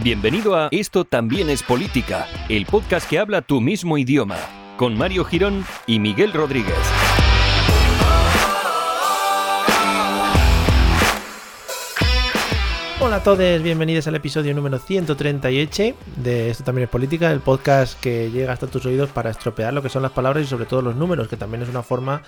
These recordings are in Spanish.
Bienvenido a Esto también es política, el podcast que habla tu mismo idioma, con Mario Girón y Miguel Rodríguez. Hola a todos, bienvenidos al episodio número 138 de Esto también es política, el podcast que llega hasta tus oídos para estropear lo que son las palabras y sobre todo los números, que también es una forma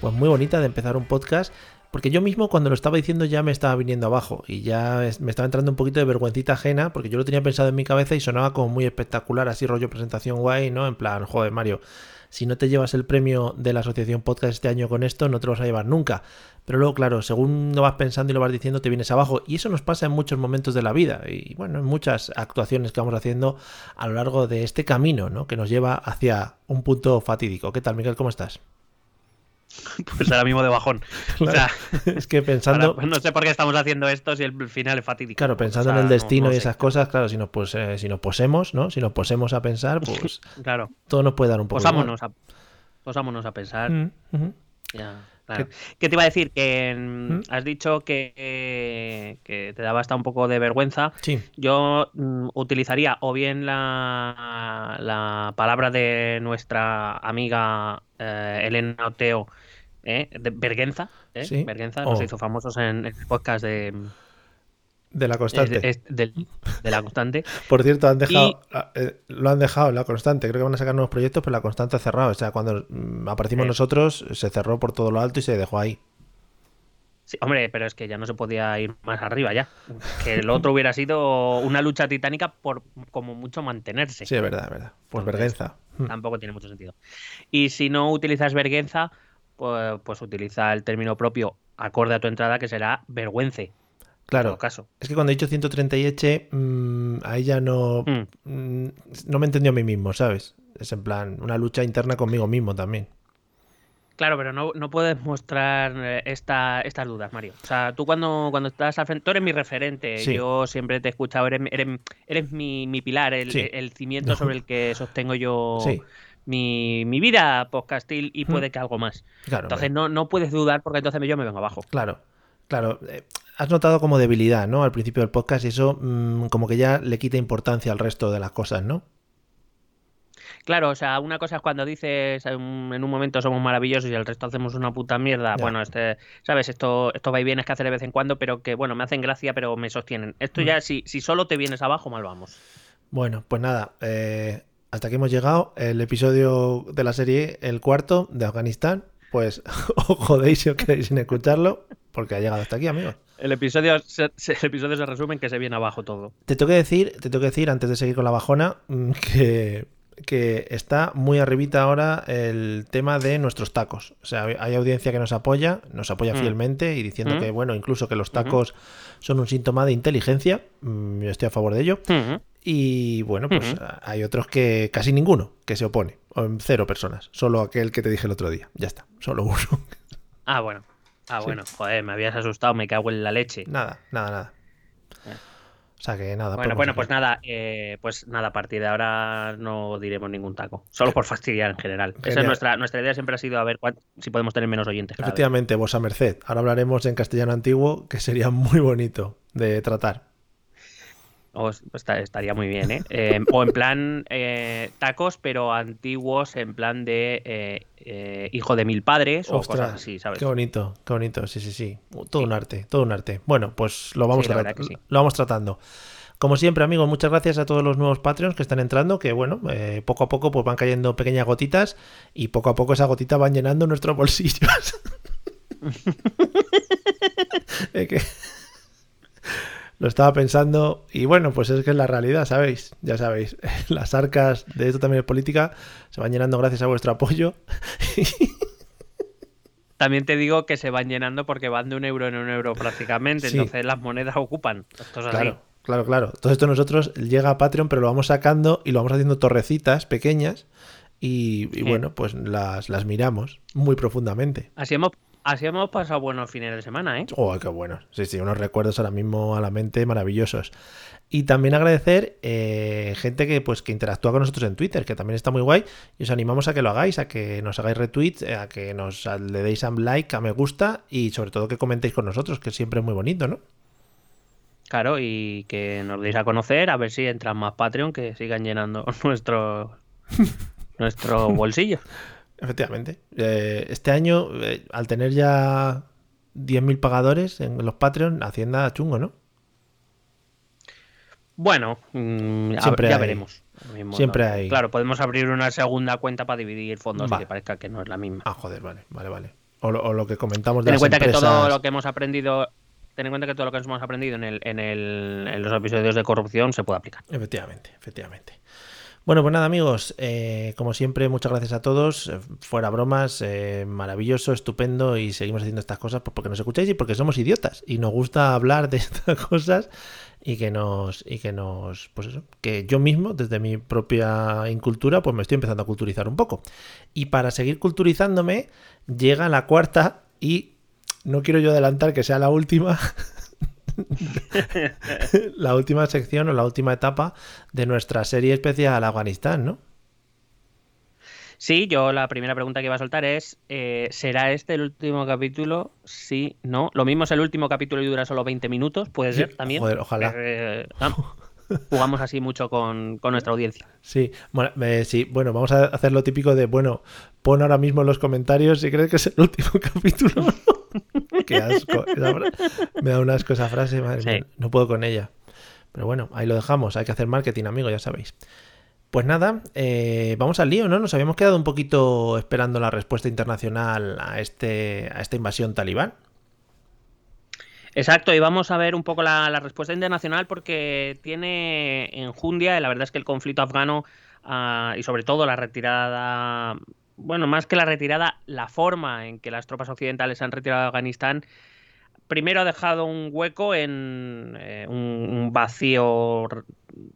pues muy bonita de empezar un podcast porque yo mismo cuando lo estaba diciendo ya me estaba viniendo abajo y ya me estaba entrando un poquito de vergüencita ajena porque yo lo tenía pensado en mi cabeza y sonaba como muy espectacular, así rollo presentación guay, ¿no? En plan, joder, Mario, si no te llevas el premio de la Asociación Podcast este año con esto, no te lo vas a llevar nunca. Pero luego, claro, según lo vas pensando y lo vas diciendo, te vienes abajo. Y eso nos pasa en muchos momentos de la vida y, bueno, en muchas actuaciones que vamos haciendo a lo largo de este camino, ¿no? Que nos lleva hacia un punto fatídico. ¿Qué tal, Miguel? ¿Cómo estás? Pues ahora mismo de bajón. O sea, es que pensando. Ahora, no sé por qué estamos haciendo esto si el final es fatídico. Claro, pensando o sea, en el destino no, no y esas sé. cosas, claro, si nos, pues, eh, si nos posemos, ¿no? Si nos posemos a pensar, pues. claro. Todo nos puede dar un poco. Posámonos, a, posámonos a pensar. Mm -hmm. Ya. Claro. ¿Qué? ¿Qué? te iba a decir? Que ¿Mm? has dicho que, eh, que, te daba hasta un poco de vergüenza. Sí. Yo mm, utilizaría o bien la, la, palabra de nuestra amiga eh, Elena Oteo, eh, de Bergenza. ¿eh? Sí. Bergenza nos Oh. hizo famosos en el podcast de, De la constante. es- es del- de la constante. Por cierto, han dejado, Y- eh, lo han dejado la constante. Creo que van a sacar nuevos proyectos, pero la constante ha cerrado. O sea, cuando mm, aparecimos nosotros, se cerró por todo lo alto y se dejó ahí. Sí, hombre, pero es que ya no se podía ir más arriba ya. Que el otro hubiera sido una lucha titánica por como mucho mantenerse. Sí, es verdad, es verdad. Pues Entonces, vergüenza. Mm. Tampoco tiene mucho sentido. Y si no utilizas vergüenza, pues, pues utiliza el término propio acorde a tu entrada, que será vergüence. En Claro. caso. Es que cuando he dicho 138, mm, ahí ya no, Mm. mm, no me entendió a mí mismo, ¿sabes? Es en plan, una lucha interna conmigo mismo también. Claro, pero no, no puedes mostrar eh, esta, estas dudas, Mario. O sea, tú cuando, cuando estás al frente, tú eres mi referente. Sí. Yo siempre te he escuchado, eres, eres, eres mi, mi pilar, el, Sí. el cimiento No. sobre el que sostengo yo Sí, mi, mi vida podcastil y puede que algo más. claro. Entonces no, no puedes dudar porque entonces yo me vengo abajo. Claro, claro. eh, has notado como debilidad, ¿no? Al principio del podcast y eso mm, como que ya le quita importancia al resto de las cosas, ¿no? Claro, o sea, una cosa es cuando dices en un en un momento somos maravillosos y el resto hacemos una puta mierda. Ya. Bueno, este, sabes, esto, esto va y vienes que hace de vez en cuando, pero que bueno, me hacen gracia, pero me sostienen. Esto Mm. ya, si, si solo te vienes abajo, mal vamos. Bueno, pues nada, eh, hasta aquí hemos llegado. El episodio de la serie, el cuarto de Afganistán. Pues os jodéis si os queréis sin escucharlo, porque ha llegado hasta aquí, amigos. El episodio se, se- el episodio se resume en que se viene abajo todo. Te tengo que decir, te tengo que decir, antes de seguir con la bajona, mm, que, que está muy arribita ahora el tema de nuestros tacos. O sea, hay audiencia que nos apoya, nos apoya Mm. fielmente y diciendo Mm. que, bueno, incluso que los tacos son un síntoma de inteligencia. Yo estoy a favor de ello. Ujú. Y bueno, pues hay otros que casi ninguno que se opone. O Cero personas. Solo aquel que te dije el otro día. Ya está. Solo uno. Ah, bueno. Ah, Sí. bueno. Joder, me habías asustado, me cago en la leche. nada, nada, nada. Eh. O sea que nada. Bueno, bueno, pues nada, eh, pues nada, a partir de ahora no diremos ningún taco, solo por fastidiar en general. Esa es nuestra, nuestra idea siempre ha sido a ver cuán- si podemos tener menos oyentes. cada vez. Efectivamente, vos a merced. Ahora hablaremos en castellano antiguo, que sería muy bonito de tratar. O es- está- estaría muy bien, ¿eh? Eh, o en plan eh, tacos, pero antiguos, en plan de eh, eh, hijo de mil padres o cosas así, ¿sabes? Qué bonito, qué bonito. Sí, sí, sí. Todo un arte, todo un arte. Bueno, pues lo vamos, Sí, que sí. lo vamos tratando. Como siempre, amigos, muchas gracias a todos los nuevos Patreons que están entrando, que bueno, eh, poco a poco pues van cayendo pequeñas gotitas y poco a poco esas gotitas van llenando nuestros bolsillos. Es que lo estaba pensando y bueno, pues es que es la realidad, ¿sabéis? Ya sabéis, las arcas de esto también es política se van llenando gracias a vuestro apoyo. también te digo que se van llenando porque van de un euro en un euro prácticamente. Entonces las monedas ocupan. claro, claro, claro. Todo esto nosotros llega a Patreon, pero lo vamos sacando y lo vamos haciendo torrecitas pequeñas. Y, bueno, pues las, las miramos muy profundamente. Así hemos, Así hemos pasado buenos fines de semana, ¿eh? Oh, qué bueno. Sí, sí, unos recuerdos ahora mismo a la mente maravillosos. Y también agradecer eh, gente que, pues, que interactúa con nosotros en Twitter, que también está muy guay. Y os animamos a que lo hagáis, a que nos hagáis retweets, eh, a que nos le deis a like, a me gusta y sobre todo que comentéis con nosotros, que siempre es muy bonito, ¿no? Claro, y que nos deis a conocer, a ver si entran más Patreon que sigan llenando nuestro, nuestro bolsillo. Efectivamente. Eh, este año, eh, al tener ya 10.000 pagadores en los Patreon, Hacienda chungo, ¿no? Bueno, mm, ya veremos. Siempre hay. Claro, podemos abrir una segunda cuenta para dividir fondos que parezca que no es la misma. Ah, joder, vale, vale, vale. O lo, que comentamos de Ten en cuenta que todo lo que hemos aprendido ten en cuenta que todo lo que hemos aprendido en, el, en, el, en los episodios de corrupción se puede aplicar. Efectivamente, efectivamente. Bueno, pues nada amigos, eh, como siempre, muchas gracias a todos. Eh, fuera bromas, eh, maravilloso, estupendo y seguimos haciendo estas cosas pues, porque nos escucháis y porque somos idiotas y nos gusta hablar de estas cosas y que nos, y que nos, pues eso, que yo mismo, desde mi propia incultura, pues me estoy empezando a culturizar un poco. Y para seguir culturizándome, llega la cuarta y no quiero yo adelantar que sea la última. la última sección o la última etapa de nuestra serie especial Afganistán, ¿no? Sí, yo la primera pregunta que iba a soltar es, eh, ¿será este el último capítulo? Sí, no. Lo mismo es el último capítulo y dura solo 20 minutos, puede ser también. Joder, ojalá. Eh, jugamos así mucho con, nuestra audiencia. Sí, bueno, sí, bueno, vamos a hacer lo típico de, bueno, pon ahora mismo en los comentarios si crees que es el último capítulo. Qué asco. Me da un asco esa frase, madre no puedo con ella. Pero bueno, ahí lo dejamos. Hay que hacer marketing, amigo, ya sabéis. Pues nada, eh, vamos al lío, ¿no? Nos habíamos quedado un poquito esperando la respuesta internacional a, este, a esta invasión talibán. Exacto, y vamos a ver un poco la, respuesta internacional porque tiene enjundia, y la verdad es que el conflicto afgano ah, y sobre todo la retirada bueno, más que la retirada, la forma en que las tropas occidentales se han retirado de Afganistán, primero ha dejado un hueco en eh, un, vacío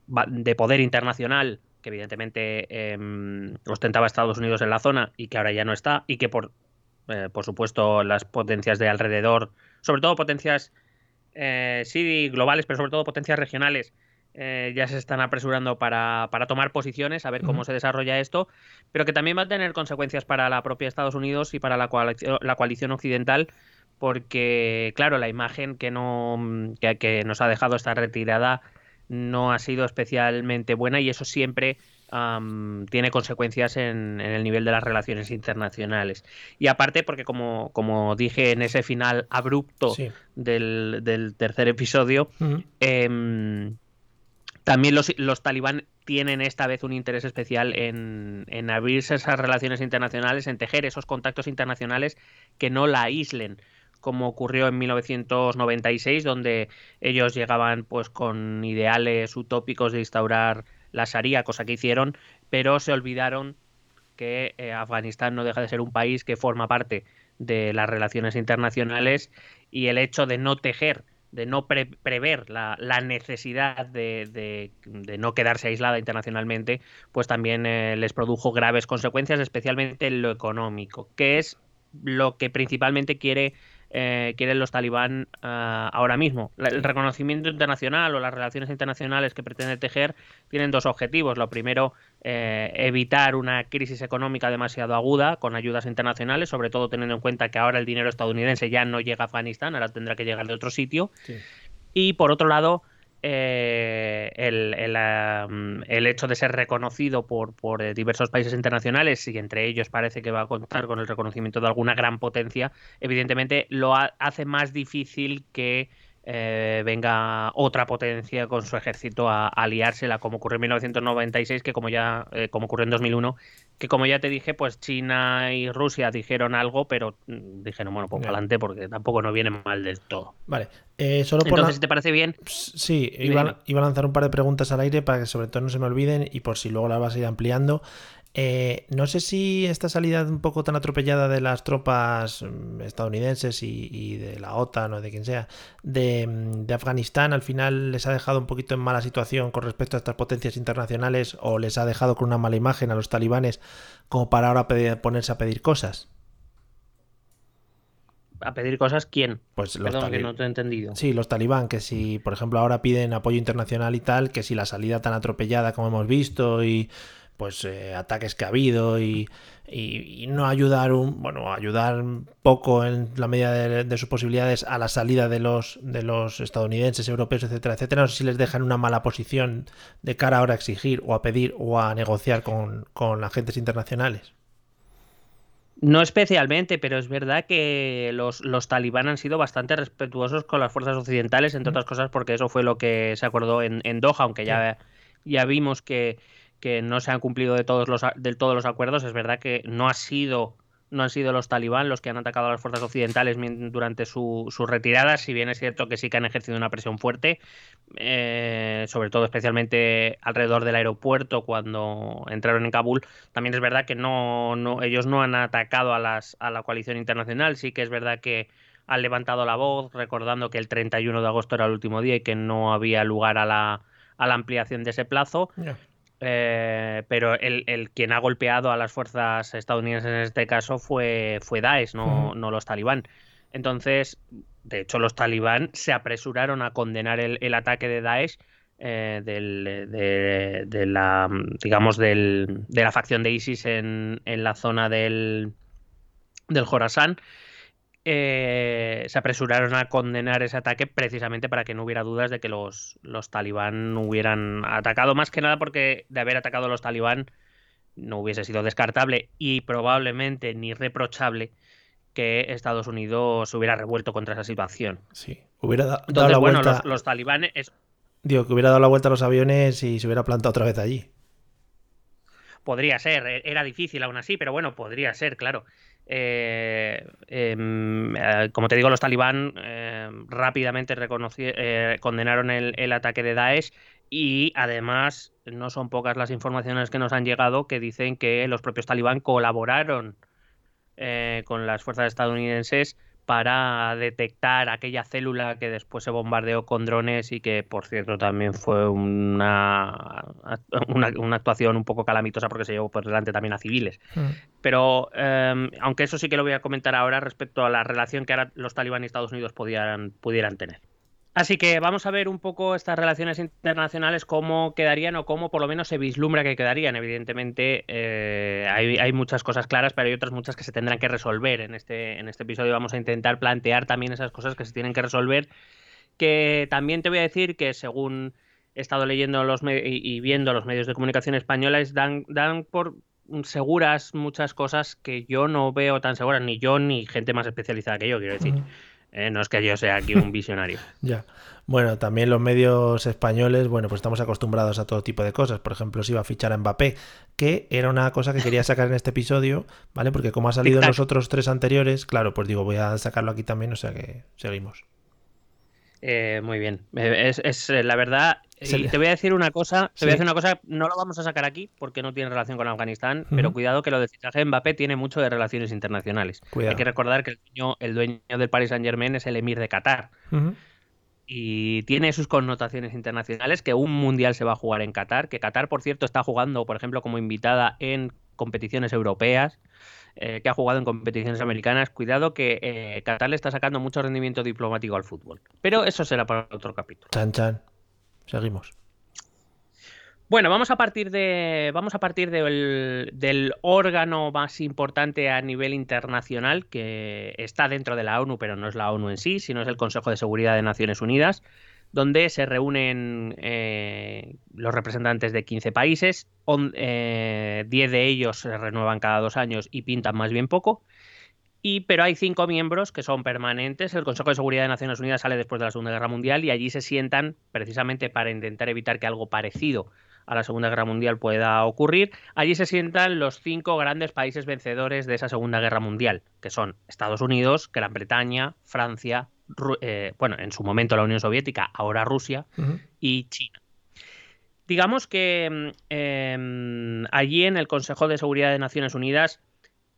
de poder internacional que evidentemente em, ostentaba Estados Unidos en la zona y que ahora ya no está y que por, eh, por supuesto las potencias de alrededor, sobre todo potencias eh, sí globales, pero sobre todo potencias regionales, eh, ya se están apresurando para, tomar posiciones, a ver cómo se desarrolla esto, pero que también va a tener consecuencias para la propia Estados Unidos y para la, coalición, la coalición occidental, porque, claro, la imagen que, no, que, nos ha dejado esta retirada no ha sido especialmente buena y eso siempre tiene consecuencias en, el nivel de las relaciones internacionales. Y aparte, porque como, como dije en ese final abrupto del, tercer episodio, también los, talibán tienen esta vez un interés especial en, en, abrirse esas relaciones internacionales, en tejer esos contactos internacionales que no la aíslen, como ocurrió en 1996, donde ellos llegaban pues con ideales utópicos de instaurar la Sharia, cosa que hicieron, pero se olvidaron que eh, Afganistán no deja de ser un país que forma parte de las relaciones internacionales y el hecho de no tejer de no prever la, necesidad de, no quedarse aislada internacionalmente, pues también eh, les produjo graves consecuencias, especialmente en lo económico, que es lo que principalmente quiere eh, quieren los talibán eh, ahora mismo. El reconocimiento internacional o las relaciones internacionales que pretende tejer tienen dos objetivos. Lo primero, eh, evitar una crisis económica demasiado aguda con ayudas internacionales, sobre todo teniendo en cuenta que ahora el dinero estadounidense ya no llega a Afganistán, ahora tendrá que llegar de otro sitio. Y por otro lado, eh, el, hecho de ser reconocido por, por eh, diversos países internacionales y entre ellos parece que va a contar con el reconocimiento de alguna gran potencia, evidentemente lo hace más difícil que eh, venga otra potencia con su ejército a, aliársela, como ocurrió en 1996, que como ya como ocurrió en 2001, que como ya te dije, pues China y Rusia dijeron algo, pero mm, dijeron, bueno, pues adelante porque tampoco nos viene mal del todo. Vale, eh, solo por Entonces, ¿te parece bien? Sí, iba, a lanzar un par de preguntas al aire para que sobre todo no se me olviden y por si luego las vas a ir ampliando. Eh, no sé si esta salida un poco tan atropellada de las tropas mm, estadounidenses y, de la OTAN o de quien sea de, mm, de, Afganistán al final les ha dejado un poquito en mala situación con respecto a estas potencias internacionales o les ha dejado con una mala imagen a los talibanes como para ahora ponerse a pedir cosas. ¿A pedir cosas quién? Pues los Perdón, que no te he entendido. Sí, los talibán, que si, por ejemplo, ahora piden apoyo internacional y tal, que si la salida tan atropellada como hemos visto y pues eh, ataques que ha habido y, no ayudar un bueno ayudar poco en la medida de, sus posibilidades a la salida de los de los estadounidenses europeos etcétera etcétera. No sé si les dejan una mala posición de cara ahora a exigir o a pedir o a negociar con, con agentes internacionales. No especialmente, pero es verdad que los, los talibán han sido bastante respetuosos con las fuerzas occidentales, entre otras cosas porque eso fue lo que se acordó en, en Doha, aunque ya, ya vimos que, que no se han cumplido de todos los, del todos los acuerdos. Es verdad que no ha sido no han sido los talibán los que han atacado a las fuerzas occidentales durante su, su retirada, si bien es cierto que sí que han ejercido una presión fuerte, eh, sobre todo especialmente alrededor del aeropuerto cuando entraron en Kabul. También es verdad que no, no ellos no han atacado a, las, a la coalición internacional, sí que es verdad que han levantado la voz recordando que el 31 de agosto era el último día y que no había lugar a la, a la ampliación de ese plazo. Eh, pero el, el, quien ha golpeado a las fuerzas estadounidenses en este caso fue, fue Daesh, no, no los talibán. Entonces, de hecho, los talibán se apresuraron a condenar el, el ataque de Daesh eh, del, de, de, la, digamos, del, de la facción de ISIS en, en la zona del, del Jorasan eh, se apresuraron a condenar ese ataque precisamente para que no hubiera dudas de que los, los talibán hubieran atacado, más que nada porque de haber atacado a los talibán no hubiese sido descartable y probablemente ni reprochable que Estados Unidos se hubiera revuelto contra esa situación. Sí, hubiera dado la bueno, vuelta... los, los talibanes... Digo, que hubiera dado la vuelta a los aviones y se hubiera plantado otra vez allí. Podría ser, e-, era difícil aún así, pero bueno, podría ser, claro. Eh, em, eh, como te digo, los talibán eh, rápidamente condenaron el, ataque de Daesh y además no son pocas las informaciones que nos han llegado que dicen que los propios talibán colaboraron con las fuerzas estadounidenses para detectar aquella célula que después se bombardeó con drones y que, por cierto, también fue una, una, actuación un poco calamitosa porque se llevó por delante también a civiles. Mm. Pero, em, aunque eso sí que lo voy a comentar ahora respecto a la relación que ahora los talibán y Estados Unidos pudieran, pudieran tener. Así que vamos a ver un poco estas relaciones internacionales, cómo quedarían o cómo por lo menos se vislumbra que quedarían. Evidentemente eh, hay, muchas cosas claras, pero hay otras muchas que se tendrán que resolver. En este, en este episodio vamos a intentar plantear también esas cosas que se tienen que resolver. Que también te voy a decir que según he estado leyendo los y, viendo los medios de comunicación españoles, dan, dan por seguras muchas cosas que yo no veo tan seguras, ni yo ni gente más especializada que yo, quiero decir. ¿Eh? no es que yo sea aquí un visionario. ya. Bueno, también los medios españoles, bueno, pues estamos acostumbrados a todo tipo de cosas. Por ejemplo, se iba a fichar a Mbappé, que era una cosa que quería sacar en este episodio, ¿vale? Porque como ha salido en los otros tres anteriores, claro, pues digo, voy a sacarlo aquí también, o sea que seguimos. Eh, muy bien. Eh, es, la verdad, y te voy a decir una cosa, te voy a decir una cosa, no lo vamos a sacar aquí porque no tiene relación con Afganistán, pero cuidado que lo de fichaje de Mbappé tiene mucho de relaciones internacionales. Hay que recordar que el dueño, del Paris Saint Germain es el emir de Qatar. Y tiene sus connotaciones internacionales, que un mundial se va a jugar en Qatar, que Qatar, por cierto, está jugando, por ejemplo, como invitada en competiciones europeas, eh, que ha jugado en competiciones americanas. Cuidado que eh, Qatar le está sacando mucho rendimiento diplomático al fútbol. Pero eso será para otro capítulo. Chan, chan. Seguimos. Bueno, vamos a partir de. Vamos a partir del órgano más importante a nivel internacional, que está dentro de la ONU, pero no es la ONU en sí, sino es el Consejo de Seguridad de Naciones Unidas, donde se reúnen eh, los representantes de 15 países, 10 eh, de ellos se renuevan cada dos años y pintan más bien poco. Y, pero hay cinco miembros que son permanentes. El Consejo de Seguridad de Naciones Unidas sale después de la Segunda Guerra Mundial y allí se sientan precisamente para intentar evitar que algo parecido a la Segunda Guerra Mundial pueda ocurrir. Allí se sientan los cinco grandes países vencedores de esa Segunda Guerra Mundial, que son Estados Unidos, Gran Bretaña, Francia, eh, bueno, en su momento la Unión Soviética, ahora Rusia y China. digamos que em, allí en el Consejo de Seguridad de Naciones Unidas,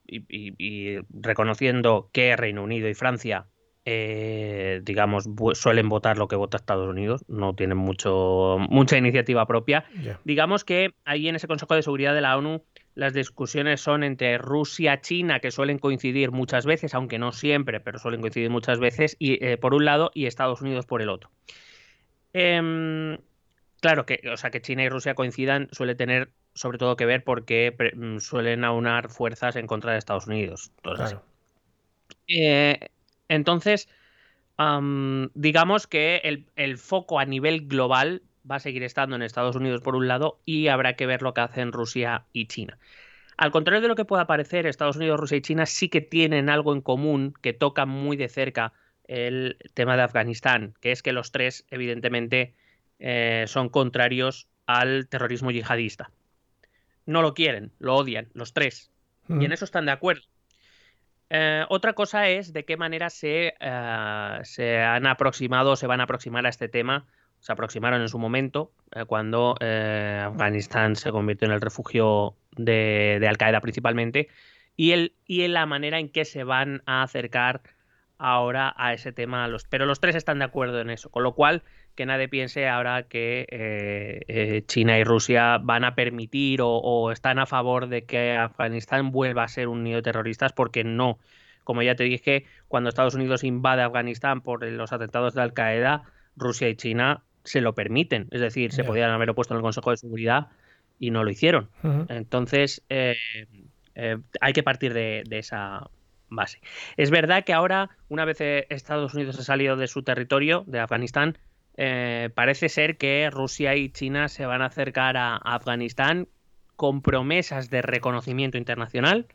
y, reconociendo que Reino Unido y Francia, eh, digamos, suelen votar lo que vota Estados Unidos, no tienen mucho, mucha iniciativa propia, digamos que allí en ese Consejo de Seguridad de la ONU las discusiones son entre Rusia, China, que suelen coincidir muchas veces, aunque no siempre, pero suelen coincidir muchas veces, y, eh, por un lado, y Estados Unidos por el otro. Em, claro, que, o sea, que China y Rusia coincidan suele tener sobre todo que ver porque mm, suelen aunar fuerzas en contra de Estados Unidos. Eh, entonces, digamos que el, el, foco a nivel global va a seguir estando en Estados Unidos por un lado y habrá que ver lo que hacen Rusia y China. Al contrario de lo que pueda parecer, Estados Unidos, Rusia y China sí que tienen algo en común que toca muy de cerca el tema de Afganistán, que es que los tres, evidentemente, eh, son contrarios al terrorismo yihadista. No lo quieren, lo odian, los tres. Y en eso están de acuerdo. Eh, otra cosa es de qué manera se, eh, se han aproximado, se van a aproximar a este tema se aproximaron en su momento, eh, cuando Afganistán se convirtió en el refugio de, Al Qaeda principalmente, y, el, y en la manera en que se van a acercar ahora a ese tema. Los, pero los tres están de acuerdo en eso, con lo cual que nadie piense ahora que eh, China y Rusia van a permitir o, están a favor de que Afganistán vuelva a ser un nido de terroristas, porque no. Como ya te dije, cuando Estados Unidos invade Afganistán por los atentados de Al Qaeda, Rusia y China se lo permiten. Es decir, se podían haber opuesto en el Consejo de Seguridad y no lo hicieron. Entonces, eh, eh, hay que partir de, esa base. Es verdad que ahora, una vez eh, Estados Unidos ha salido de su territorio, de Afganistán, parece ser que Rusia y China se van a acercar a, Afganistán con promesas de reconocimiento internacional,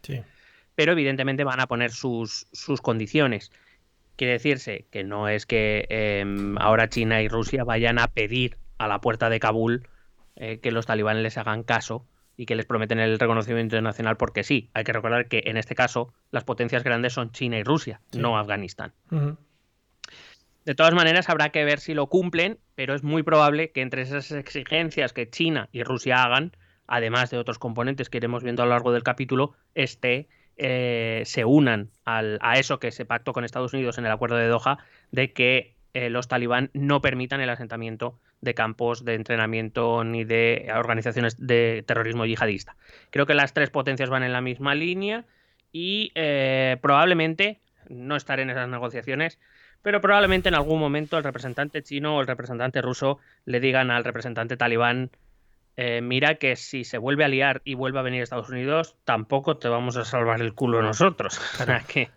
pero evidentemente van a poner sus, sus condiciones. Quiere decirse que no es que em, ahora China y Rusia vayan a pedir a la puerta de Kabul eh, que los talibanes les hagan caso y que les prometen el reconocimiento internacional porque sí. Hay que recordar que en este caso las potencias grandes son China y Rusia, no Afganistán. De todas maneras, habrá que ver si lo cumplen, pero es muy probable que entre esas exigencias que China y Rusia hagan, además de otros componentes que iremos viendo a lo largo del capítulo, esté eh, se unan a eso que se pactó con Estados Unidos en el acuerdo de Doha de que eh, los talibán no permitan el asentamiento de campos de entrenamiento ni de organizaciones de terrorismo yihadista. Creo que las tres potencias van en la misma línea y eh, probablemente, no estaré en esas negociaciones, pero probablemente en algún momento el representante chino o el representante ruso le digan al representante talibán eh, mira que si se vuelve a liar y vuelve a venir a Estados Unidos, tampoco te vamos a salvar el culo nosotros. que,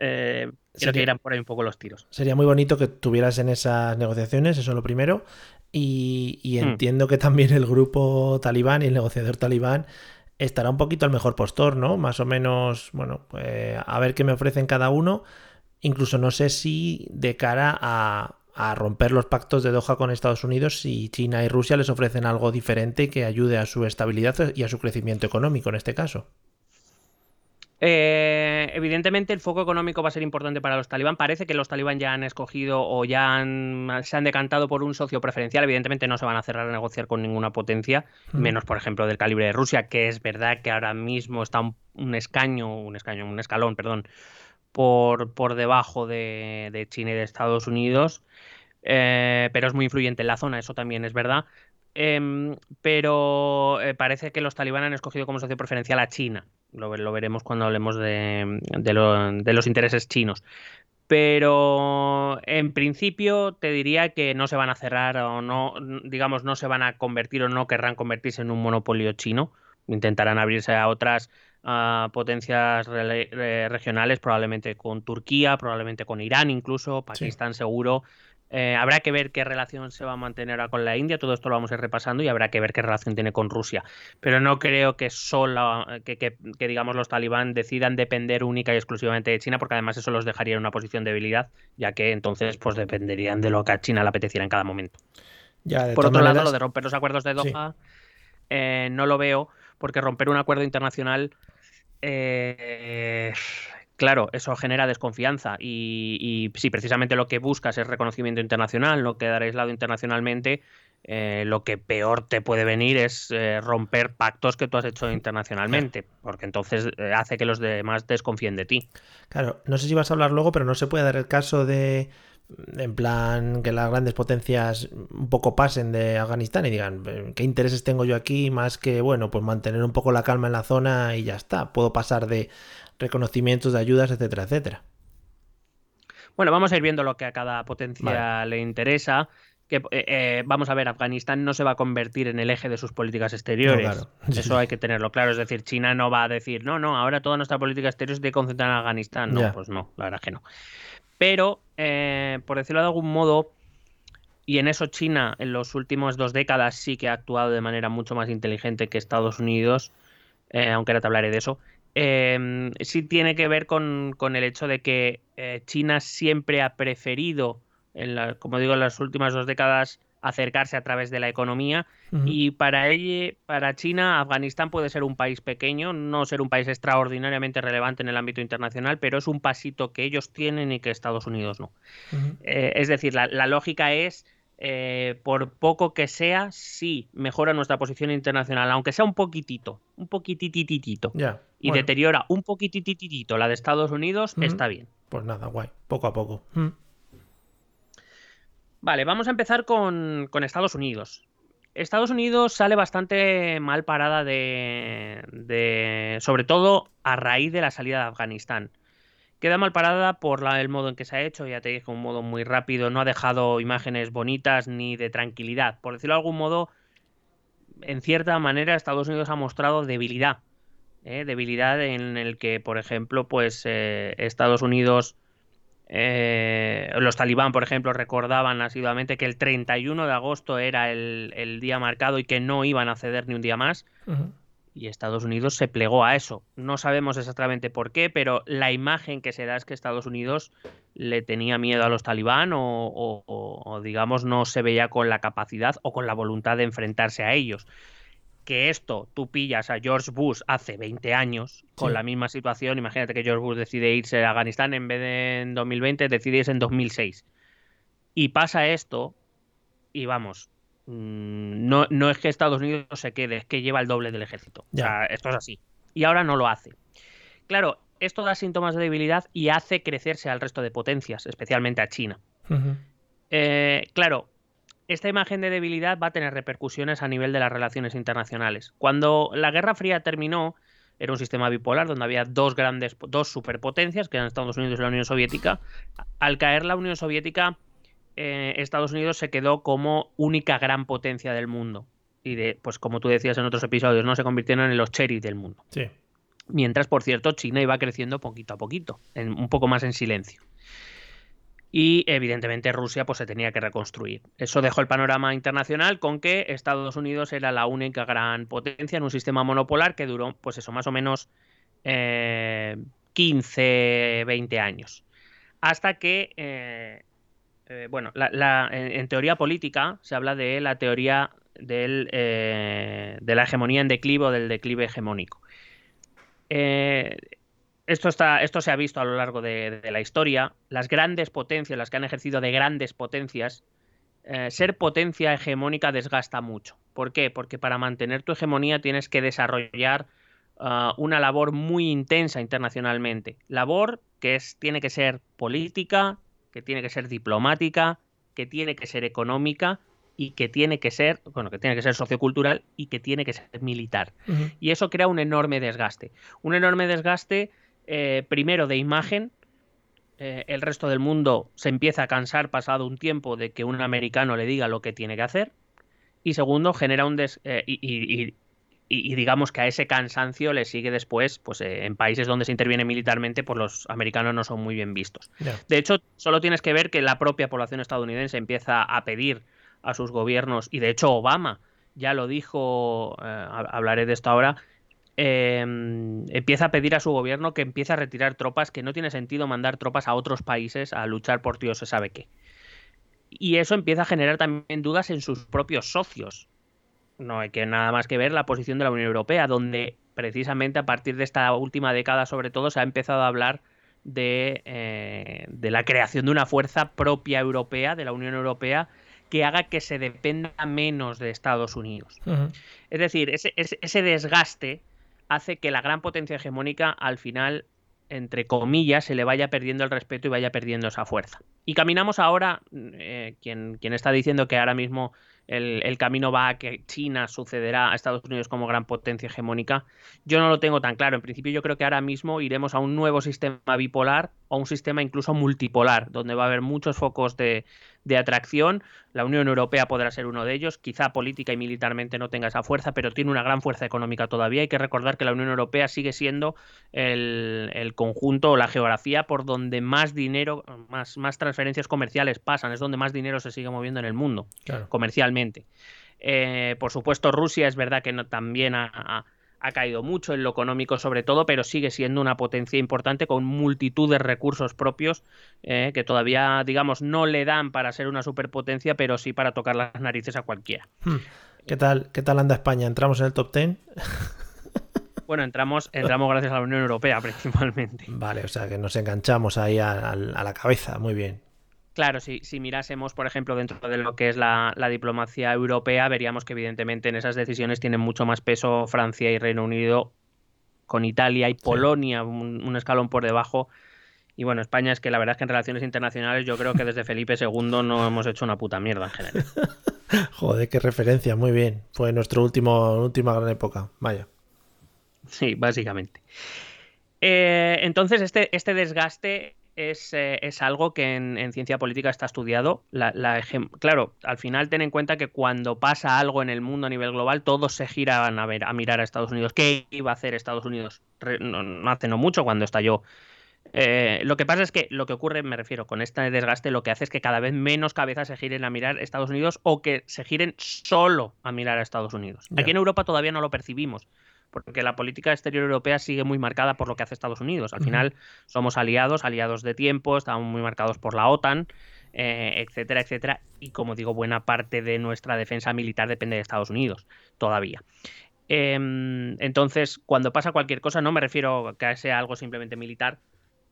eh, creo que irán por ahí un poco los tiros. Sería muy bonito que tuvieras en esas negociaciones, eso es lo primero. Y, hmm. entiendo que también el grupo talibán y el negociador talibán estará un poquito al mejor postor, ¿no? Más o menos, bueno, pues, a ver qué me ofrecen cada uno. Incluso no sé si de cara a, a romper los pactos de Doha con Estados Unidos si China y Rusia les ofrecen algo diferente que ayude a su estabilidad y a su crecimiento económico en este caso. Eh, evidentemente el foco económico va a ser importante para los talibán. Parece que los talibán ya han escogido o ya se han decantado por un socio preferencial. Evidentemente no se van a cerrar a negociar con ninguna potencia, menos por ejemplo del calibre de Rusia, que es verdad que ahora mismo está un, escaño, un escaño, un escalón, perdón, por, por debajo de, de China y de Estados Unidos. Eh, pero es muy influyente en la zona, eso también es verdad. Em, pero eh, parece que los talibán han escogido como socio preferencial a China. Lo, veremos cuando hablemos de, los intereses chinos. Pero en principio te diría que no se van a cerrar o no, digamos, no se van a convertir o no querrán convertirse en un monopolio chino. Intentarán abrirse a otras potencias regionales, probablemente con Turquía, probablemente con Irán incluso, Pakistán seguro, eh, habrá que ver qué relación se va a mantener ahora con la India, todo esto lo vamos a ir repasando y habrá que ver qué relación tiene con Rusia. Pero no creo que solo, que, digamos los talibán decidan depender única y exclusivamente de China, porque además eso los dejaría en una posición de debilidad, ya que entonces pues dependerían de lo que a China le apeteciera en cada momento. Por otro lado, lo de romper los acuerdos de Doha eh, no lo veo, porque romper un acuerdo internacional eh, claro, eso genera desconfianza y, si precisamente lo que buscas es reconocimiento internacional, no quedar aislado internacionalmente, eh, lo que peor te puede venir es eh, romper pactos que tú has hecho internacionalmente, porque entonces hace que los demás desconfíen de ti. Claro, no sé si vas a hablar luego, pero no se puede dar el caso de, en plan, que las grandes potencias un poco pasen de Afganistán y digan, ¿qué intereses tengo yo aquí? Más que, bueno, pues mantener un poco la calma en la zona y ya está. Puedo pasar de reconocimientos de ayudas, etcétera, etcétera. Bueno, vamos a ir viendo lo que a cada potencia le interesa que eh, eh, vamos a ver, Afganistán no se va a convertir en el eje de sus políticas exteriores. Eso hay que tenerlo claro. Es decir, China no va a decir, no, no, ahora toda nuestra política exterior se tiene que concentrar en Afganistán. No, pues no, la verdad que no. Pero, eh, por decirlo de algún modo, y en eso China en los últimos dos décadas sí que ha actuado de manera mucho más inteligente que Estados Unidos, aunque ahora te hablaré de eso. sí tiene que ver con, con el hecho de que China siempre ha preferido como digo, en las últimas dos décadas acercarse a través de la economía. Y para ella, para China, Afganistán puede ser un país pequeño, no ser un país extraordinariamente relevante en el ámbito internacional, pero es un pasito que ellos tienen y que Estados Unidos no. Eh, es decir, la, lógica es, eh, por poco que sea, sí mejora nuestra posición internacional, aunque sea un poquitito, un poquitititito, y deteriora un poquitititito la de Estados Unidos, está bien. Pues nada, guay, poco a poco. Vale, vamos a empezar con, Estados Unidos. Estados Unidos sale bastante mal parada de, sobre todo a raíz de la salida de Afganistán. Queda mal parada por el modo en que se ha hecho, ya te dije, un modo muy rápido, no ha dejado imágenes bonitas ni de tranquilidad. Por decirlo de algún modo, en cierta manera Estados Unidos ha mostrado debilidad. ¿eh? Debilidad en el que, por ejemplo, pues eh, Estados Unidos eh, los talibán, por ejemplo, recordaban asiduamente que el 31 de agosto era el, día marcado y que no iban a ceder ni un día más. Y Estados Unidos se plegó a eso. No sabemos exactamente por qué, pero la imagen que se da es que Estados Unidos le tenía miedo a los talibán o digamos, no se veía con la capacidad o con la voluntad de enfrentarse a ellos que esto tú pillas a George Bush hace 20 años con la misma situación, imagínate que George Bush decide irse a Afganistán en vez de en 2020, decide irse en 2006. Y pasa esto y vamos, mm, no, no es que Estados Unidos se quede, es que lleva el doble del ejército. Ya. esto es así. Y ahora no lo hace. Claro, esto da síntomas de debilidad y hace crecerse al resto de potencias, especialmente a China. Eh, claro, esta imagen de debilidad va a tener repercusiones a nivel de las relaciones internacionales. Cuando la Guerra Fría terminó, era un sistema bipolar donde había dos grandes, dos superpotencias, que eran Estados Unidos y la Unión Soviética. Al caer la Unión Soviética, eh, Estados Unidos se quedó como única gran potencia del mundo. Y de, pues como tú decías en otros episodios, no se convirtieron en los cherries del mundo. Sí. Mientras, por cierto, China iba creciendo poquito a poquito, en, un poco más en silencio y evidentemente Rusia pues se tenía que reconstruir. Eso dejó el panorama internacional con que Estados Unidos era la única gran potencia en un sistema monopolar que duró pues eso más o menos 15, eh, 20 años. Hasta que, eh, eh, bueno, en, teoría política se habla de la teoría del, de la hegemonía en declive o del declive hegemónico esto, está, esto se ha visto a lo largo de, la historia. Las grandes potencias, las que han ejercido de grandes potencias, eh, ser potencia hegemónica desgasta mucho. ¿Por qué? Porque para mantener tu hegemonía tienes que desarrollar ah, una labor muy intensa internacionalmente. Labor que es, tiene que ser política, que tiene que ser diplomática, que tiene que ser económica y que tiene que ser, bueno, que tiene que ser sociocultural y que tiene que ser militar. Y eso crea un enorme desgaste. Un enorme desgaste eh, primero de imagen, eh, el resto del mundo se empieza a cansar pasado un tiempo de que un americano le diga lo que tiene que hacer. Y segundo, genera un des eh, y, digamos que a ese cansancio le sigue después, pues en países donde se interviene militarmente, pues los americanos no son muy bien vistos. De hecho, solo tienes que ver que la propia población estadounidense empieza a pedir a sus gobiernos, y de hecho Obama ya lo dijo, hablaré de esto ahora, Em, empieza a pedir a su gobierno que empiece a retirar tropas, que no tiene sentido mandar tropas a otros países a luchar por Dios se sabe qué. Y eso empieza a generar también dudas en sus propios socios. No hay que nada más que ver la posición de la Unión Europea, donde precisamente a partir de esta última década sobre todo se ha empezado a hablar de, eh, de la creación de una fuerza propia europea, de la Unión Europea, que haga que se dependa menos de Estados Unidos. Es decir, ese, desgaste hace que la gran potencia hegemónica al final entre comillas, se le vaya perdiendo el respeto y vaya perdiendo esa fuerza. Y caminamos ahora, eh, quien, quien, está diciendo que ahora mismo el, camino va a que China sucederá a Estados Unidos como gran potencia hegemónica, yo no lo tengo tan claro. En principio yo creo que ahora mismo iremos a un nuevo sistema bipolar o un sistema incluso multipolar, donde va a haber muchos focos de, de atracción. La Unión Europea podrá ser uno de ellos. Quizá política y militarmente no tenga esa fuerza, pero tiene una gran fuerza económica todavía. Hay que recordar que la Unión Europea sigue siendo el, conjunto o la geografía por donde más dinero, más, más transferencias comerciales pasan. Es donde más dinero se sigue moviendo en el mundo, comercialmente. Eh, por supuesto, Rusia es verdad que no, también ha, ha caído mucho en lo económico sobre todo, pero sigue siendo una potencia importante con multitud de recursos propios eh, que todavía, digamos, no le dan para ser una superpotencia, pero sí para tocar las narices a cualquiera. Hmm. ¿Qué tal, qué tal anda España? ¿Entramos en el top 10? Bueno, entramos, entramos gracias a la Unión Europea principalmente. Vale, o sea que nos enganchamos ahí a la cabeza, muy bien. Claro, si, si mirásemos, por ejemplo, dentro de lo que es la, diplomacia europea, veríamos que evidentemente en esas decisiones tienen mucho más peso Francia y Reino Unido, con Italia y Polonia un, escalón por debajo. Y bueno, España es que la verdad es que en relaciones internacionales yo creo que desde Felipe II no hemos hecho una puta mierda en general. Joder, qué referencia, muy bien. Fue nuestra última gran época, vaya. Sí, básicamente. Eh, entonces, este, este desgaste eh, es, algo que en, ciencia política está estudiado. claro, al final ten en cuenta que cuando pasa algo en el mundo a nivel global, todos se giran a, ver, a mirar a Estados Unidos. ¿Qué iba a hacer Estados Unidos? no, hace no mucho cuando estalló. Eh, lo que pasa es que lo que ocurre, me refiero, con este desgaste, lo que hace es que cada vez menos cabezas se giren a mirar a Estados Unidos o que se giren solo a mirar a Estados Unidos. Aquí en Europa todavía no lo percibimos porque la política exterior europea sigue muy marcada por lo que hace Estados Unidos. Al final somos aliados, aliados de tiempo, estamos muy marcados por la OTAN, eh, etcétera, etcétera. Y como digo, buena parte de nuestra defensa militar depende de Estados Unidos, todavía. Em, entonces, cuando pasa cualquier cosa, no me refiero a que sea algo simplemente militar.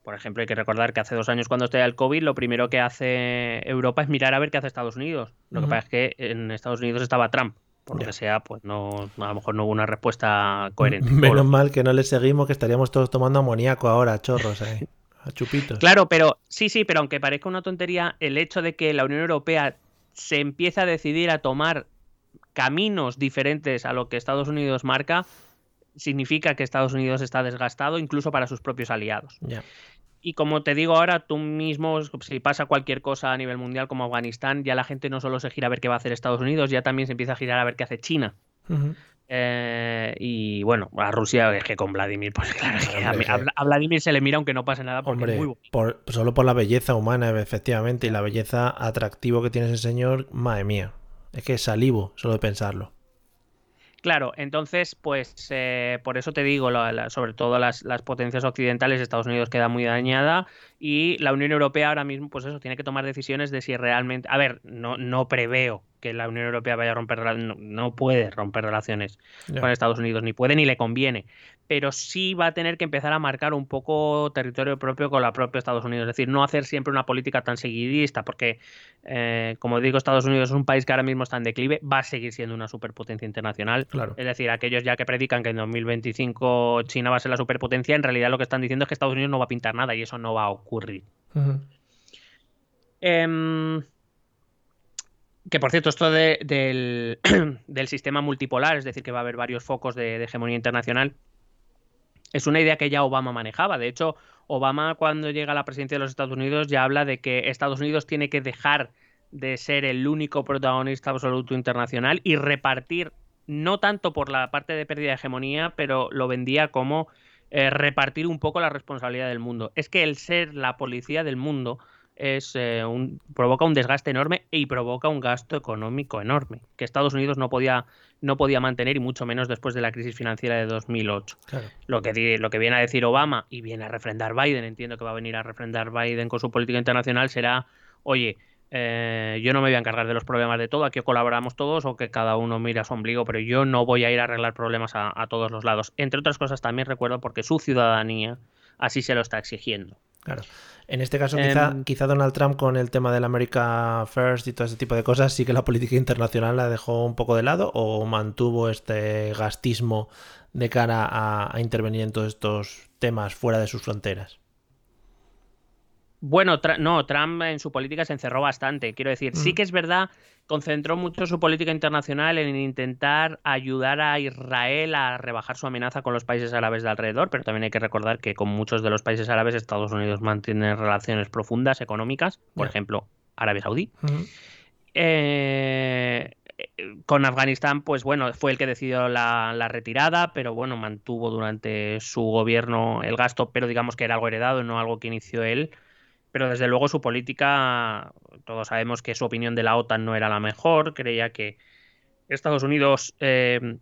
Por ejemplo, hay que recordar que hace dos años cuando estaba el COVID, lo primero que hace Europa es mirar a ver qué hace Estados Unidos. Lo que pasa es que en Estados Unidos estaba Trump por lo que sea, pues no, a lo mejor no hubo una respuesta coherente. Menos mal que no le seguimos, que estaríamos todos tomando amoníaco ahora, chorros, eh, a chupitos. Claro, pero sí, sí, pero aunque parezca una tontería, el hecho de que la Unión Europea se empiece a decidir a tomar caminos diferentes a lo que Estados Unidos marca, significa que Estados Unidos está desgastado incluso para sus propios aliados. Ya. Y como te digo ahora, tú mismo, si pasa cualquier cosa a nivel mundial como Afganistán, ya la gente no solo se gira a ver qué va a hacer Estados Unidos, ya también se empieza a girar a ver qué hace China. Eh, y bueno, a Rusia es que con Vladimir, pues claro, a, Vladimir se le mira aunque no pase nada porque muy por, solo por la belleza humana, efectivamente, y la belleza atractivo que tiene ese señor, madre mía. Es que salivo solo de pensarlo. Claro, entonces, pues eh, por eso te digo, sobre todo las, las, potencias occidentales, Estados Unidos queda muy dañada y la Unión Europea ahora mismo, pues eso, tiene que tomar decisiones de si realmente, a ver, no, no preveo que la Unión Europea vaya a romper, no, no puede romper relaciones con Estados Unidos, ni puede ni le conviene, pero sí va a tener que empezar a marcar un poco territorio propio con la propia Estados Unidos, es decir, no hacer siempre una política tan seguidista, porque, eh, como digo, Estados Unidos es un país que ahora mismo está en declive, va a seguir siendo una superpotencia internacional, claro. es decir, aquellos ya que predican que en 2025 China va a ser la superpotencia, en realidad lo que están diciendo es que Estados Unidos no va a pintar nada y eso no va a ocurrir. Que por cierto, esto del, sistema multipolar, es decir, que va a haber varios focos de, hegemonía internacional, es una idea que ya Obama manejaba. De hecho, Obama cuando llega a la presidencia de los Estados Unidos ya habla de que Estados Unidos tiene que dejar de ser el único protagonista absoluto internacional y repartir, no tanto por la parte de pérdida de hegemonía, pero lo vendía como eh, repartir un poco la responsabilidad del mundo. Es que el ser la policía del mundo es eh, un, provoca un desgaste enorme y provoca un gasto económico enorme que Estados Unidos no podía no podía mantener y mucho menos después de la crisis financiera de 2008. Lo que lo que viene a decir Obama y viene a refrendar Biden, entiendo que va a venir a refrendar Biden con su política internacional será, oye, eh, yo no me voy a encargar de los problemas de todo, aquí colaboramos todos o que cada uno mira su ombligo, pero yo no voy a ir a arreglar problemas a todos los lados. Entre otras cosas también recuerdo porque su ciudadanía así se lo está exigiendo. Claro. En este caso, quizá, Em, quizá Donald Trump con el tema del America First y todo ese tipo de cosas, sí que la política internacional la dejó un poco de lado o mantuvo este gastismo de cara a, a intervenir en todos estos temas fuera de sus fronteras. Bueno, Tra- no, Trump en su política se encerró bastante. Quiero decir, sí Mm. que es verdad, concentró mucho su política internacional en intentar ayudar a Israel a rebajar su amenaza con los países árabes de alrededor, pero también hay que recordar que con muchos de los países árabes Estados Unidos mantiene relaciones profundas económicas, por ejemplo, Arabia Saudí. Eh, con Afganistán, pues bueno, fue el que decidió la, la retirada, pero bueno, mantuvo durante su gobierno el gasto, pero digamos que era algo heredado, no algo que inició él. Pero desde luego su política, todos sabemos que su opinión de la OTAN no era la mejor, creía que Estados Unidos em,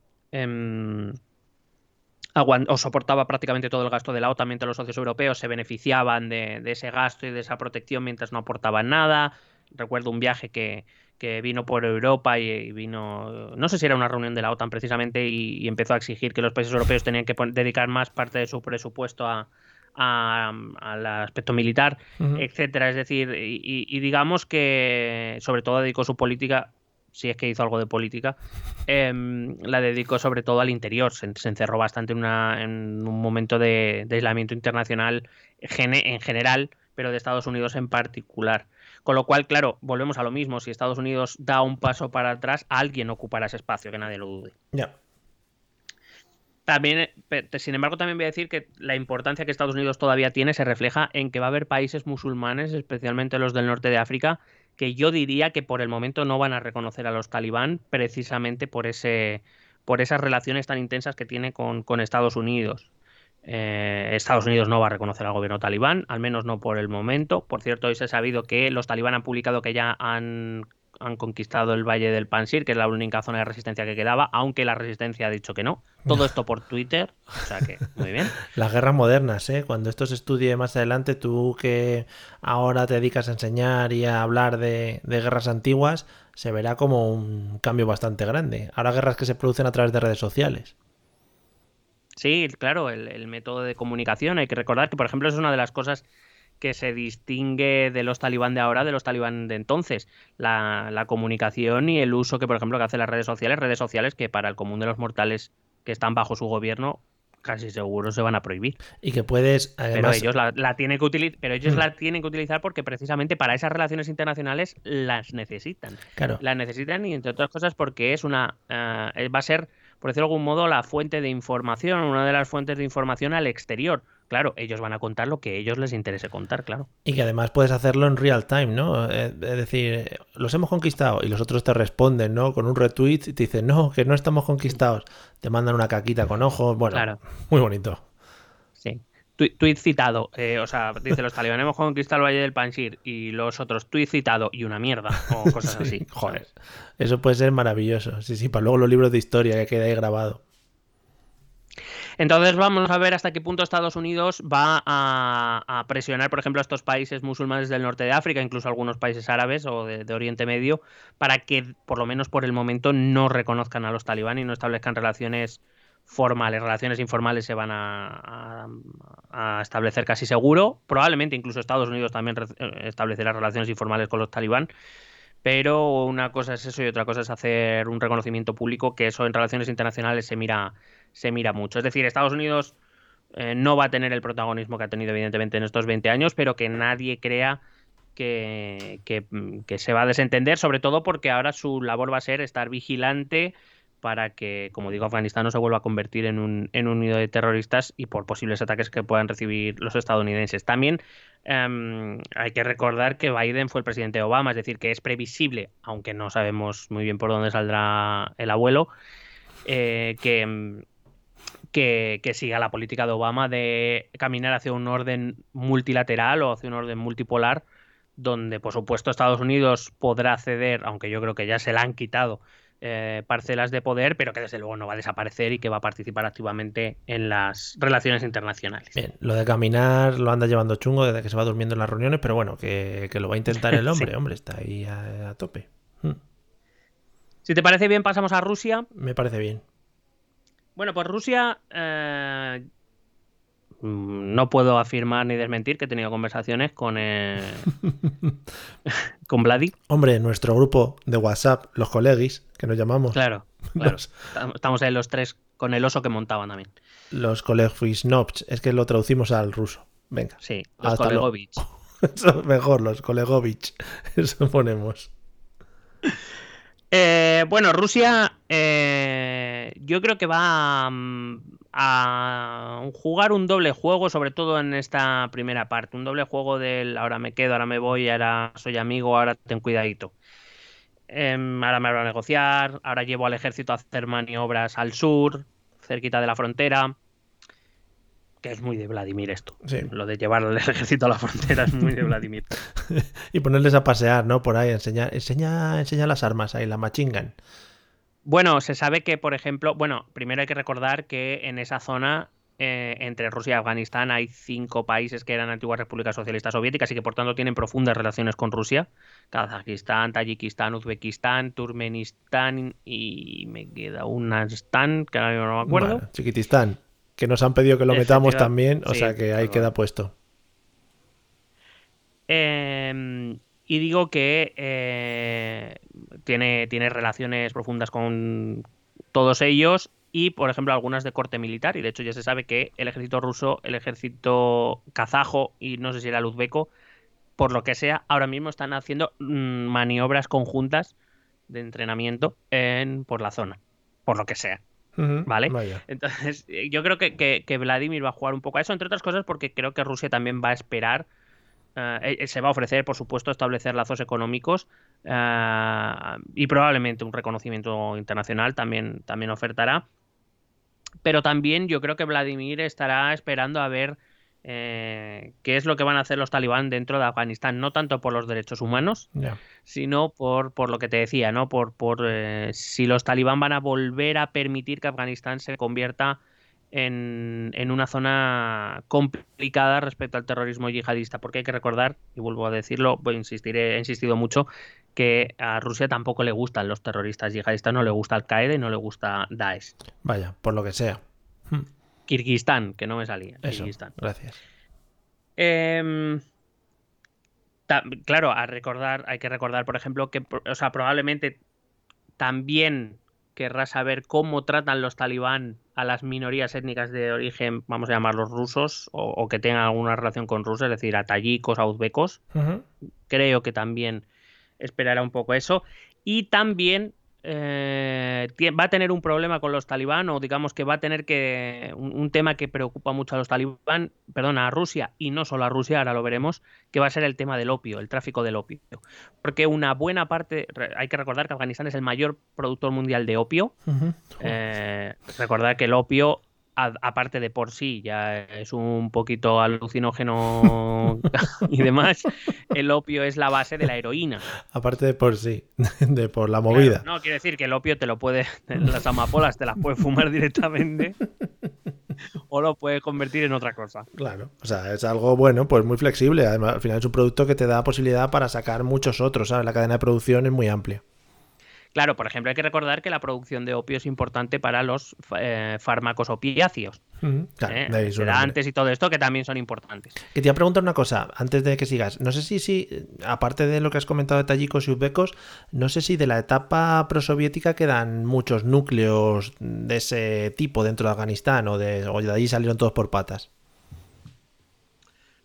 aguan- o soportaba prácticamente todo el gasto de la OTAN mientras los socios europeos se beneficiaban de, ese gasto y de esa protección mientras no aportaban nada. Recuerdo un viaje que, que vino por Europa y, vino, no sé si era una reunión de la OTAN precisamente, y, y empezó a exigir que los países europeos tenían que dedicar más parte de su presupuesto a, a- al aspecto militar, etcétera. Es decir, y, digamos que sobre todo dedicó su política, si es que hizo algo de política, em, la dedicó sobre todo al interior. Se, se encerró bastante en, una- en un momento de, de aislamiento internacional gene- en general, pero de Estados Unidos en particular. Con lo cual, claro, volvemos a lo mismo. Si Estados Unidos da un paso para atrás, alguien ocupará ese espacio, que nadie lo dude. Ya. También, eh, sin embargo, también voy a decir que la importancia que Estados Unidos todavía tiene se refleja en que va a haber países musulmanes, especialmente los del norte de África, que yo diría que por el momento no van a reconocer a los talibán precisamente por ese por esas relaciones tan intensas que tiene con, con Estados Unidos. Eh, Estados Unidos no va a reconocer al gobierno talibán, al menos no por el momento. Por cierto, hoy se ha sabido que los talibán han publicado que ya han, han conquistado el Valle del Pansir, que es la única zona de resistencia que quedaba, aunque la resistencia ha dicho que no. Todo esto por Twitter, o sea que muy bien. Las guerras modernas, ¿eh? Cuando esto se estudie más adelante, tú que ahora te dedicas a enseñar y a hablar de, de guerras antiguas, se verá como un cambio bastante grande. Ahora guerras que se producen a través de redes sociales. Sí, claro, el, el método de comunicación. Hay que recordar que, por ejemplo, es una de las cosas que se distingue de los talibán de ahora de los talibán de entonces. La, la comunicación y el uso que, por ejemplo, que hacen las redes sociales, redes sociales que para el común de los mortales que están bajo su gobierno casi seguro se van a prohibir. Y que puedes, Pero además, ellos la, la tienen que utilizar, pero ellos Mm. la tienen que utilizar porque precisamente para esas relaciones internacionales las necesitan. claro, La necesitan y entre otras cosas porque es una eh, va a ser, por decirlo de algún modo, la fuente de información, una de las fuentes de información al exterior. Claro, ellos van a contar lo que a ellos les interese contar, claro. y que además puedes hacerlo en real time, ¿no? Eh, Es decir, los hemos conquistado y los otros te responden, ¿no? Con un retweet y te dicen, no, que no estamos conquistados. Te mandan una caquita con ojos, bueno, Claro. muy bonito. Sí. Tweet citado, eh, o sea, dice los talibanes hemos conquistado el Valle del Panjir y los otros tweet citado y una mierda o cosas Sí, así. joder. Eso puede ser maravilloso. Sí, sí, para luego los libros de historia que queda ahí grabado. Entonces vamos a ver hasta qué punto Estados Unidos va a, presionar, por ejemplo, a estos países musulmanes del norte de África, incluso algunos países árabes o de, Oriente Medio, para que, por lo menos por el momento, no reconozcan a los talibán y no establezcan relaciones formales. Relaciones informales se van a, a- establecer casi seguro. Probablemente incluso Estados Unidos también eh, establecerá relaciones informales con los talibán. Pero una cosa es eso y otra cosa es hacer un reconocimiento público, que eso en relaciones internacionales se mira, se mira mucho. Es decir, Estados Unidos eh, no va a tener el protagonismo que ha tenido evidentemente en estos 20 años, pero que nadie crea que, mm, que se va a desentender, sobre todo porque ahora su labor va a ser estar vigilante para que, como digo, Afganistán no se vuelva a convertir en un, en un nido de terroristas y por posibles ataques que puedan recibir los estadounidenses. También em, hay que recordar que Biden fue el presidente de Obama, es decir, que es previsible, aunque no sabemos muy bien por dónde saldrá el abuelo, eh, que, em, que, que siga la política de Obama de caminar hacia un orden multilateral o hacia un orden multipolar, donde por supuesto Estados Unidos podrá ceder, aunque yo creo que ya se la han quitado, eh, parcelas de poder, pero que desde luego no va a desaparecer y que va a participar activamente en las relaciones internacionales. Bien, lo de caminar lo anda llevando chungo desde que se va durmiendo en las reuniones, pero bueno, que, que lo va a intentar el hombre, Sí. hombre, está ahí a, a tope. Mm, Si te parece bien, pasamos a Rusia. Me parece bien. Bueno, pues Rusia, eh, mm, no puedo afirmar ni desmentir que he tenido conversaciones con, eh, con Vladi. Hombre, nuestro grupo de WhatsApp, los colegis, que nos llamamos. Claro, claro. Estamos ahí los tres con el oso que montaban también. Los colegis Nobs, es que lo traducimos al ruso. Venga. Sí, los Kolegovich. Eso mejor, los Kolegovich. Eso ponemos. Eh, bueno, Rusia eh, yo creo que va mm, a, jugar un doble juego, sobre todo en esta primera parte. Un doble juego del ahora me quedo, ahora me voy, ahora soy amigo, ahora ten cuidadito. Em, ahora me habrá a negociar, ahora llevo al ejército a hacer maniobras al sur, cerquita de la frontera que es muy de Vladimir esto. Lo de llevar al ejército a la frontera es muy de Vladimir. y ponerles a pasear, ¿no? Por ahí, enseñar, enseña, enseña las armas ahí, la machingan. Bueno, se sabe que, por ejemplo, bueno, primero hay que recordar que en esa zona, eh, entre Rusia y Afganistán, hay cinco países que eran antiguas repúblicas socialistas soviéticas y que por tanto tienen profundas relaciones con Rusia. Kazajistán, Tayikistán, Uzbekistán, Turmenistán y me queda un Stan, que ahora no me acuerdo. Chiquitistán que nos han pedido que lo metamos también, o sea que ahí queda puesto. Em, y digo que eh, tiene, tiene relaciones profundas con todos ellos y, por ejemplo, algunas de corte militar. Y de hecho ya se sabe que el ejército ruso, el ejército kazajo y no sé si era el uzbeco, por lo que sea, ahora mismo están haciendo mm, maniobras conjuntas de entrenamiento en, por la zona, por lo que sea. ¿Vale? Entonces, yo creo que, Vladimir va a jugar un poco a eso, entre otras cosas porque creo que Rusia también va a esperar, eh, eh, se va a ofrecer, por supuesto, establecer lazos económicos y probablemente un reconocimiento internacional también, también ofertará. Pero también yo creo que Vladimir estará esperando a ver eh, qué es lo que van a hacer los talibán dentro de Afganistán, no tanto por los derechos humanos, sino por, por, lo que te decía, ¿no? Por, por si los talibán van a volver a permitir que Afganistán se convierta en, en, una zona complicada respecto al terrorismo yihadista, porque hay que recordar, y vuelvo a decirlo, voy a insistir, he insistido mucho, que a Rusia tampoco le gustan los terroristas yihadistas, no le gusta Al Qaeda y no le gusta Daesh. Vaya, por lo que sea. Hmm. Kirguistán, que no me salía. Gracias. Em, claro, a recordar, hay que recordar, por ejemplo, que o sea, probablemente también querrá saber cómo tratan los talibán a las minorías étnicas de origen, vamos a llamarlos rusos, o, que tengan alguna relación con rusos, es decir, a tayikos, a uzbecos. Creo que también esperará un poco eso. Y también eh, va a tener un problema con los talibán o digamos que va a tener que un, tema que preocupa mucho a los talibán, perdona, a Rusia y no solo a Rusia, ahora lo veremos, que va a ser el tema del opio, el tráfico del opio. Porque una buena parte, hay que recordar que Afganistán es el mayor productor mundial de opio. Eh, recordar que el opio aparte de por sí, ya es un poquito alucinógeno y demás, el opio es la base de la heroína. Aparte de por sí, de por la movida. no, quiere decir que el opio te lo puede, las amapolas te las puedes fumar directamente o lo puedes convertir en otra cosa. Claro, o sea, es algo bueno, pues muy flexible. Además, al final es un producto que te da posibilidad para sacar muchos otros, ¿sabes? La cadena de producción es muy amplia. Claro, por ejemplo, hay que recordar que la producción de opio es importante para los eh, fármacos opiáceos. claro, eh, sedantes y todo esto que también son importantes. Que te iba a preguntar una cosa, antes de que sigas. No sé si, si aparte de lo que has comentado de tayikos y uzbecos, no sé si de la etapa prosoviética quedan muchos núcleos de ese tipo dentro de Afganistán o de, o de allí salieron todos por patas.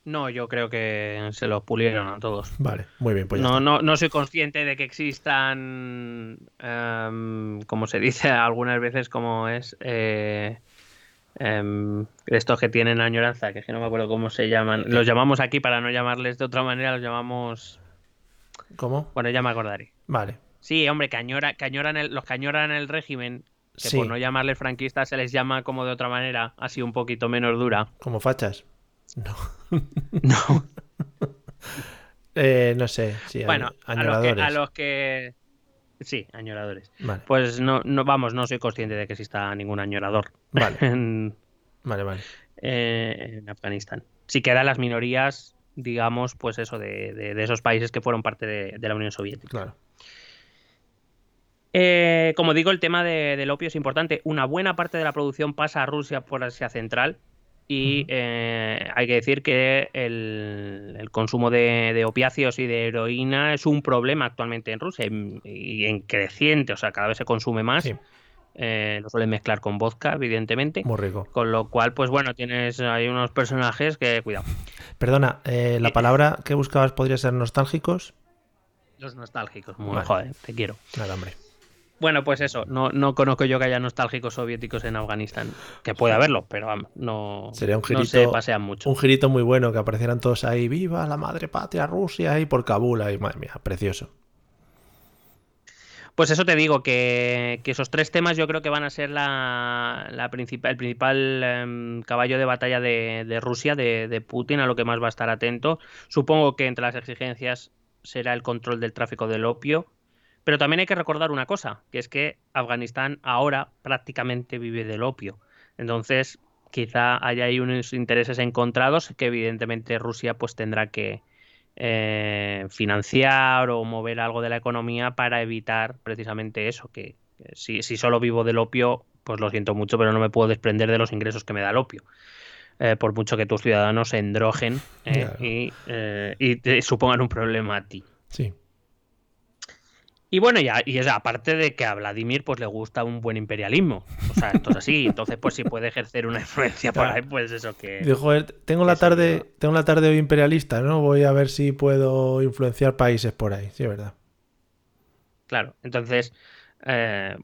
No, yo creo que se los pulieron a todos. Vale, muy bien. Pues no, no, no soy consciente de que existan, em, como se dice algunas veces, como es eh, em, estos que tienen añoranza, que es que no me acuerdo cómo se llaman. Los llamamos aquí para no llamarles de otra manera, los llamamos. ¿Cómo? Bueno, ya me acordaré. Vale. Sí, hombre, que, añora, que añoran el, los que añoran el régimen, que por no llamarles franquistas se les llama como de otra manera, así un poquito menos dura. Como fachas. No. no. Eh, no sé, sí, bueno, añoradores. A los, que, Sí, añoradores. Pues no, no, vamos, no soy consciente de que exista ningún añorador. Vale. vale, vale. Eh, en Afganistán. Sí quedan las minorías, digamos, pues eso, de, esos países que fueron parte de, la Unión Soviética. Claro. Eh, como digo, el tema del opio es importante. Una buena parte de la producción pasa a Rusia por Asia Central, y eh, hay que decir que el, consumo de, opiáceos y de heroína es un problema actualmente en Rusia y, en creciente, o sea, cada vez se consume más. Eh, lo suelen mezclar con vodka, evidentemente. Muy rico. Con lo cual, pues bueno, tienes hay unos personajes que, cuidado. Perdona, eh, la palabra que buscabas podría ser nostálgicos. Los nostálgicos, muy joder, te quiero. Nada, hombre. Bueno, pues eso, no, no conozco yo que haya nostálgicos soviéticos en Afganistán. Que puede haberlo, pero vamos, no, Sería un girito, no se pasean mucho. Un girito muy bueno, que aparecieran todos ahí, viva la madre patria Rusia, ahí por Kabul, ahí, madre mía, precioso. Pues eso te digo, que, esos tres temas yo creo que van a ser la, la principal, el principal em, caballo de batalla de, Rusia, de, de, Putin, a lo que más va a estar atento. Supongo que entre las exigencias será el control del tráfico del opio, pero también hay que recordar una cosa, que es que Afganistán ahora prácticamente vive del opio. Entonces, quizá haya ahí unos intereses encontrados que evidentemente Rusia pues tendrá que eh, financiar o mover algo de la economía para evitar precisamente eso, que, si, solo vivo del opio, pues lo siento mucho, pero no me puedo desprender de los ingresos que me da el opio. Eh, por mucho que tus ciudadanos se endrogen eh, y, y te supongan un problema a ti. Sí. Y bueno, ya, y es aparte de que a Vladimir pues le gusta un buen imperialismo. O sea, esto es así. Entonces, pues si puede ejercer una influencia por ahí, pues eso que. Dijo, tengo la tarde, tengo la tarde hoy imperialista, ¿no? Voy a ver si puedo influenciar países por ahí. Sí, es verdad. Claro, entonces. Eh,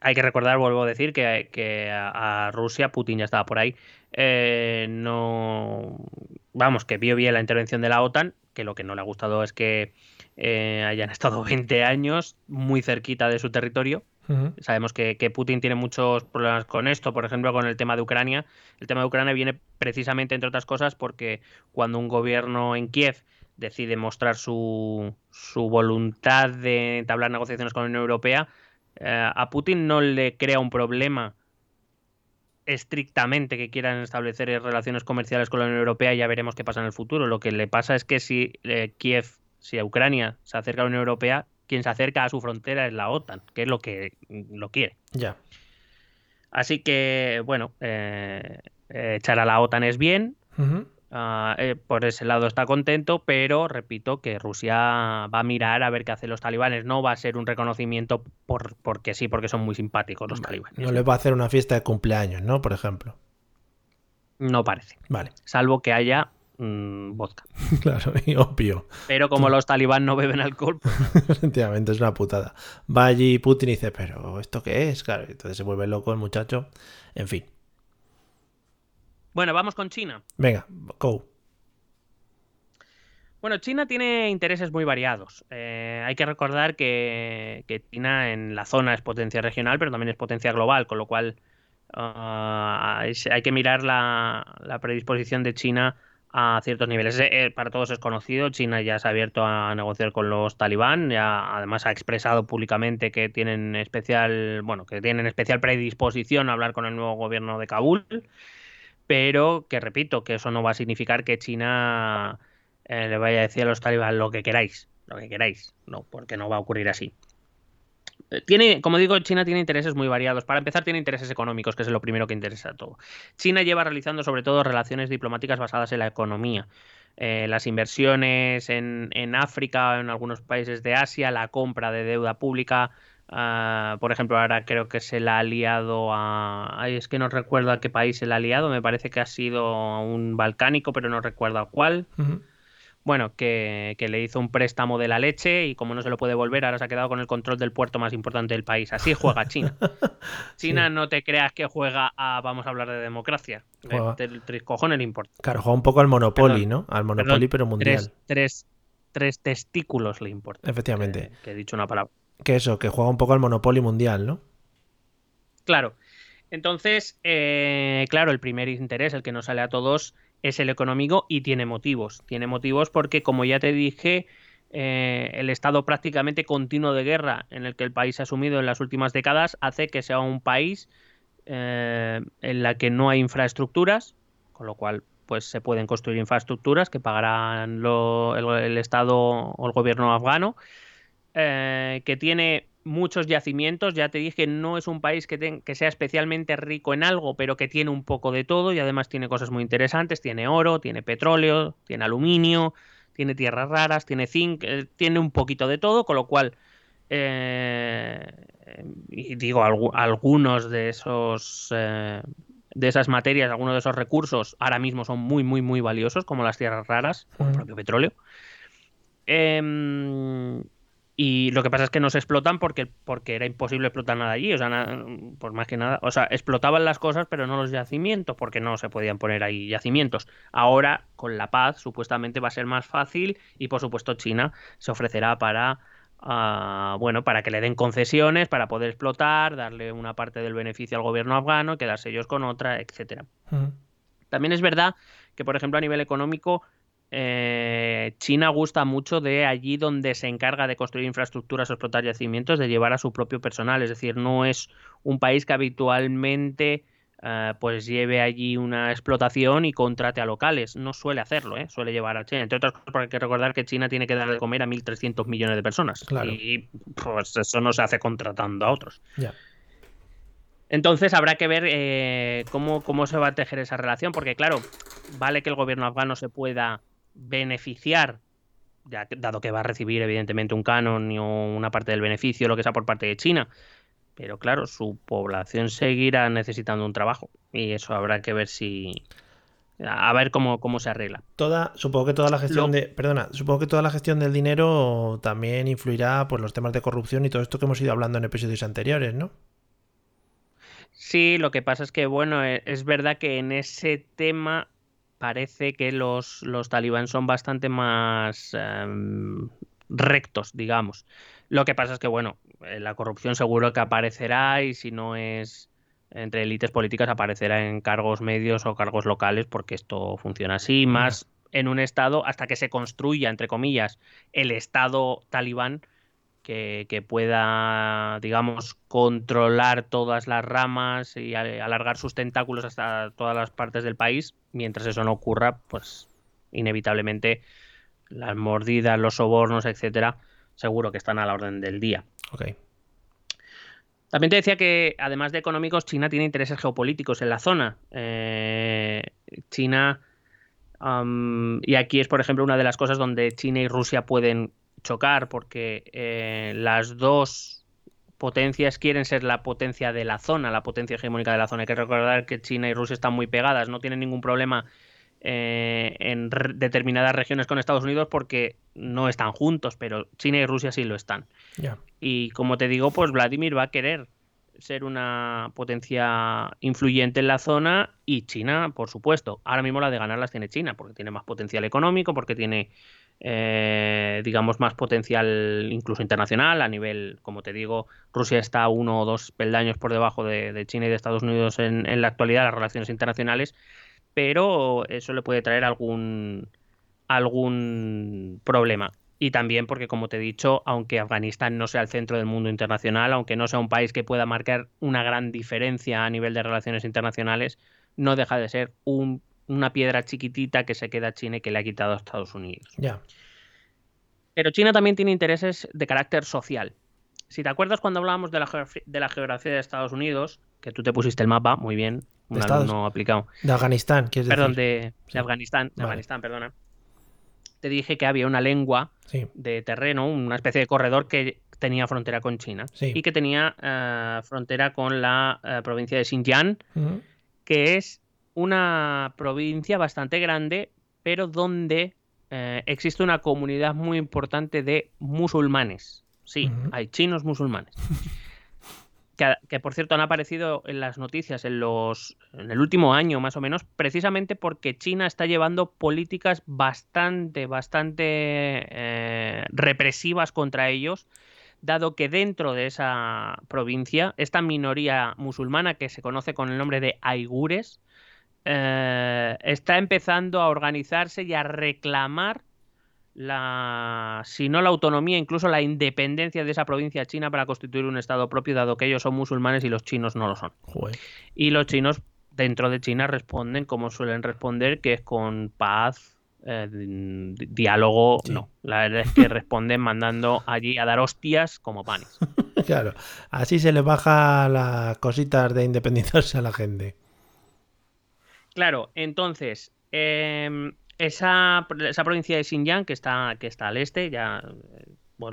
hay que recordar, vuelvo a decir, que, a, Rusia Putin ya estaba por ahí. Eh, no. Vamos, que vio bien la intervención de la OTAN, que lo que no le ha gustado es que eh, hayan estado 20 años muy cerquita de su territorio. Sabemos que, Putin tiene muchos problemas con esto, por ejemplo, con el tema de Ucrania. El tema de Ucrania viene precisamente, entre otras cosas, porque cuando un gobierno en Kiev decide mostrar su, su voluntad de entablar negociaciones con la Unión Europea, eh, a Putin no le crea un problema estrictamente que quieran establecer relaciones comerciales con la Unión Europea, ya veremos qué pasa en el futuro. Lo que le pasa es que si eh, Kiev si a Ucrania se acerca a la Unión Europea, quien se acerca a su frontera es la OTAN, que es lo que lo quiere. Ya. Así que, bueno, eh, echar a la OTAN es bien. Ah, eh, por ese lado está contento, pero repito que Rusia va a mirar a ver qué hacen los talibanes. No va a ser un reconocimiento por, porque sí, porque son muy simpáticos los talibanes. No les va a hacer una fiesta de cumpleaños, ¿no? Por ejemplo. No parece. Vale. Salvo que haya Mm, vodka. Claro, y obvio. Pero como los talibán no beben alcohol, pues Efectivamente, es una putada. Va allí Putin y dice, pero ¿esto qué es? Claro, entonces se vuelve loco el muchacho. En fin. Bueno, vamos con China. Venga, go. Bueno, China tiene intereses muy variados. Eh, hay que recordar que, China en la zona es potencia regional, pero también es potencia global, con lo cual ah, hay que mirar la predisposición de China a ciertos niveles. Eh, para todos es conocido, China ya se ha abierto a negociar con los talibán, ya además ha expresado públicamente que tienen especial, bueno, que tienen especial predisposición a hablar con el nuevo gobierno de Kabul, pero que repito, que eso no va a significar que China eh, le vaya a decir a los talibán lo que queráis, lo que queráis, no, porque no va a ocurrir así tiene, como digo, China tiene intereses muy variados. Para empezar, tiene intereses económicos, que es lo primero que interesa a todo. China lleva realizando sobre todo relaciones diplomáticas basadas en la economía. Eh, las inversiones en, en África, en algunos países de Asia, la compra de deuda pública, ah, por ejemplo, ahora creo que se la ha aliado a. Ay, es que no recuerdo a qué país se la ha aliado. Me parece que ha sido un balcánico, pero no recuerdo a cuál bueno, que, le hizo un préstamo de la leche y como no se lo puede volver, ahora se ha quedado con el control del puerto más importante del país. Así juega China. China no te creas que juega a, vamos a hablar de democracia. El tres cojones le importa. Claro, juega un poco al Monopoly, ¿no? Al Monopoly, pero mundial. Tres, tres, testículos le importa. Efectivamente. Que, he dicho una palabra. Que eso, que juega un poco al Monopoly mundial, ¿no? Claro. Entonces, eh, claro, el primer interés, el que nos sale a todos, es el económico y tiene motivos. Tiene motivos porque, como ya te dije, eh, el estado prácticamente continuo de guerra en el que el país ha asumido en las últimas décadas hace que sea un país eh, en la que no hay infraestructuras, con lo cual pues se pueden construir infraestructuras que pagarán el, Estado o el gobierno afgano, eh, que tiene muchos yacimientos. Ya te dije, no es un país que, que, sea especialmente rico en algo, pero que tiene un poco de todo y además tiene cosas muy interesantes. Tiene oro, tiene petróleo, tiene aluminio, tiene tierras raras, tiene zinc, eh, tiene un poquito de todo, con lo cual, eh, y digo, algunos de esos... Eh, de esas materias, algunos de esos recursos ahora mismo son muy, muy, muy valiosos, como las tierras raras o el propio petróleo. Em, y lo que pasa es que no se explotan porque, porque era imposible explotar nada allí. O sea, por más que nada. O sea, explotaban las cosas, pero no los yacimientos, porque no se podían poner ahí yacimientos. Ahora, con la paz, supuestamente va a ser más fácil. Y por supuesto, China se ofrecerá para. Ah, bueno, para que le den concesiones, para poder explotar, darle una parte del beneficio al gobierno afgano, quedarse ellos con otra, etcétera. También es verdad que, por ejemplo, a nivel económico, eh, China gusta mucho de allí donde se encarga de construir infraestructuras o explotar yacimientos, de llevar a su propio personal. Es decir, no es un país que habitualmente eh, pues lleve allí una explotación y contrate a locales. No suele hacerlo, ¿eh? suele llevar a China. Entre otras cosas, porque hay que recordar que China tiene que dar de comer a 1.300 millones de personas. Y pues eso no se hace contratando a otros. Entonces habrá que ver cómo, cómo se va a tejer esa relación, porque claro, vale que el gobierno afgano se pueda beneficiar, ya, dado que va a recibir evidentemente un canon o una parte del beneficio, lo que sea por parte de China. Pero claro, su población seguirá necesitando un trabajo y eso habrá que ver si, a ver cómo, cómo se arregla. Toda, supongo que toda la gestión de, perdona, supongo que toda la gestión del dinero también influirá por los temas de corrupción y todo esto que hemos ido hablando en episodios anteriores, ¿no? Sí, lo que pasa es que bueno, e, es verdad que en ese tema parece que los, los talibán son bastante más em, rectos, digamos. Lo que pasa es que, bueno, eh, la corrupción seguro que aparecerá y si no es entre élites políticas aparecerá en cargos medios o cargos locales porque esto funciona así, más en un estado hasta que se construya, entre comillas, el estado talibán que, pueda, digamos, controlar todas las ramas y alargar sus tentáculos hasta todas las partes del país. Mientras eso no ocurra, pues inevitablemente las mordidas, los sobornos, etcétera, seguro que están a la orden del día. También te decía que, además de económicos, China tiene intereses geopolíticos en la zona. Eh, China. y aquí es, por ejemplo, una de las cosas donde China y Rusia pueden chocar porque eh, las dos potencias quieren ser la potencia de la zona, la potencia hegemónica de la zona. Hay que recordar que China y Rusia están muy pegadas, no tienen ningún problema eh, en determinadas regiones con Estados Unidos porque no están juntos, pero China y Rusia sí lo están. Y como te digo, pues Vladimir va a querer ser una potencia influyente en la zona y China, por supuesto. Ahora mismo la de ganarlas tiene China, porque tiene más potencial económico, porque tiene eh, digamos, más potencial incluso internacional. A nivel, como te digo, Rusia está uno o dos peldaños por debajo de, China y de Estados Unidos en, la actualidad, las relaciones internacionales, pero eso le puede traer algún, algún problema. Y también porque, como te he dicho, aunque Afganistán no sea el centro del mundo internacional, aunque no sea un país que pueda marcar una gran diferencia a nivel de relaciones internacionales, no deja de ser un una piedra chiquitita que se queda a China y que le ha quitado a Estados Unidos. Ya. Pero China también tiene intereses de carácter social. Si te acuerdas cuando hablábamos de la, de la geografía de Estados Unidos, que tú te pusiste el mapa, muy bien, un alumno aplicado. De Afganistán, quieres decir. Perdón, de, Afganistán, de Afganistán, perdona. Te dije que había una lengua de terreno, una especie de corredor que tenía frontera con China y que tenía eh, frontera con la eh, provincia de Xinjiang, que es una provincia bastante grande, pero donde eh, existe una comunidad muy importante de musulmanes. Sí, hay chinos musulmanes. Que, por cierto han aparecido en las noticias en, los, en el último año más o menos, precisamente porque China está llevando políticas bastante, bastante eh, represivas contra ellos, dado que dentro de esa provincia, esta minoría musulmana que se conoce con el nombre de aigures, eh, está empezando a organizarse y a reclamar la, si no la autonomía, incluso la independencia de esa provincia china para constituir un estado propio, dado que ellos son musulmanes y los chinos no lo son. Y los chinos dentro de China responden como suelen responder, que es con paz, eh, diálogo, no. La verdad es que responden mandando allí a dar hostias como panes. claro, así se le baja las cositas de independizarse a la gente. Claro, entonces, em, esa, esa, provincia de Xinjiang, que está, que está al este, ya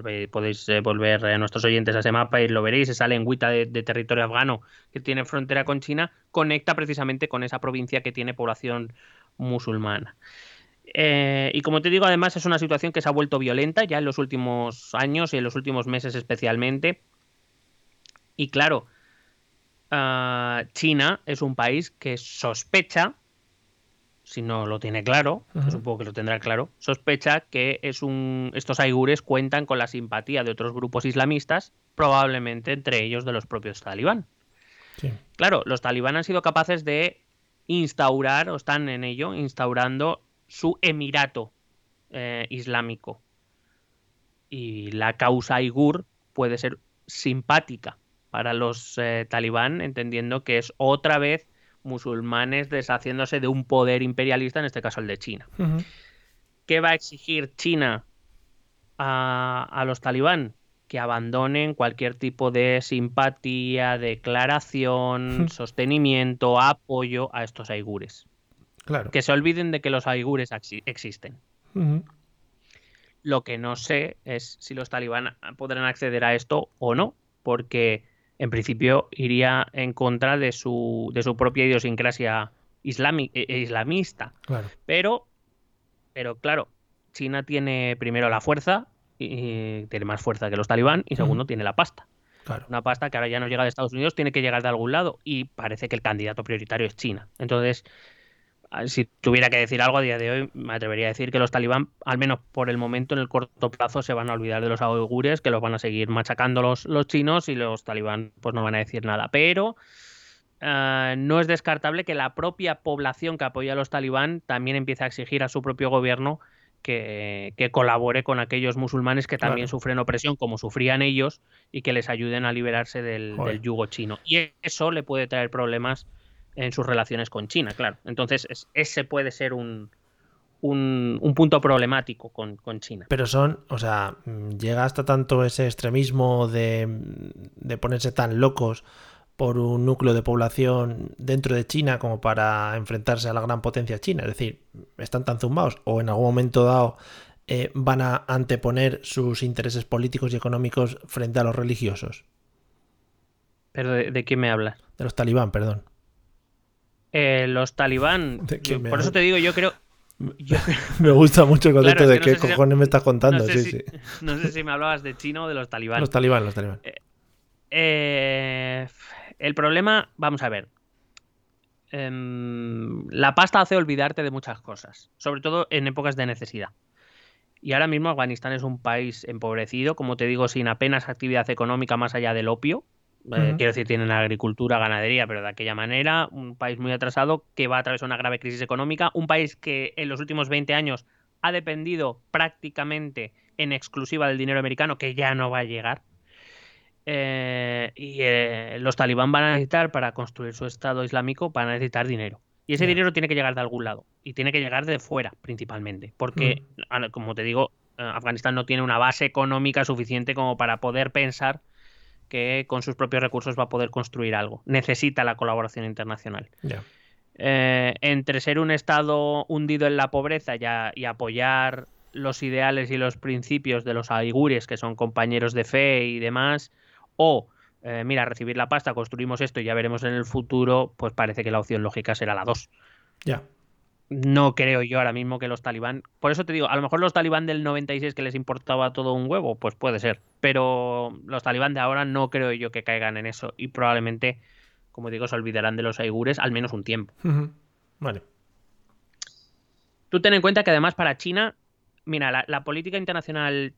eh, podéis eh, volver a nuestros oyentes a ese mapa y lo veréis, esa lengüita de, de, territorio afgano que tiene frontera con China, conecta precisamente con esa provincia que tiene población musulmana. Eh, y como te digo, además es una situación que se ha vuelto violenta ya en los últimos años y en los últimos meses especialmente. Y claro, ah, China es un país que sospecha, si no lo tiene claro, supongo que lo tendrá claro, sospecha que es un, estos aigures cuentan con la simpatía de otros grupos islamistas, probablemente entre ellos de los propios talibán. Claro, los talibán han sido capaces de instaurar, o están en ello, instaurando su emirato eh, islámico. Y la causa Aigur puede ser simpática para los eh, talibán, entendiendo que es otra vez musulmanes deshaciéndose de un poder imperialista, en este caso el de China. ¿Qué va a exigir China a, a, los talibán? Que abandonen cualquier tipo de simpatía, declaración, sostenimiento, apoyo a estos aigures. Que se olviden de que los aigures existen. Lo que no sé es si los talibán podrán acceder a esto o no, porque en principio iría en contra de su, de su propia idiosincrasia e, e islamista. Pero, pero claro, China tiene primero la fuerza, y, tiene más fuerza que los talibán, y segundo tiene la pasta. Una pasta que ahora ya no llega de Estados Unidos, tiene que llegar de algún lado, y parece que el candidato prioritario es China. Entonces, si tuviera que decir algo a día de hoy, me atrevería a decir que los talibán, al menos por el momento, en el corto plazo, se van a olvidar de los uigures, que los van a seguir machacando los, los chinos y los talibán pues no van a decir nada. Pero eh, no es descartable que la propia población que apoya a los talibán también empiece a exigir a su propio gobierno que, colabore con aquellos musulmanes que también sufren opresión como sufrían ellos y que les ayuden a liberarse del, del yugo chino. Y eso le puede traer problemas en sus relaciones con China, claro. Entonces, ese puede ser un, un, punto problemático con, China. Pero son, o sea, llega hasta tanto ese extremismo de, de, ponerse tan locos por un núcleo de población dentro de China como para enfrentarse a la gran potencia china. Es decir, están tan zumbados o en algún momento dado eh, van a anteponer sus intereses políticos y económicos frente a los religiosos. ¿Pero de, de qué me hablas? De los talibán, perdón. Eh, los talibán. por eso te digo, yo creo. me gusta mucho el concepto de qué cojones me estás contando. No sé, si, no sé si me hablabas de chino o de los talibán. Los talibán, los talibán. Eh, eh, el problema, vamos a ver. Em, la pasta hace olvidarte de muchas cosas, sobre todo en épocas de necesidad. Y ahora mismo Afganistán es un país empobrecido, como te digo, sin apenas actividad económica más allá del opio. Eh, quiero decir, tienen agricultura, ganadería, pero de aquella manera, un país muy atrasado que va a atravesar una grave crisis económica, un país que en los últimos 20 años ha dependido prácticamente en exclusiva del dinero americano, que ya no va a llegar. Eh, y eh, los talibán van a necesitar, para construir su Estado Islámico, van a necesitar dinero. Y ese dinero tiene que llegar de algún lado. Y tiene que llegar de fuera, principalmente. Porque, como te digo, Afganistán no tiene una base económica suficiente como para poder pensar que con sus propios recursos va a poder construir algo. Necesita la colaboración internacional. Eh, entre ser un Estado hundido en la pobreza y, apoyar los ideales y los principios de los aigures, que son compañeros de fe y demás, o, eh, mira, recibir la pasta, construimos esto y ya veremos en el futuro, pues parece que la opción lógica será la 2. Ya no creo yo ahora mismo que los talibán. Por eso te digo, a lo mejor los talibán del 96 que les importaba todo un huevo, pues puede ser. Pero los talibán de ahora no creo yo que caigan en eso. Y probablemente, como digo, se olvidarán de los aigures al menos un tiempo. Vale. Tú ten en cuenta que además para China, mira, la política internacional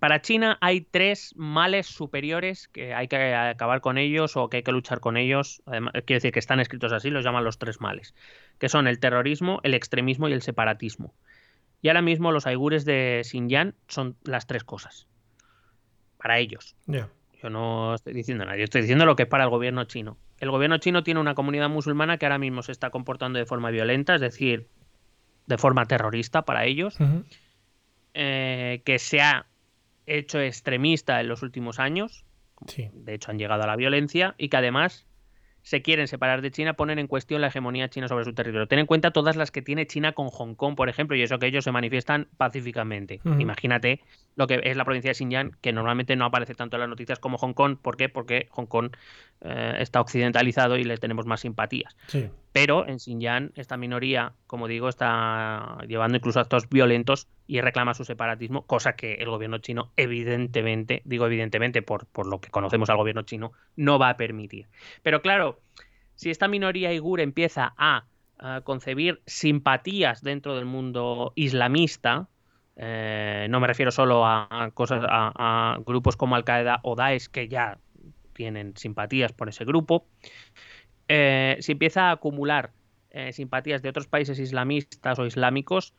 para China hay tres males superiores que hay que acabar con ellos o que hay que luchar con ellos. Además, quiero decir que están escritos así, los llaman los tres males, que son el terrorismo, el extremismo y el separatismo. Y ahora mismo los aigures de Xinjiang son las tres cosas. Para ellos. Yo no estoy diciendo nada, yo estoy diciendo lo que es para el gobierno chino. El gobierno chino tiene una comunidad musulmana que ahora mismo se está comportando de forma violenta, es decir, de forma terrorista para ellos, eh, que se ha hecho extremista en los últimos años, de hecho han llegado a la violencia, y que además se quieren separar de China, ponen en cuestión la hegemonía china sobre su territorio. Ten en cuenta todas las que tiene China con Hong Kong, por ejemplo, y eso que ellos se manifiestan pacíficamente. Imagínate lo que es la provincia de Xinjiang, que normalmente no aparece tanto en las noticias como Hong Kong. ¿Por qué? Porque Hong Kong eh, está occidentalizado y le tenemos más simpatías. Pero en Xinjiang esta minoría, como digo, está llevando incluso actos violentos y reclama su separatismo, cosa que el gobierno chino evidentemente, digo evidentemente por, por lo que conocemos al gobierno chino, no va a permitir. Pero claro, si esta minoría uigur empieza a, concebir simpatías dentro del mundo islamista, eh, no me refiero solo a, cosas, a, grupos como Al Qaeda o Daesh que ya tienen simpatías por ese grupo. Eh, si empieza a acumular eh, simpatías de otros países islamistas o islámicos,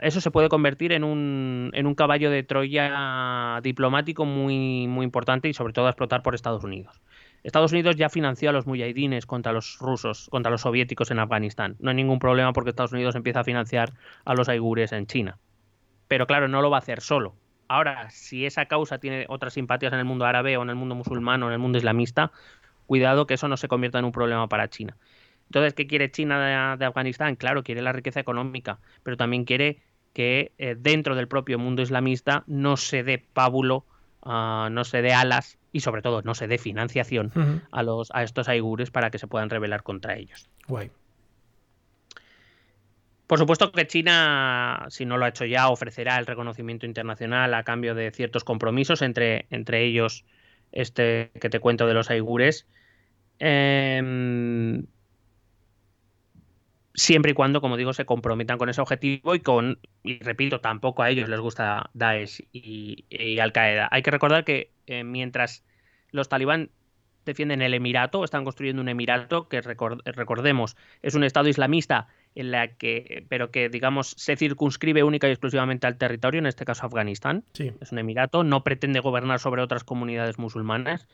eso se puede convertir en un, en un, caballo de Troya diplomático muy, muy importante y sobre todo a explotar por Estados Unidos. Estados Unidos ya financió a los mujahidines contra los rusos, contra los soviéticos en Afganistán. No hay ningún problema porque Estados Unidos empieza a financiar a los aigures en China pero claro, no lo va a hacer solo. Ahora, si esa causa tiene otras simpatías en el mundo árabe o en el mundo musulmán o en el mundo islamista, cuidado que eso no se convierta en un problema para China. Entonces, ¿qué quiere China de, Afganistán? Claro, quiere la riqueza económica, pero también quiere que eh, dentro del propio mundo islamista no se dé pábulo, ah, no se dé alas y sobre todo no se dé financiación a, los, a estos aigures para que se puedan rebelar contra ellos. Guay. Por supuesto que China, si no lo ha hecho ya, ofrecerá el reconocimiento internacional a cambio de ciertos compromisos, entre, entre ellos este que te cuento de los aigures. Em, siempre y cuando, como digo, se comprometan con ese objetivo y con, y repito, tampoco a ellos les gusta Daesh y, Al Qaeda. Hay que recordar que eh, mientras los talibán defienden el Emirato, están construyendo un Emirato que recordemos es un Estado islamista en la que, pero que digamos se circunscribe única y exclusivamente al territorio, en este caso Afganistán. Es un Emirato, no pretende gobernar sobre otras comunidades musulmanas.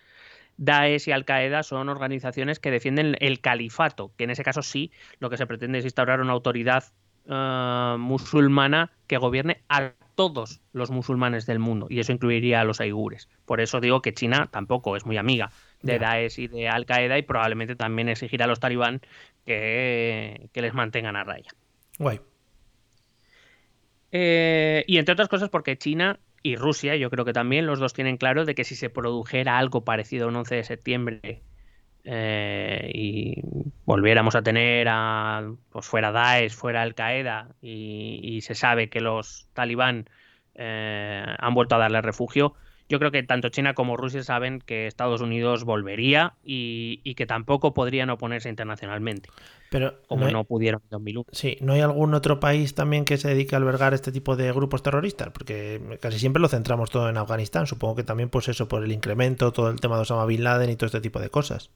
Daesh y Al Qaeda son organizaciones que defienden el califato, que en ese caso sí, lo que se pretende es instaurar una autoridad eh, musulmana que gobierne a todos los musulmanes del mundo, y eso incluiría a los aigures. Por eso digo que China tampoco es muy amiga de Daesh y de Al Qaeda y probablemente también exigirá a los talibán que, les mantengan a raya. Guay. Eh, y entre otras cosas porque China y Rusia, yo creo que también los dos tienen claro de que si se produjera algo parecido a un 11 de septiembre eh, y volviéramos a tener a, pues fuera Daesh, fuera Al Qaeda y, se sabe que los talibán eh, han vuelto a darle refugio, yo creo que tanto China como Rusia saben que Estados Unidos volvería y, que tampoco podrían oponerse internacionalmente. Pero como no, pudieron en 2001. Sí, ¿no hay algún otro país también que se dedique a albergar este tipo de grupos terroristas? Porque casi siempre lo centramos todo en Afganistán. Supongo que también, pues eso, por el incremento, todo el tema de Osama Bin Laden y todo este tipo de cosas.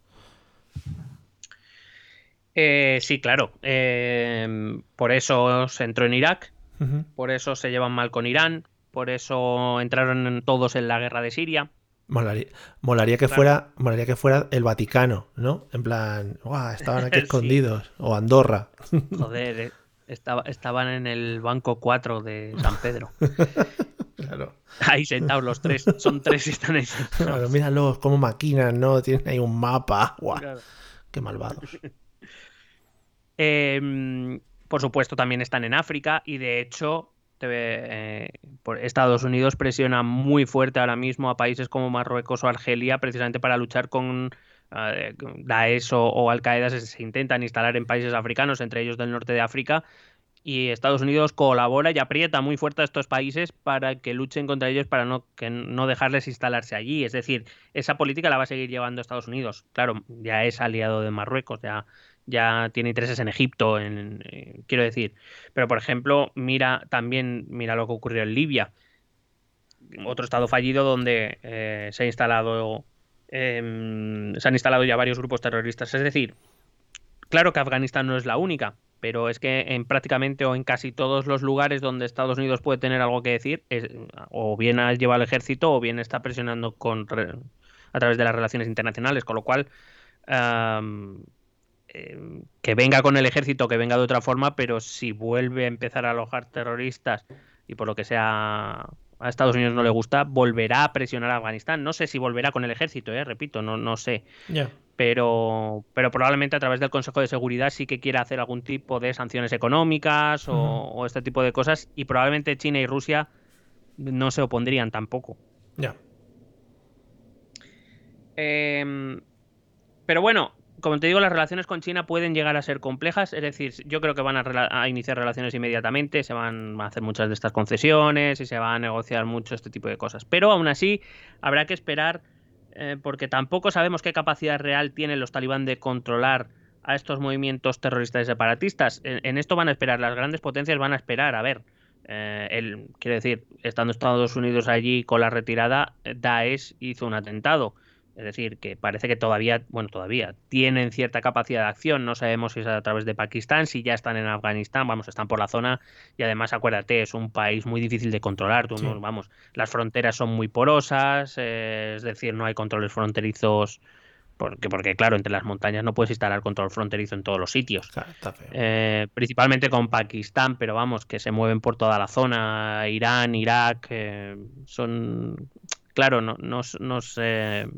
Eh, sí, claro. Eh, por eso se entró en Irak, por eso se llevan mal con Irán, por eso entraron todos en la guerra de Siria. Molaría, que fuera molaría que fuera el Vaticano, ¿no? En plan, estaban aquí escondidos o Andorra. Joder, eh, estaban en el banco 4 de San Pedro. claro. Ahí sentados los tres, son tres y están ahí Claro, míralos cómo maquinan, ¿no? Tienen ahí un mapa. Qué malvados. Em, por supuesto, también están en África y de hecho eh, Estados Unidos presiona muy fuerte ahora mismo a países como Marruecos o Argelia precisamente para luchar con eh, Daesh o, Al Qaeda se, intentan instalar en países africanos, entre ellos del norte de África, y Estados Unidos colabora y aprieta muy fuerte a estos países para que luchen contra ellos para no, que no dejarles instalarse allí. Es decir, esa política la va a seguir llevando Estados Unidos. Claro, ya es aliado de Marruecos, ya ya tiene intereses en Egipto, eh, quiero decir. Pero, por ejemplo, mira también mira lo que ocurrió en Libia, otro estado fallido donde eh, se ha instalado em, se han instalado ya varios grupos terroristas. Es decir, claro que Afganistán no es la única, pero es que en prácticamente o en casi todos los lugares donde Estados Unidos puede tener algo que decir, o bien lleva al ejército o bien está presionando con, a través de las relaciones internacionales, con lo cual Em, que venga con el ejército, que venga de otra forma, pero si vuelve a empezar a alojar terroristas y por lo que sea a Estados Unidos no le gusta, volverá a presionar a Afganistán. No sé si volverá con el ejército, ¿eh? repito, no, no sé. Pero, pero probablemente a través del Consejo de Seguridad sí que quiera hacer algún tipo de sanciones económicas o, este tipo de cosas. Y probablemente China y Rusia no se opondrían tampoco. Ya. Em, pero bueno, como te digo, las relaciones con China pueden llegar a ser complejas, es decir, yo creo que van a, iniciar relaciones inmediatamente, se van a hacer muchas de estas concesiones y se va a negociar mucho este tipo de cosas. Pero aún así, habrá que esperar, eh, porque tampoco sabemos qué capacidad real tienen los talibán de controlar a estos movimientos terroristas y separatistas. En, esto van a esperar, las grandes potencias van a esperar, a ver. Eh, el, quiero decir, estando Estados Unidos allí con la retirada, Daesh hizo un atentado es decir, que parece que todavía, bueno, todavía tienen cierta capacidad de acción. No sabemos si es a través de Pakistán, si ya están en Afganistán, vamos, están por la zona. Y además, acuérdate, es un país muy difícil de controlar. Tú, vamos, las fronteras son muy porosas, eh, es decir, no hay controles fronterizos. Porque, porque, claro, entre las montañas no puedes instalar control fronterizo en todos los sitios. Eh, principalmente con Pakistán, pero vamos, que se mueven por toda la zona. Irán, Irak, eh, son. Claro, no, no, no sé Em,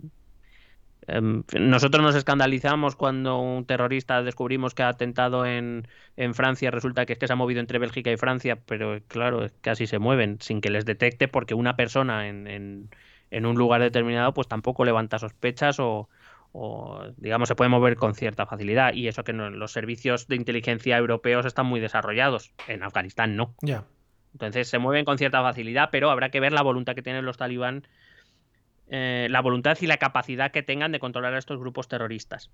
nosotros nos escandalizamos cuando un terrorista descubrimos que ha atentado en, en, Francia, resulta que es que se ha movido entre Bélgica y Francia, pero claro, casi se mueven sin que les detecte porque una persona en, en, en un lugar determinado pues tampoco levanta sospechas o, o, digamos se puede mover con cierta facilidad y eso que los servicios de inteligencia europeos están muy desarrollados, en Afganistán no. Ya. Entonces se mueven con cierta facilidad, pero habrá que ver la voluntad que tienen los talibán eh, la voluntad y la capacidad que tengan de controlar a estos grupos terroristas.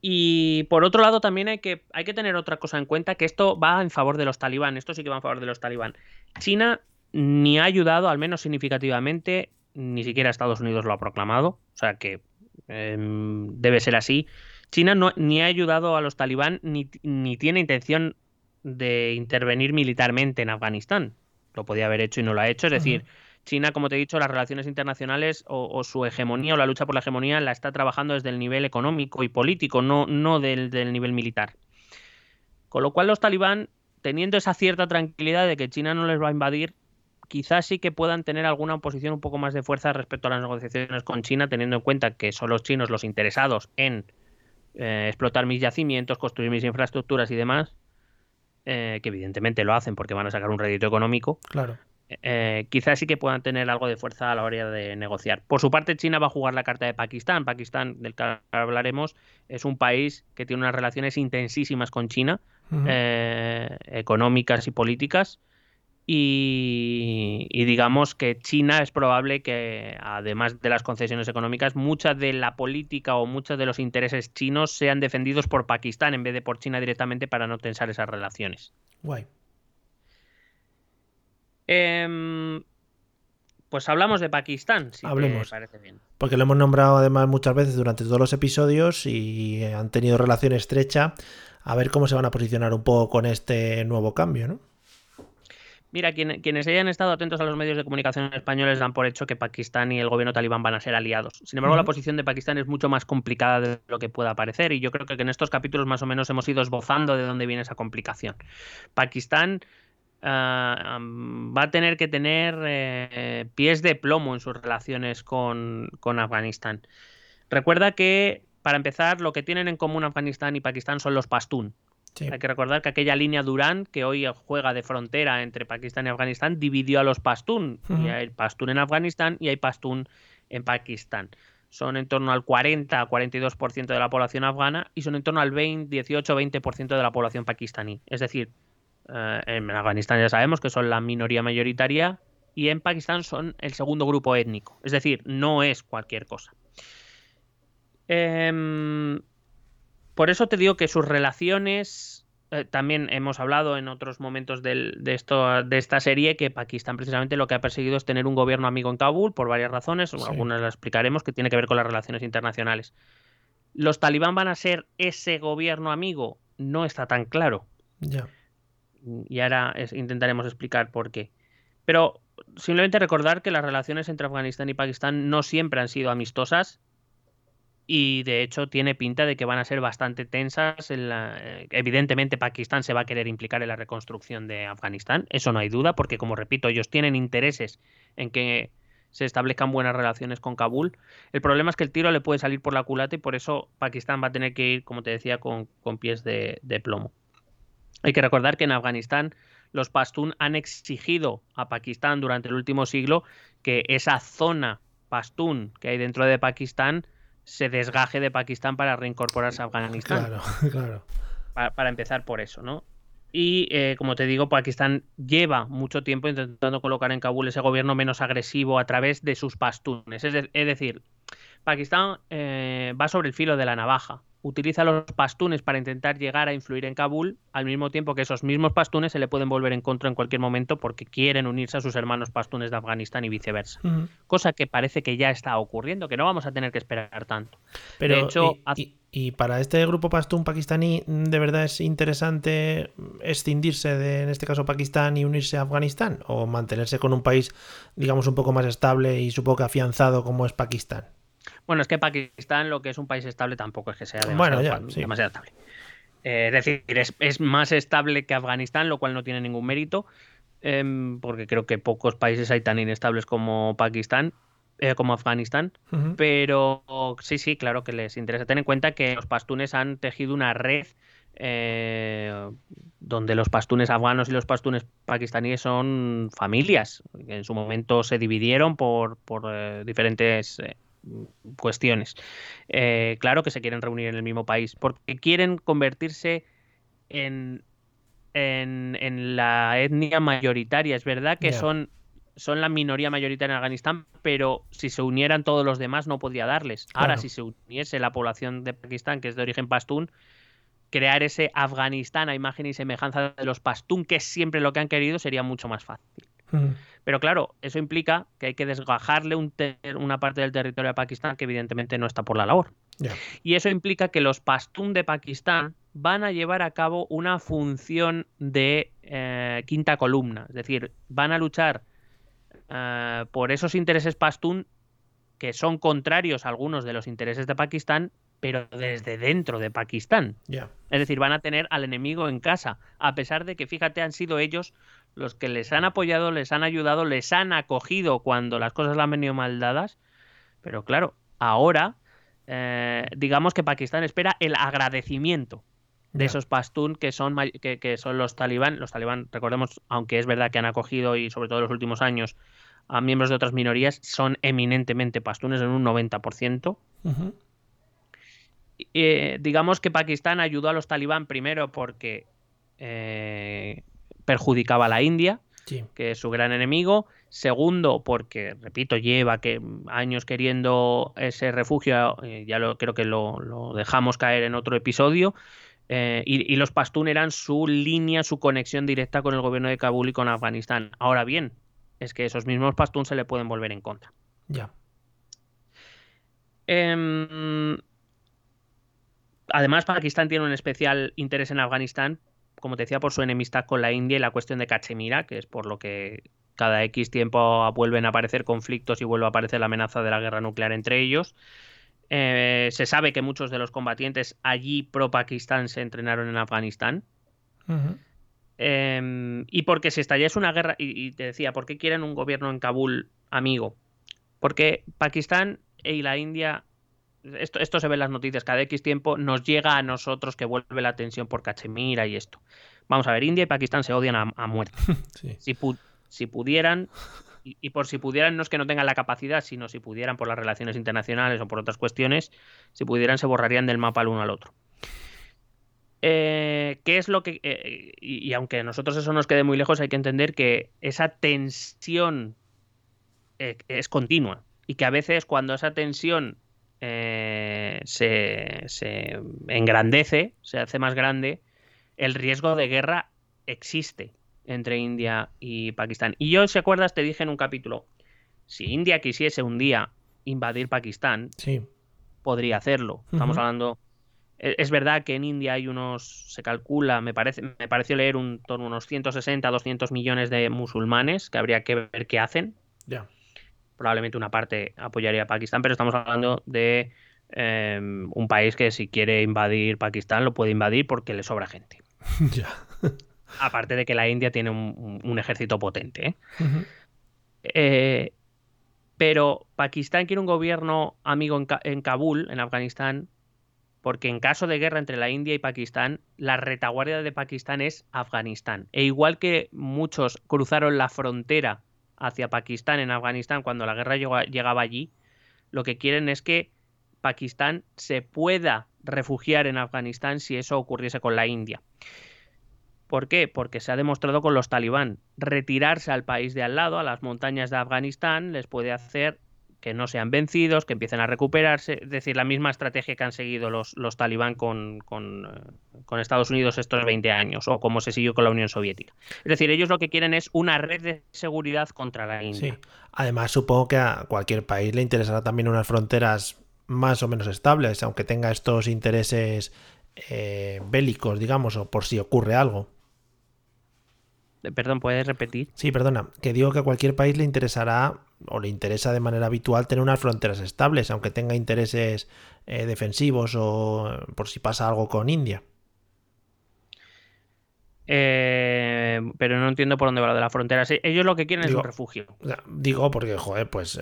Y por otro lado también hay que, hay que tener otra cosa en cuenta, que esto va en favor de los talibán, esto sí que va en favor de los talibán. China ni ha ayudado, al menos significativamente, ni siquiera Estados Unidos lo ha proclamado, o sea que em, debe ser así. China no, ni ha ayudado a los talibán ni, ni tiene intención de intervenir militarmente en Afganistán. Lo podía haber hecho y no lo ha hecho, es decir, China, como te he dicho, las relaciones internacionales o, su hegemonía o la lucha por la hegemonía la está trabajando desde el nivel económico y político, no, no del, nivel militar. Con lo cual los talibán, teniendo esa cierta tranquilidad de que China no les va a invadir, quizás sí que puedan tener alguna posición un poco más de fuerza respecto a las negociaciones con China, teniendo en cuenta que son los chinos los interesados en eh, explotar mis yacimientos, construir mis infraestructuras y demás, eh, que evidentemente lo hacen porque van a sacar un rédito económico. Claro. Eh, quizás sí que puedan tener algo de fuerza a la hora de negociar. Por su parte, China va a jugar la carta de Pakistán. Pakistán, del que hablaremos, es un país que tiene unas relaciones intensísimas con China, eh, económicas y políticas. Y, digamos que China es probable que, además de las concesiones económicas, mucha de la política o muchos de los intereses chinos sean defendidos por Pakistán en vez de por China directamente para no tensar esas relaciones. Guay. Em, pues hablamos de Pakistán, si Hablemos. parece bien. Porque lo hemos nombrado además muchas veces durante todos los episodios y han tenido relación estrecha. A ver cómo se van a posicionar un poco con este nuevo cambio, ¿no? Mira, quienes hayan estado atentos a los medios de comunicación españoles dan por hecho que Pakistán y el gobierno talibán van a ser aliados. Sin embargo, la posición de Pakistán es mucho más complicada de lo que pueda parecer y yo creo que en estos capítulos más o menos hemos ido esbozando de dónde viene esa complicación. Pakistán Ah, va a tener que tener eh, pies de plomo en sus relaciones con, Afganistán. Recuerda que, para empezar, lo que tienen en común Afganistán y Pakistán son los pastún. Hay que recordar que aquella línea Durán, que hoy juega de frontera entre Pakistán y Afganistán, dividió a los pastún. Y hay pastún en Afganistán y hay pastún en Pakistán. Son en torno al 40 42% de la población afgana y son en torno al 20, 18-20% de la población pakistaní. Es decir, eh, en Afganistán ya sabemos que son la minoría mayoritaria y en Pakistán son el segundo grupo étnico. Es decir, no es cualquier cosa. Em, por eso te digo que sus relaciones, eh, también hemos hablado en otros momentos de, esto, de esta serie, que Pakistán precisamente lo que ha perseguido es tener un gobierno amigo en Kabul por varias razones, algunas las explicaremos, que tiene que ver con las relaciones internacionales. ¿Los talibán van a ser ese gobierno amigo? No está tan claro. Ya y ahora intentaremos explicar por qué. Pero simplemente recordar que las relaciones entre Afganistán y Pakistán no siempre han sido amistosas y de hecho tiene pinta de que van a ser bastante tensas. Eh, evidentemente Pakistán se va a querer implicar en la reconstrucción de Afganistán, eso no hay duda, porque como repito, ellos tienen intereses en que se establezcan buenas relaciones con Kabul. El problema es que el tiro le puede salir por la culata y por eso Pakistán va a tener que ir, como te decía, con, pies de, de plomo. Hay que recordar que en Afganistán los Pashtun han exigido a Pakistán durante el último siglo que esa zona Pashtun que hay dentro de Pakistán se desgaje de Pakistán para reincorporarse a Afganistán. Claro, claro. Para, empezar por eso, ¿no? Y eh, como te digo, Pakistán lleva mucho tiempo intentando colocar en Kabul ese gobierno menos agresivo a través de sus pastunes. Es, decir, Pakistán eh, va sobre el filo de la navaja utiliza los pastunes para intentar llegar a influir en Kabul, al mismo tiempo que esos mismos pastunes se le pueden volver en contra en cualquier momento porque quieren unirse a sus hermanos pastunes de Afganistán y viceversa. Cosa que parece que ya está ocurriendo, que no vamos a tener que esperar tanto. Pero, de hecho, y, para este grupo pastún pakistaní, ¿de verdad es interesante escindirse de, en este caso, Pakistán y unirse a Afganistán? ¿O mantenerse con un país, digamos, un poco más estable y supongo que afianzado como es Pakistán? Bueno, es que Pakistán, lo que es un país estable, tampoco es que sea demasiado, estable. Eh, es decir, es, más estable que Afganistán, lo cual no tiene ningún mérito, em, porque creo que pocos países hay tan inestables como Pakistán, eh, como Afganistán. Pero sí, sí, claro que les interesa. Ten en cuenta que los pastunes han tejido una red eh, donde los pastunes afganos y los pastunes pakistaníes son familias, en su momento se dividieron por, por diferentes cuestiones. Eh, claro que se quieren reunir en el mismo país, porque quieren convertirse en, en, la etnia mayoritaria. Es verdad que son, son la minoría mayoritaria en Afganistán, pero si se unieran todos los demás no podría darles. Ahora, si se uniese la población de Pakistán, que es de origen pastún, crear ese Afganistán a imagen y semejanza de los pastún, que es siempre lo que han querido, sería mucho más fácil. Pero claro, eso implica que hay que desgajarle una parte del territorio a Pakistán que evidentemente no está por la labor. Y eso implica que los pastún de Pakistán van a llevar a cabo una función de eh, quinta columna. Es decir, van a luchar eh, por esos intereses pastún que son contrarios a algunos de los intereses de Pakistán, pero desde dentro de Pakistán. Es decir, van a tener al enemigo en casa, a pesar de que, fíjate, han sido ellos los que les han apoyado, les han ayudado, les han acogido cuando las cosas le han venido mal dadas. Pero claro, ahora eh, digamos que Pakistán espera el agradecimiento de esos pastún que son, que, son los talibán. Los talibán, recordemos, aunque es verdad que han acogido y sobre todo en los últimos años a miembros de otras minorías, son eminentemente pastunes en un 90%. Eh, digamos que Pakistán ayudó a los talibán primero porque eh, perjudicaba a la India, que es su gran enemigo. Segundo, porque, repito, lleva que años queriendo ese refugio, eh, ya lo, creo que lo, dejamos caer en otro episodio. Y, los Pastún eran su línea, su conexión directa con el gobierno de Kabul y con Afganistán. Ahora bien, es que esos mismos Pastún se le pueden volver en contra. Ya. Em, además, Pakistán tiene un especial interés en Afganistán como te decía, por su enemistad con la India y la cuestión de Cachemira, que es por lo que cada X tiempo vuelven a aparecer conflictos y vuelve a aparecer la amenaza de la guerra nuclear entre ellos. Eh, se sabe que muchos de los combatientes allí pro-Pakistán se entrenaron en Afganistán. Em, y porque si estallase una guerra, y, y, te decía, ¿por qué quieren un gobierno en Kabul amigo? Porque Pakistán y la India esto, esto se ve en las noticias, cada X tiempo nos llega a nosotros que vuelve la tensión por Cachemira y esto. Vamos a ver, India y Pakistán se odian a, muerte. Si, si, pudieran, y, por si pudieran, no es que no tengan la capacidad, sino si pudieran por las relaciones internacionales o por otras cuestiones, si pudieran se borrarían del mapa el uno al otro. Eh, ¿Qué es lo que.? Eh, y, aunque a nosotros eso nos quede muy lejos, hay que entender que esa tensión eh, es continua. Y que a veces cuando esa tensión eh, se, engrandece, se hace más grande, el riesgo de guerra existe entre India y Pakistán. Y yo, si acuerdas, te dije en un capítulo, si India quisiese un día invadir Pakistán, podría hacerlo. Estamos hablando... E, es verdad que en India hay unos, se calcula, me parece, me pareció leer un torno unos 160, 200 millones de musulmanes que habría que ver qué hacen. Ya probablemente una parte apoyaría a Pakistán, pero estamos hablando de em, un país que si quiere invadir Pakistán lo puede invadir porque le sobra gente. ya. Aparte de que la India tiene un, ejército potente. ¿eh? Eh, pero Pakistán quiere un gobierno amigo en, en Kabul, en Afganistán, porque en caso de guerra entre la India y Pakistán, la retaguardia de Pakistán es Afganistán. E igual que muchos cruzaron la frontera hacia Pakistán en Afganistán cuando la guerra llegaba allí, lo que quieren es que Pakistán se pueda refugiar en Afganistán si eso ocurriese con la India. ¿Por qué? Porque se ha demostrado con los talibán. Retirarse al país de al lado, a las montañas de Afganistán, les puede hacer que no sean vencidos, que empiecen a recuperarse, es decir, la misma estrategia que han seguido los, los talibán con, con, eh, Estados Unidos estos 20 años, o como se siguió con la Unión Soviética. Es decir, ellos lo que quieren es una red de seguridad contra la India. Sí. Además, supongo que a cualquier país le interesará también unas fronteras más o menos estables, aunque tenga estos intereses eh, bélicos, digamos, o por si ocurre algo. Perdón, ¿puedes repetir? Sí, perdona. Que digo que a cualquier país le interesará o le interesa de manera habitual tener unas fronteras estables, aunque tenga intereses eh, defensivos o eh, por si pasa algo con India. Eh, pero no entiendo por dónde va lo de la frontera. ellos lo que quieren es un refugio. Digo porque, joder, pues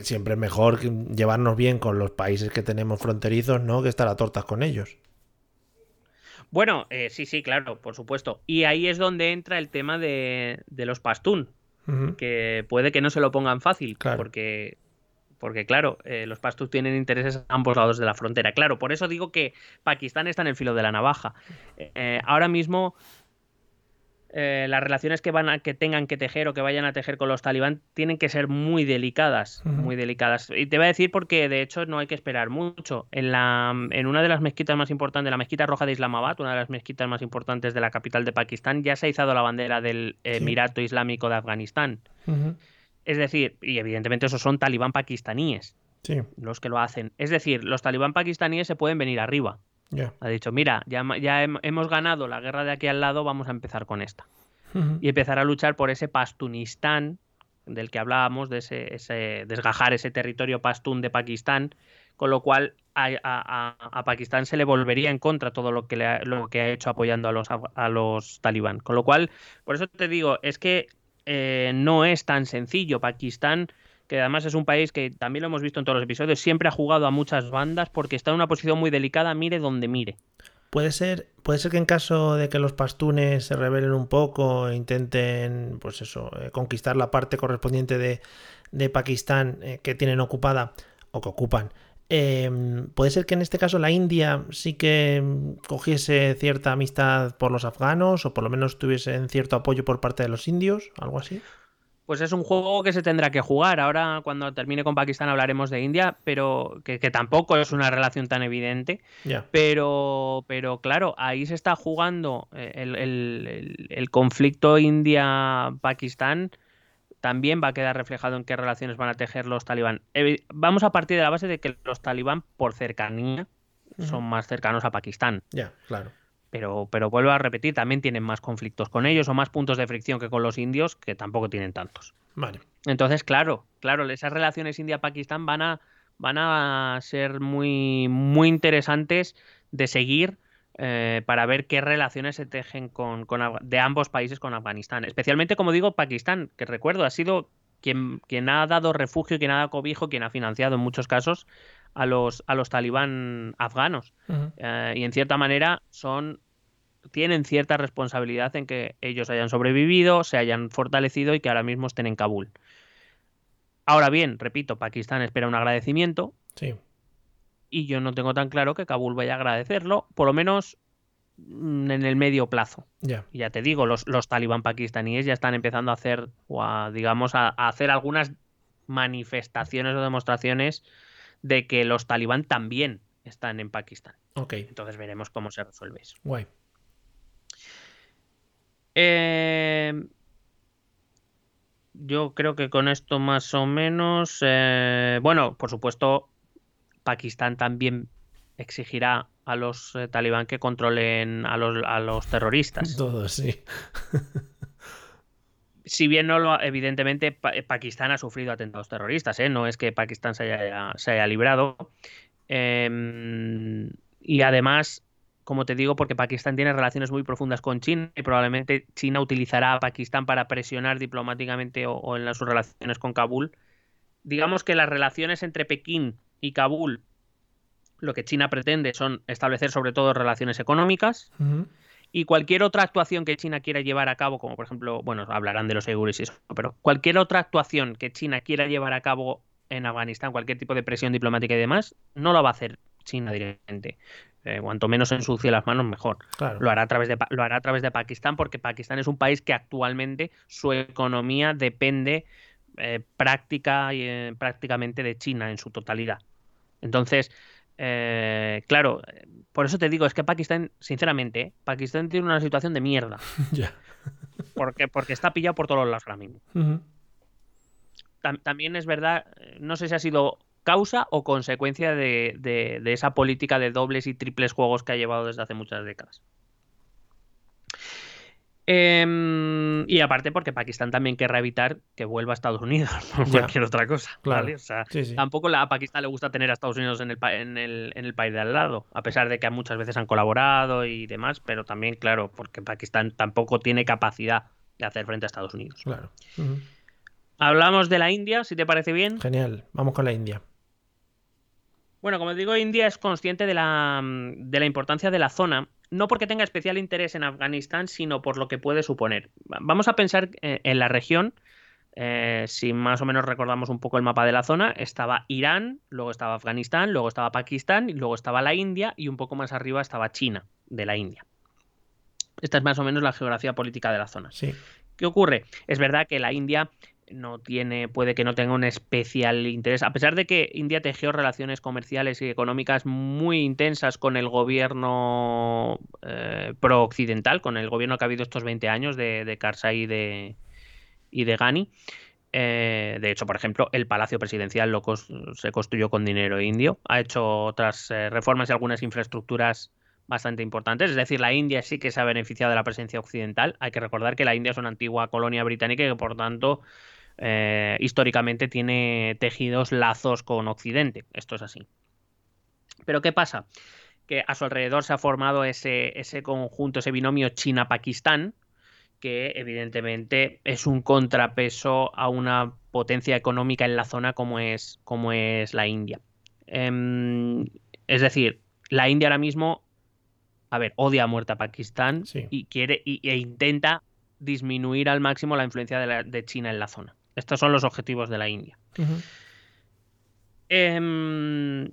siempre es mejor llevarnos bien con los países que tenemos fronterizos, ¿no? Que estar a tortas con ellos. Bueno, eh, sí, sí, claro, por supuesto. Y ahí es donde entra el tema de, los pastún, que puede que no se lo pongan fácil, porque porque claro, eh, los pastus tienen intereses a ambos lados de la frontera. Claro, por eso digo que Pakistán está en el filo de la navaja. Eh, ahora mismo eh, las relaciones que van a, que tengan que tejer o que vayan a tejer con los talibán tienen que ser muy delicadas, muy delicadas. Y te voy a decir porque de hecho no hay que esperar mucho. En la en una de las mezquitas más importantes, la mezquita roja de Islamabad, una de las mezquitas más importantes de la capital de Pakistán, ya se ha izado la bandera del Emirato Islámico de Afganistán. Es decir, y evidentemente esos son talibán pakistaníes. Los que lo hacen. Es decir, los talibán pakistaníes se pueden venir arriba. Ha dicho, mira, ya, ya hemos ganado la guerra de aquí al lado, vamos a empezar con esta. Y empezar a luchar por ese Pastunistán del que hablábamos, de ese, desgajar ese territorio pastún de Pakistán, con lo cual a, Pakistán se le volvería en contra todo lo que, le lo que ha hecho apoyando a los, a los talibán. Con lo cual, por eso te digo, es que eh, no es tan sencillo. Pakistán que además es un país que también lo hemos visto en todos los episodios, siempre ha jugado a muchas bandas porque está en una posición muy delicada, mire donde mire. Puede ser, puede ser que en caso de que los pastunes se rebelen un poco e intenten, pues eso, eh, conquistar la parte correspondiente de, de Pakistán eh, que tienen ocupada o que ocupan, em, puede ser que en este caso la India sí que cogiese cierta amistad por los afganos o por lo menos tuviese cierto apoyo por parte de los indios, algo así. Pues es un juego que se tendrá que jugar. Ahora, cuando termine con Pakistán, hablaremos de India, pero que, tampoco es una relación tan evidente. Pero, pero claro, ahí se está jugando eh, el, conflicto India-Pakistán. También va a quedar reflejado en qué relaciones van a tejer los talibán. Vamos a partir de la base de que los talibán, por cercanía, son más cercanos a Pakistán. Ya, claro. Pero, pero vuelvo a repetir, también tienen más conflictos con ellos o más puntos de fricción que con los indios, que tampoco tienen tantos. Vale. Entonces, claro, claro, esas relaciones India-Pakistán van a, van a ser muy, muy interesantes de seguir eh, para ver qué relaciones se tejen con, de ambos países con Afganistán. Especialmente, como digo, Pakistán, que recuerdo, ha sido quien, quien ha dado refugio, quien ha dado cobijo, quien ha financiado en muchos casos a los, a los talibán afganos. Eh, y en cierta manera son tienen cierta responsabilidad en que ellos hayan sobrevivido, se hayan fortalecido y que ahora mismo estén en Kabul. Ahora bien, repito, Pakistán espera un agradecimiento. Sí. Y yo no tengo tan claro que Kabul vaya a agradecerlo, por lo menos mm, en el medio plazo. Ya. Ya te digo, los, los talibán pakistaníes ya están empezando a hacer, o a, digamos, a hacer algunas manifestaciones o demostraciones de que los talibán también están en Pakistán. Ok. Entonces veremos cómo se resuelve eso. Guay. Eh, yo creo que con esto más o menos. Eh, bueno, por supuesto, Pakistán también exigirá a los eh, talibán que controlen a los, a los terroristas. Todos, sí. si bien no lo, evidentemente Pakistán ha sufrido atentados terroristas, ¿eh? no es que Pakistán se haya, se haya librado, Em, y además, como te digo, porque Pakistán tiene relaciones muy profundas con China y probablemente China utilizará a Pakistán para presionar diplomáticamente o, en sus relaciones con Kabul. Digamos que las relaciones entre Pekín y Kabul, lo que China pretende son establecer sobre todo relaciones económicas. Y cualquier otra actuación que China quiera llevar a cabo, como por ejemplo, bueno, hablarán de los seguros y eso, pero cualquier otra actuación que China quiera llevar a cabo en Afganistán, cualquier tipo de presión diplomática y demás, no lo va a hacer China directamente. Eh, cuanto menos ensucie las manos, mejor. Lo, hará a través de, lo hará a través de Pakistán, porque Pakistán es un país que actualmente su economía depende eh, práctica y, eh, prácticamente de China en su totalidad. Entonces, eh, claro, por eso te digo, es que Pakistán, sinceramente, Pakistán tiene una situación de mierda. Porque, porque está pillado por todos lados ahora mismo. también es verdad, no sé si ha sido causa o consecuencia de, esa política de dobles y triples juegos que ha llevado desde hace muchas décadas. Em, y aparte porque Pakistán también querrá evitar que vuelva a Estados Unidos por cualquier otra cosa. Tampoco a Pakistán le gusta tener a Estados Unidos en el, en, el, en el, país de al lado, a pesar de que muchas veces han colaborado y demás, pero también, claro, porque Pakistán tampoco tiene capacidad de hacer frente a Estados Unidos. Claro. Hablamos de la India, si te parece bien. Genial, vamos con la India. Bueno, como digo, India es consciente de la, de la importancia de la zona no porque tenga especial interés en Afganistán, sino por lo que puede suponer. Vamos a pensar eh, en la región. Eh, si más o menos recordamos un poco el mapa de la zona, estaba Irán, luego estaba Afganistán, luego estaba Pakistán, luego estaba la India y un poco más arriba estaba China, de la India. Esta es más o menos la geografía política de la zona. Sí. ¿Qué ocurre? Es verdad que la India no tiene, puede que no tenga un especial interés, a pesar de que India tejió relaciones comerciales y económicas muy intensas con el gobierno eh, pro-occidental, con el gobierno que ha habido estos 20 años de, de Karzai y de, y de Ghani. Eh, de hecho, por ejemplo, el Palacio Presidencial lo se construyó con dinero indio. Ha hecho otras eh, reformas y algunas infraestructuras bastante importantes. Es decir, la India sí que se ha beneficiado de la presencia occidental. Hay que recordar que la India es una antigua colonia británica y que, por tanto, eh, históricamente tiene tejidos lazos con Occidente. Esto es así. Pero ¿qué pasa? Que a su alrededor se ha formado ese, ese conjunto, ese binomio China-Pakistán, que evidentemente es un contrapeso a una potencia económica en la zona como es, como es la India. Em, es decir, la India ahora mismo, a ver, odia a muerte a Pakistán y quiere e intenta disminuir al máximo la influencia de China en la zona. Estos son los objetivos de la India. Em,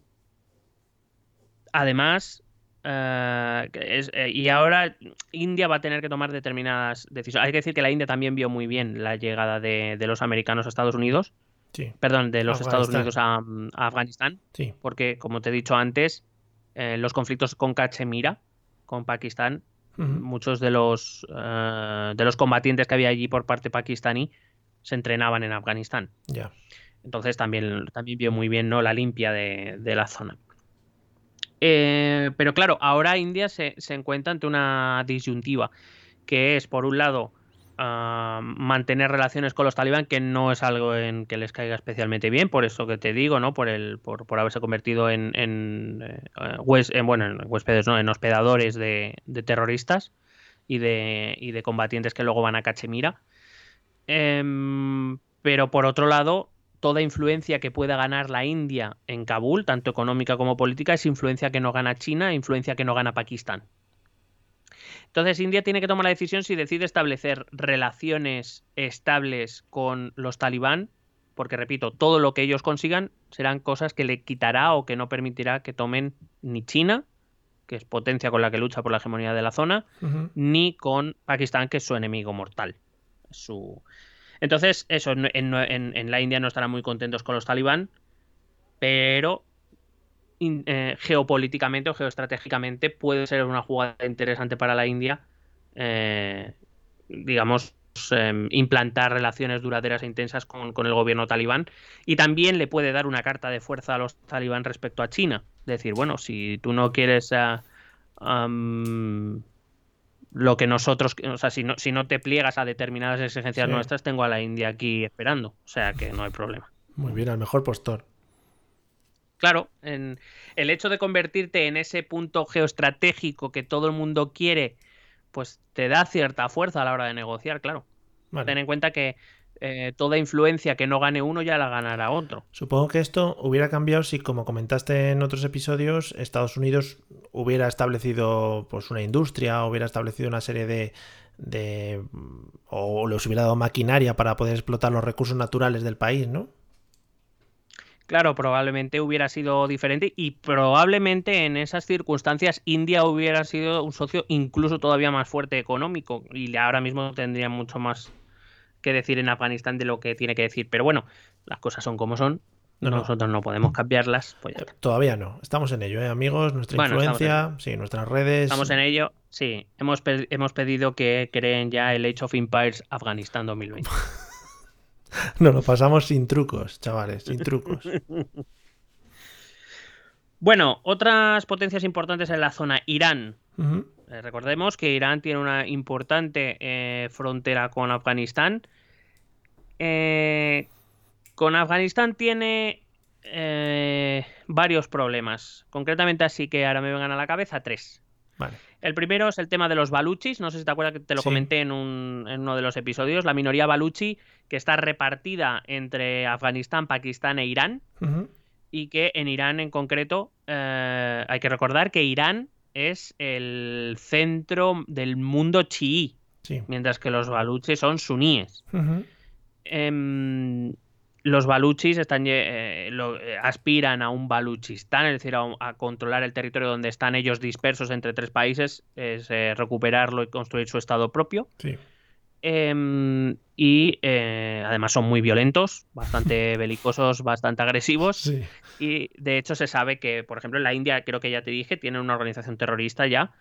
además, eh, eh, y ahora India va a tener que tomar determinadas decisiones. Hay que decir que la India también vio muy bien la llegada de, los americanos a Estados Unidos. Perdón, de los Estados Unidos a, Afganistán. Porque, como te he dicho antes, eh, los conflictos con Cachemira, con Pakistán, muchos de los, de los combatientes que había allí por parte pakistaní se entrenaban en Afganistán. Ya. Entonces también, también vio muy bien ¿no? la limpia de, la zona. Eh, pero claro, ahora India se, encuentra ante una disyuntiva, que es, por un lado, ah, mantener relaciones con los talibán, que no es algo en que les caiga especialmente bien, por eso que te digo, ¿no? Por el, por, haberse convertido en, en, eh, bueno, en huéspedes, ¿no? En hospedadores de, terroristas y de, y de combatientes que luego van a Cachemira. Em, pero por otro lado, toda influencia que pueda ganar la India en Kabul, tanto económica como política, es influencia que no gana China, influencia que no gana Pakistán. Entonces India tiene que tomar la decisión si decide establecer relaciones estables con los talibán, porque repito, todo lo que ellos consigan serán cosas que le quitará o que no permitirá que tomen ni China, que es potencia con la que lucha por la hegemonía de la zona, ni con Pakistán, que es su enemigo mortal su... Entonces, eso, en, la India no estarán muy contentos con los talibán, pero eh, geopolíticamente o geoestratégicamente puede ser una jugada interesante para la India, eh, digamos, em, implantar relaciones duraderas e intensas con, el gobierno talibán y también le puede dar una carta de fuerza a los talibán respecto a China. Decir, bueno, si tú no quieres... Uh, lo que nosotros, o sea, si no, si no te pliegas a determinadas exigencias nuestras, tengo a la India aquí esperando, o sea que no hay problema. Muy bien, al mejor postor. Claro, en el hecho de convertirte en ese punto geoestratégico que todo el mundo quiere, pues te da cierta fuerza a la hora de negociar, claro. Ten en cuenta que eh, toda influencia que no gane uno ya la ganará otro. Supongo que esto hubiera cambiado si, como comentaste en otros episodios, Estados Unidos hubiera establecido pues una industria, hubiera establecido una serie de, de o les hubiera dado maquinaria para poder explotar los recursos naturales del país, ¿no? Claro, probablemente hubiera sido diferente y probablemente en esas circunstancias India hubiera sido un socio incluso todavía más fuerte económico y ahora mismo tendría mucho más que decir en Afganistán de lo que tiene que decir. Pero bueno, las cosas son como son. Nosotros no podemos cambiarlas. Pues Todavía no. Estamos en ello, ¿eh, amigos. Nuestra influencia, sí, nuestras redes. Estamos en ello. Sí, hemos, hemos pedido que creen ya el Age of Empires Afganistán 2020. no lo pasamos sin trucos, chavales, sin trucos. Bueno, otras potencias importantes en la zona. Irán. Eh, recordemos que Irán tiene una importante eh, frontera con Afganistán. Eh, con Afganistán tiene varios problemas. Concretamente, así que ahora me vengan a la cabeza tres. El primero es el tema de los baluchis. No sé si te acuerdas que te lo comenté en, uno de los episodios. La minoría baluchi que está repartida entre Afganistán, Pakistán e Irán. Y que en Irán en concreto hay que recordar que Irán es el centro del mundo chií, mientras que los baluchis son suníes. Em, los baluchis están, eh, eh, aspiran a un baluchistán, es decir, a, controlar el territorio donde están ellos dispersos entre tres países, es eh, recuperarlo y construir su estado propio. Sí. Em, y eh, además son muy violentos, bastante belicosos, bastante agresivos. Y de hecho se sabe que, por ejemplo, en la India, creo que ya te dije, tienen una organización terrorista ya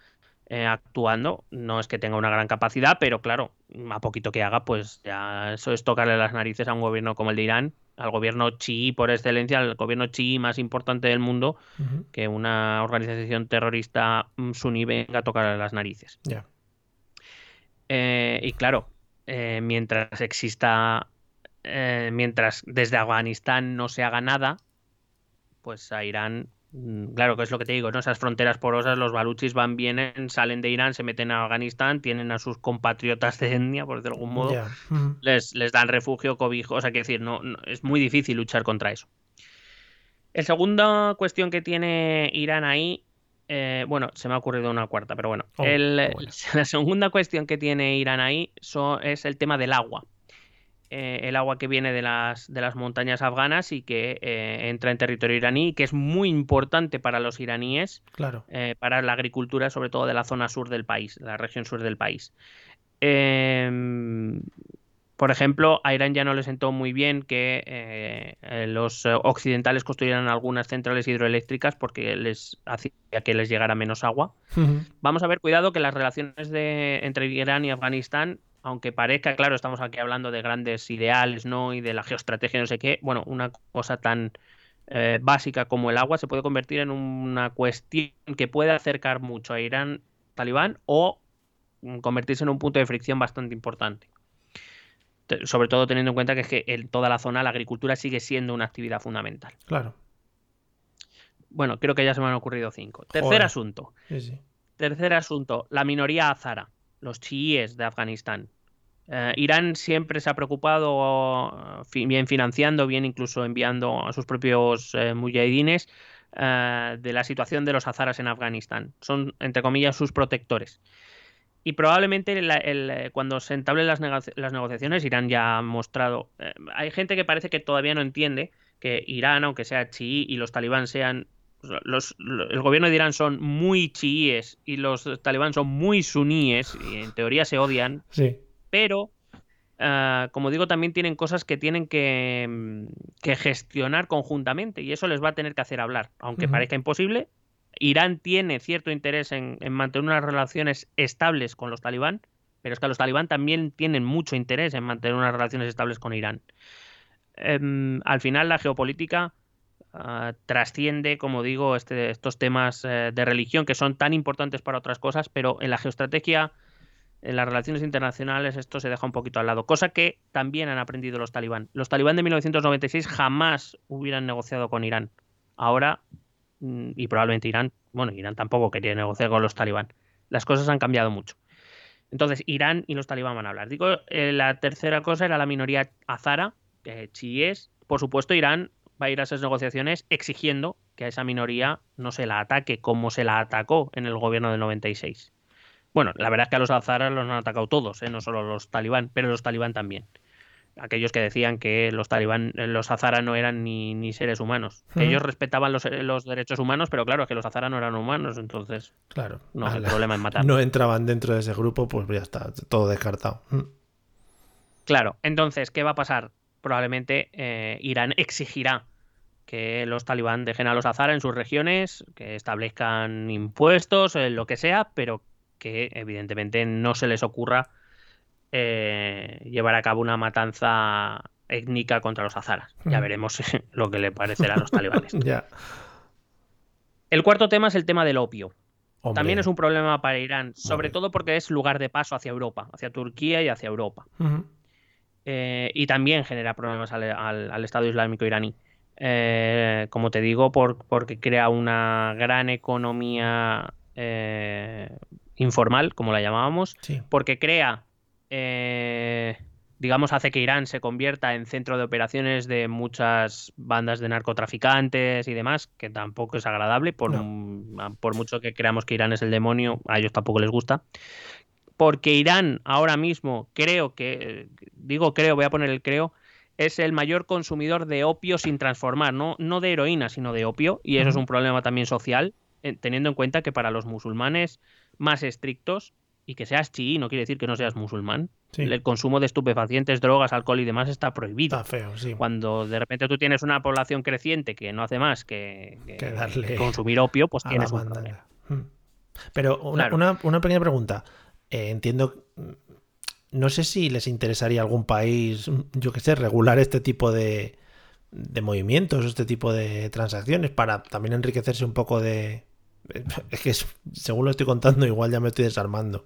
eh, actuando. No es que tenga una gran capacidad, pero claro, a poquito que haga, pues ya eso es tocarle las narices a un gobierno como el de Irán, al gobierno chií por excelencia, al gobierno chií más importante del mundo, que una organización terrorista mm, suní venga a tocarle las narices. Ya. Eh, y claro, eh, mientras exista, eh, mientras desde Afganistán no se haga nada, pues a Irán, mm, claro que es lo que te digo, ¿no? Esas fronteras porosas, los baluchis van, vienen, salen de Irán, se meten a Afganistán, tienen a sus compatriotas de etnia, por decirlo de algún modo, les, les dan refugio, cobijo, o sea, que decir, no, es muy difícil luchar contra eso. La segunda cuestión que tiene Irán ahí eh, bueno, se me ha ocurrido una cuarta, pero bueno. Oh, la segunda cuestión que tiene Irán ahí es el tema del agua. Eh, el agua que viene de las, de las montañas afganas y que eh, entra en territorio iraní, que es muy importante para los iraníes, claro. para la agricultura, sobre todo de la zona sur del país, la región sur del país. Por ejemplo, a Irán ya no le sentó muy bien que eh, eh, los occidentales construyeran algunas centrales hidroeléctricas porque les hacía que les llegara menos agua. Vamos a ver, cuidado que las relaciones de, entre Irán y Afganistán, aunque parezca, claro, estamos aquí hablando de grandes ideales, ¿no? Y de la geoestrategia, no sé qué, bueno, una cosa tan eh, básica como el agua se puede convertir en una cuestión que puede acercar mucho a Irán, Talibán, o convertirse en un punto de fricción bastante importante sobre todo teniendo en cuenta que, es que en toda la zona la agricultura sigue siendo una actividad fundamental. Claro. Bueno, creo que ya se me han ocurrido cinco. Tercer asunto. Tercer asunto, la minoría azara, los chiíes de Afganistán. Eh, Irán siempre se ha preocupado, bien financiando, bien incluso enviando a sus propios eh, mujahidines, eh, de la situación de los azaras en Afganistán. Son, entre comillas, sus protectores. Y probablemente eh, cuando se entablen las, negociaciones, Irán ya ha mostrado. Eh, hay gente que parece que todavía no entiende que Irán, aunque sea chií, y los talibán sean. Los, el gobierno de Irán son muy chiíes y los talibán son muy suníes, y en teoría se odian. Sí. Pero, ah, como digo, también tienen cosas que tienen que, gestionar conjuntamente, y eso les va a tener que hacer hablar. Aunque parezca imposible, Irán tiene cierto interés en, mantener unas relaciones estables con los talibán, pero es que los talibán también tienen mucho interés en mantener unas relaciones estables con Irán. Em, al final la geopolítica ah, trasciende, como digo, este, estos temas eh, de religión que son tan importantes para otras cosas, pero en la geoestrategia, en las relaciones internacionales, esto se deja un poquito al lado, cosa que también han aprendido los talibán. Los talibán de 1996 jamás hubieran negociado con Irán ahora, y probablemente Irán, bueno, Irán tampoco quería negociar con los talibán. Las cosas han cambiado mucho. Entonces, Irán y los talibán van a hablar. Digo, eh, la tercera cosa era la minoría azara, chiíes. Por supuesto, Irán va a ir a esas negociaciones exigiendo que a esa minoría no se la ataque como se la atacó en el gobierno del 96. Bueno, la verdad es que a los azaras los han atacado todos, ¿eh? no solo los talibán, pero los talibán también. Aquellos que decían que los talibán, los azaras no eran ni, seres humanos. ellos respetaban los, derechos humanos, pero claro, que los azaras no eran humanos, entonces. Claro. No, el problema es matar. No entraban dentro de ese grupo, pues ya está, todo descartado. Mm. Claro, entonces, ¿qué va a pasar? Probablemente eh, Irán exigirá que los talibán dejen a los azaras en sus regiones, que establezcan impuestos, eh, lo que sea, pero que evidentemente no se les ocurra eh, llevar a cabo una matanza étnica contra los azaras. Ya veremos lo que le parecerá a los talibanes. El cuarto tema es el tema del opio. También es un problema para Irán, sobre todo porque es lugar de paso hacia Europa, hacia Turquía y hacia Europa. Eh, y también genera problemas al, Estado Islámico iraní. Eh, como te digo, porque crea una gran economía informal, como la llamábamos, porque crea, eh, digamos, hace que Irán se convierta en centro de operaciones de muchas bandas de narcotraficantes y demás, que tampoco es agradable, por, por mucho que creamos que Irán es el demonio, a ellos tampoco les gusta. Porque Irán ahora mismo, creo que, digo creo, voy a poner el creo, es el mayor consumidor de opio sin transformar, no, no de heroína, sino de opio, y eso es un problema también social, teniendo en cuenta que para los musulmanes más estrictos y que seas chií no quiere decir que no seas musulmán. El consumo de estupefacientes, drogas, alcohol y demás está prohibido. Está feo, sí. Cuando de repente tú tienes una población creciente que no hace más que, consumir opio, pues tienes un problema. Hmm. Pero una, una, pequeña pregunta. Eh, entiendo, no sé si les interesaría a algún país, yo que sé, regular este tipo de, de movimientos, este tipo de transacciones para también enriquecerse un poco de, es que según lo estoy contando, igual ya me estoy desarmando.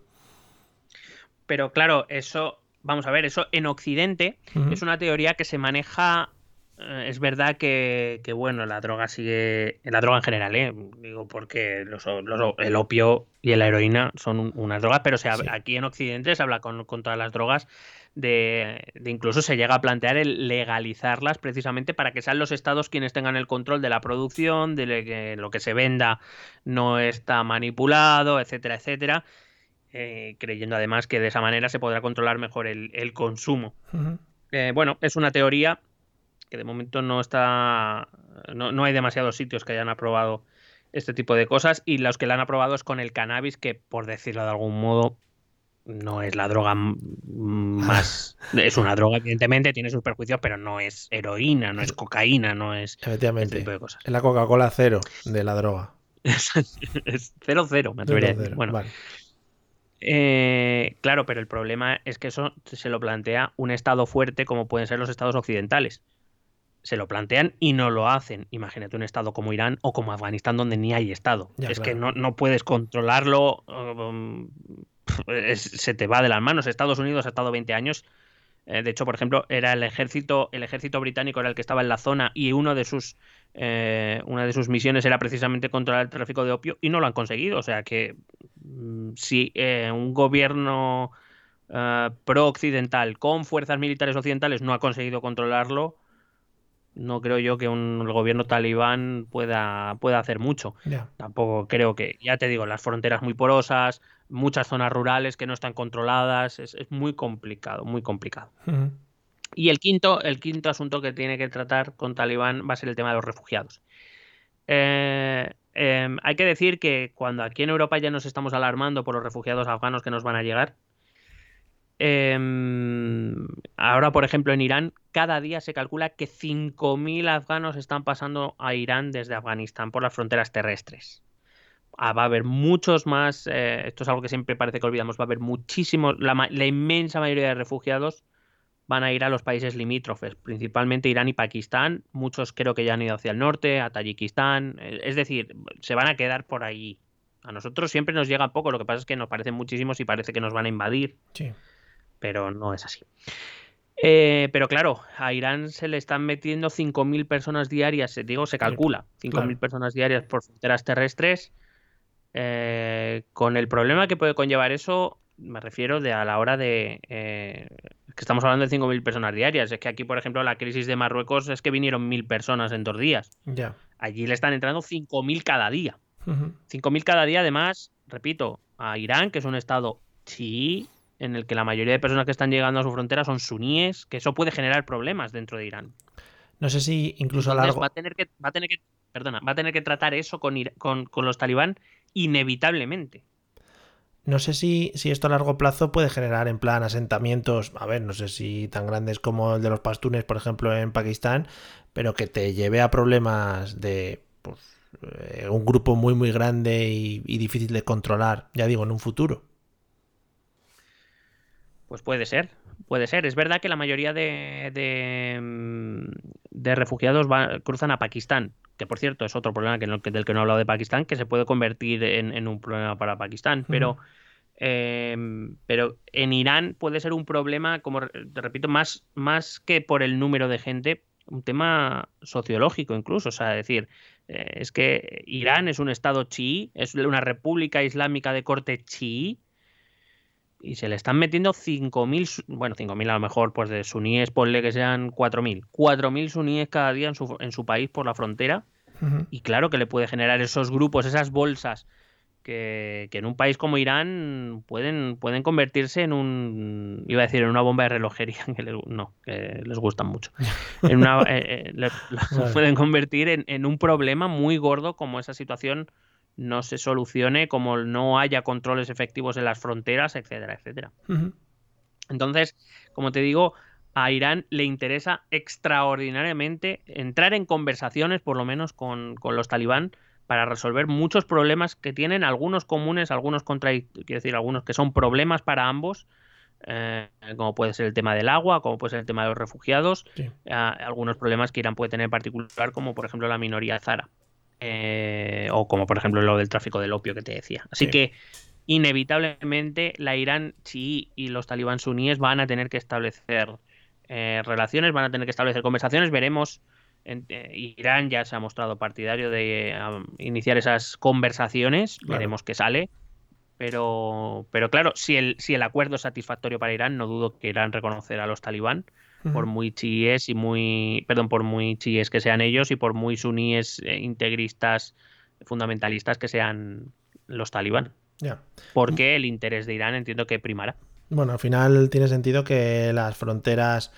Pero claro, eso, vamos a ver, eso en Occidente es una teoría que se maneja. Eh, es verdad que, bueno, la droga sigue. La droga en general, ¿eh? Digo, porque el opio y la heroína son unas drogas, pero se, aquí en Occidente se habla con, con todas las drogas de, incluso se llega a plantear el legalizarlas precisamente para que sean los estados quienes tengan el control de la producción, de que lo que se venda no está manipulado, etcétera, etcétera. Eh, creyendo además que de esa manera se podrá controlar mejor el, consumo. Eh, bueno, es una teoría que de momento no está. No, no, hay demasiados sitios que hayan aprobado este tipo de cosas y los que la han aprobado es con el cannabis, que por decirlo de algún modo no es la droga más. es una droga, evidentemente, tiene sus perjuicios, pero no es heroína, no es cocaína, no es. Efectivamente. tipo de cosas. Es la Coca-Cola cero de la droga. es cero cero, me atrevería a decir. Bueno. Eh, claro, pero el problema es que eso se lo plantea un Estado fuerte como pueden ser los Estados occidentales. Se lo plantean y no lo hacen. Imagínate un Estado como Irán o como Afganistán donde ni hay Estado. es que no, no, puedes controlarlo um, se te va de las manos. Estados Unidos ha estado 20 años. Eh, de hecho, por ejemplo, era el ejército, el ejército británico era el que estaba en la zona y uno de sus, eh, una de sus misiones era precisamente controlar el tráfico de opio y no lo han conseguido. O sea que si eh, un gobierno pro-occidental con fuerzas militares occidentales no ha conseguido controlarlo, no creo yo que un gobierno talibán pueda, pueda hacer mucho. Tampoco creo que, ya te digo, las fronteras muy porosas, muchas zonas rurales que no están controladas, es, muy complicado, muy complicado. Y el quinto, el quinto asunto que tiene que tratar con Talibán va a ser el tema de los refugiados. Eh, em, hay que decir que cuando aquí en Europa ya nos estamos alarmando por los refugiados afganos que nos van a llegar, Em, ahora, por ejemplo, en Irán, cada día se calcula que 5.000 afganos están pasando a Irán desde Afganistán por las fronteras terrestres. Ah, va a haber muchos más, eh, esto es algo que siempre parece que olvidamos, va a haber muchísimos, la, inmensa mayoría de refugiados van a ir a los países limítrofes, principalmente Irán y Pakistán, muchos creo que ya han ido hacia el norte, a Tayikistán, eh, es decir, se van a quedar por ahí. A nosotros siempre nos llega poco, lo que pasa es que nos parecen muchísimos y parece que nos van a invadir. Sí pero no es así. Eh, pero claro, a Irán se le están metiendo 5.000 personas diarias, digo, se calcula, 5.000 personas diarias por fronteras terrestres. Eh, con el problema que puede conllevar eso, me refiero de a la hora de eh, que estamos hablando de 5.000 personas diarias. Es que aquí, por ejemplo, la crisis de Marruecos es que vinieron 1.000 personas en dos días. Ya. Allí le están entrando 5.000 cada día. 5.000 cada día, además, repito, a Irán, que es un estado chií, en el que la mayoría de personas que están llegando a su frontera son suníes, que eso puede generar problemas dentro de Irán. No sé si incluso a largo... Va a tener que, va a tener que, perdona, va a tener que tratar eso con, con, con los talibán inevitablemente. No sé si, si, esto a largo plazo puede generar en plan asentamientos, a ver, no sé si tan grandes como el de los pastunes, por ejemplo, en Pakistán, pero que te lleve a problemas de pues, eh, un grupo muy, muy grande y, y, difícil de controlar, ya digo, en un futuro. Pues puede ser, puede ser. Es verdad que la mayoría de, de, de refugiados va, cruzan a Pakistán, que por cierto es otro problema que del que no he hablado de Pakistán, que se puede convertir en, en un problema para Pakistán, pero, eh, pero en Irán puede ser un problema, como te repito, más, más que por el número de gente, un tema sociológico incluso, o sea, decir, eh, es que Irán es un estado chií, es una república islámica de corte chií, y se le están metiendo 5.000, bueno, 5.000 a lo mejor, pues de suníes, ponle que sean 4.000. 4.000 suníes cada día en su, en su país por la frontera. Uh -huh. Y claro que le puede generar esos grupos, esas bolsas, que, que, en un país como Irán pueden, pueden convertirse en un, iba a decir, en una bomba de relojería, que les, no, que les gustan mucho. En una, eh, les, vale. pueden convertir en, en un problema muy gordo como esa situación no se solucione, como no haya controles efectivos en las fronteras, etcétera, etcétera. Uh -huh. Entonces, como te digo, a Irán le interesa extraordinariamente entrar en conversaciones, por lo menos con, con los talibán, para resolver muchos problemas que tienen, algunos comunes, algunos contradictorios, quiero decir, algunos que son problemas para ambos, eh, como puede ser el tema del agua, como puede ser el tema de los refugiados, sí. eh, algunos problemas que Irán puede tener en particular, como por ejemplo la minoría zara. Eh, o como por ejemplo lo del tráfico del opio que te decía. Así sí. que inevitablemente la Irán chií y los talibán suníes van a tener que establecer eh, relaciones, van a tener que establecer conversaciones. Veremos, en, eh, Irán ya se ha mostrado partidario de um, iniciar esas conversaciones, claro. veremos qué sale. Pero, pero claro, si el, si el acuerdo es satisfactorio para Irán, no dudo que Irán reconocerá a los talibán por muy chiíes y muy, perdón, por muy chiíes que sean ellos y por muy suníes eh, integristas fundamentalistas que sean los talibán. Yeah. Porque el interés de Irán entiendo que primará. Bueno, al final tiene sentido que las fronteras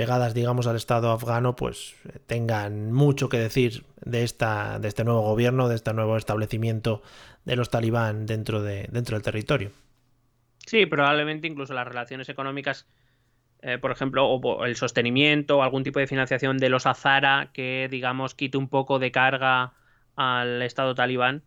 pegadas, digamos, al Estado afgano, pues tengan mucho que decir de esta, de este nuevo gobierno, de este nuevo establecimiento de los talibán dentro de, dentro del territorio. Sí, probablemente incluso las relaciones económicas eh, por ejemplo, o el sostenimiento o algún tipo de financiación de los Azara que, digamos, quite un poco de carga al Estado talibán.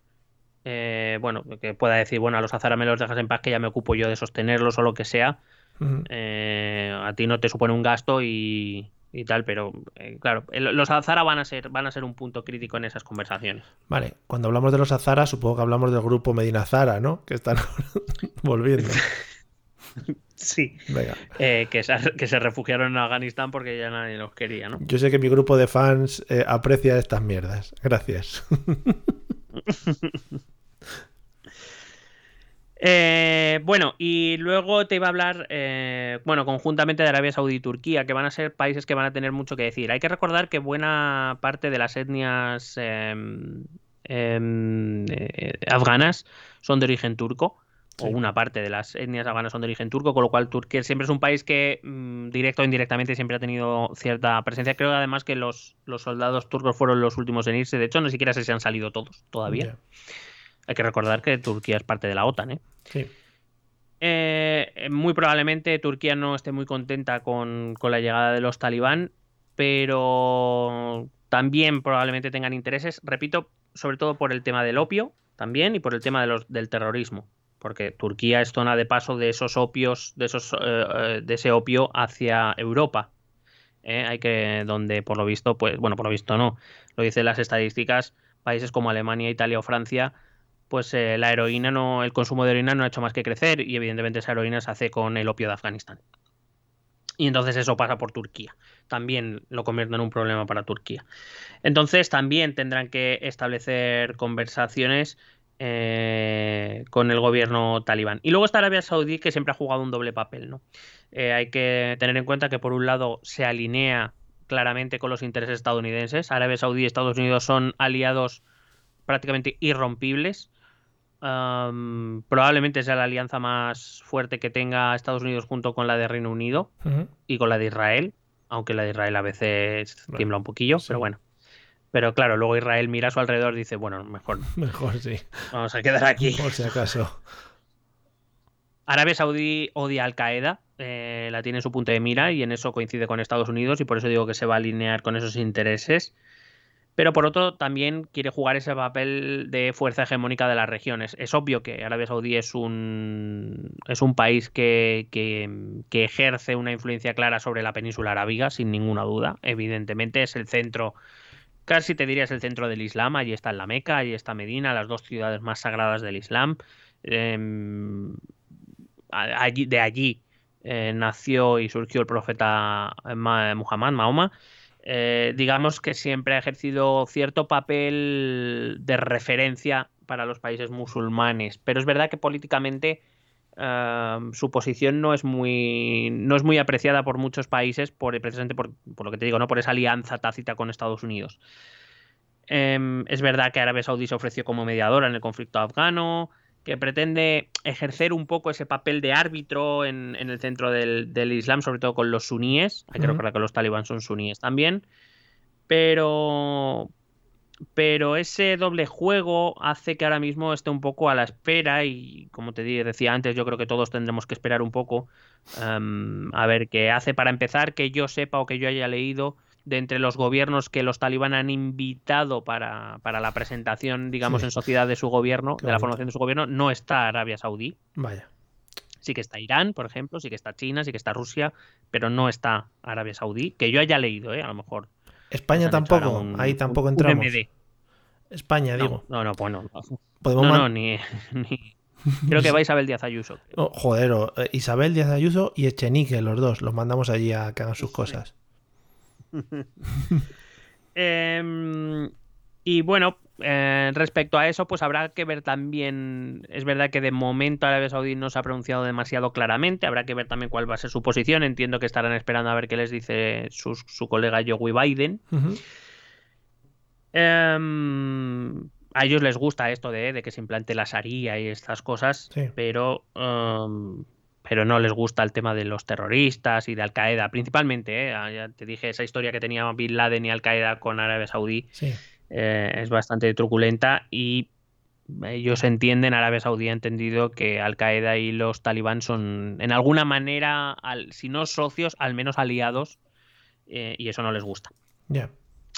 Eh, bueno, que pueda decir, bueno, a los Azara me los dejas en paz, que ya me ocupo yo de sostenerlos o lo que sea. Uh -huh. eh, a ti no te supone un gasto y, y tal, pero eh, claro, los Azara van a ser van a ser un punto crítico en esas conversaciones. Vale, cuando hablamos de los Azara, supongo que hablamos del grupo Medina Zara, ¿no? Que están volviendo. Sí. Eh, que, se, que, se, refugiaron en Afganistán porque ya nadie los quería, ¿no? Yo sé que mi grupo de fans eh, aprecia estas mierdas. Gracias. eh, bueno, y luego te iba a hablar, eh, bueno, conjuntamente de Arabia Saudí y Turquía, que van a ser países que van a tener mucho que decir. Hay que recordar que buena parte de las etnias em, em, eh, afganas son de origen turco o una parte de las etnias afganas son de origen turco, con lo cual Turquía siempre es un país que mmm, directo o indirectamente siempre ha tenido cierta presencia. Creo además que los, los, soldados turcos fueron los últimos en irse, de hecho, ni siquiera sé si han salido todos todavía. Yeah. Hay que recordar que Turquía es parte de la OTAN, ¿eh? Sí. Eh, muy probablemente Turquía no esté muy contenta con, con la llegada de los talibán, pero también probablemente tengan intereses, repito, sobre todo por el tema del opio también y por el tema de los, del terrorismo porque Turquía es zona de paso de esos opios, de esos eh, de ese opio hacia Europa. ¿eh? Hay que, donde por lo visto, pues, bueno, por lo visto no, lo dicen las estadísticas, países como Alemania, Italia o Francia, pues eh, la heroína no, el consumo de heroína no ha hecho más que crecer y evidentemente esa heroína se hace con el opio de Afganistán. Y entonces eso pasa por Turquía. También lo convierte en un problema para Turquía. Entonces también tendrán que establecer conversaciones eh, con el gobierno talibán. Y luego está Arabia Saudí, que siempre ha jugado un doble papel. ¿no? Eh, hay que tener en cuenta que por un lado se alinea claramente con los intereses estadounidenses. Arabia Saudí y Estados Unidos son aliados prácticamente irrompibles. Probablemente sea la alianza más fuerte que tenga Estados Unidos junto con la de Reino Unido y con la de Israel, aunque la de Israel a veces tiembla un poquillo, pero bueno. Pero claro, luego Israel mira a su alrededor y dice, bueno, mejor Mejor sí. Vamos a quedar aquí. Por si acaso. Arabia Saudí odia Al Qaeda, eh, la tiene en su punto de mira y en eso coincide con Estados Unidos y por eso digo que se va a alinear con esos intereses. Pero por otro, también quiere jugar ese papel de fuerza hegemónica de las regiones. Es obvio que Arabia Saudí es un, es un país que, que, ejerce una influencia clara sobre la península arábiga, sin ninguna duda. Evidentemente es el centro, casi te diría es el centro del Islam. Allí está la Meca, allí está Medina, las dos ciudades más sagradas del Islam. Em, allí, de allí eh, nació y surgió el profeta Muhammad, Mahoma. Eh, digamos que siempre ha ejercido cierto papel de referencia para los países musulmanes, pero es verdad que políticamente eh, su posición no es muy no es muy apreciada por muchos países por precisamente por, lo que te digo no por esa alianza tácita con Estados Unidos. Em, es verdad que Arabia Saudí se ofreció como mediadora en el conflicto afgano que pretende ejercer un poco ese papel de árbitro en, el centro del, Islam, sobre todo con los suníes. Hay que recordar que los talibán son suníes también. Pero, pero ese doble juego hace que ahora mismo esté un poco a la espera y como te decía antes, yo creo que todos tendremos que esperar un poco em, a ver qué hace para empezar, que yo sepa o que yo haya leído de entre los gobiernos que los talibán han invitado para, la presentación, digamos, en sociedad de su gobierno, de la formación de su gobierno, no está Arabia Saudí. Vaya. Sí que está Irán, por ejemplo, sí que está China, sí que está Rusia, pero no está Arabia Saudí, que yo haya leído, ¿eh? a lo mejor. España tampoco, ahí tampoco entramos. España, digo. No, no, pues no. no, no ni, Creo que va Isabel Díaz Ayuso. Oh, joder, eh, Isabel Díaz Ayuso y Echenique, los dos. Los mandamos allí a que hagan sus cosas. Em, y bueno, eh, respecto a eso, pues habrá que ver también. Es verdad que de momento Arabia Saudí no se ha pronunciado demasiado claramente. Habrá que ver también cuál va a ser su posición. Entiendo que estarán esperando a ver qué les dice su, colega Joey Biden. Em, a ellos les gusta esto de, que se implante la Sharia y estas cosas, pero em, pero no les gusta el tema de los terroristas y de Al Qaeda, principalmente. ¿eh? Ah, ya te dije esa historia que tenía Bin Laden y Al Qaeda con Arabia Saudí. Eh, es bastante truculenta y ellos entienden, Arabia Saudí ha entendido que Al Qaeda y los talibán son en alguna manera, si no socios, al menos aliados eh, y eso no les gusta. Ya.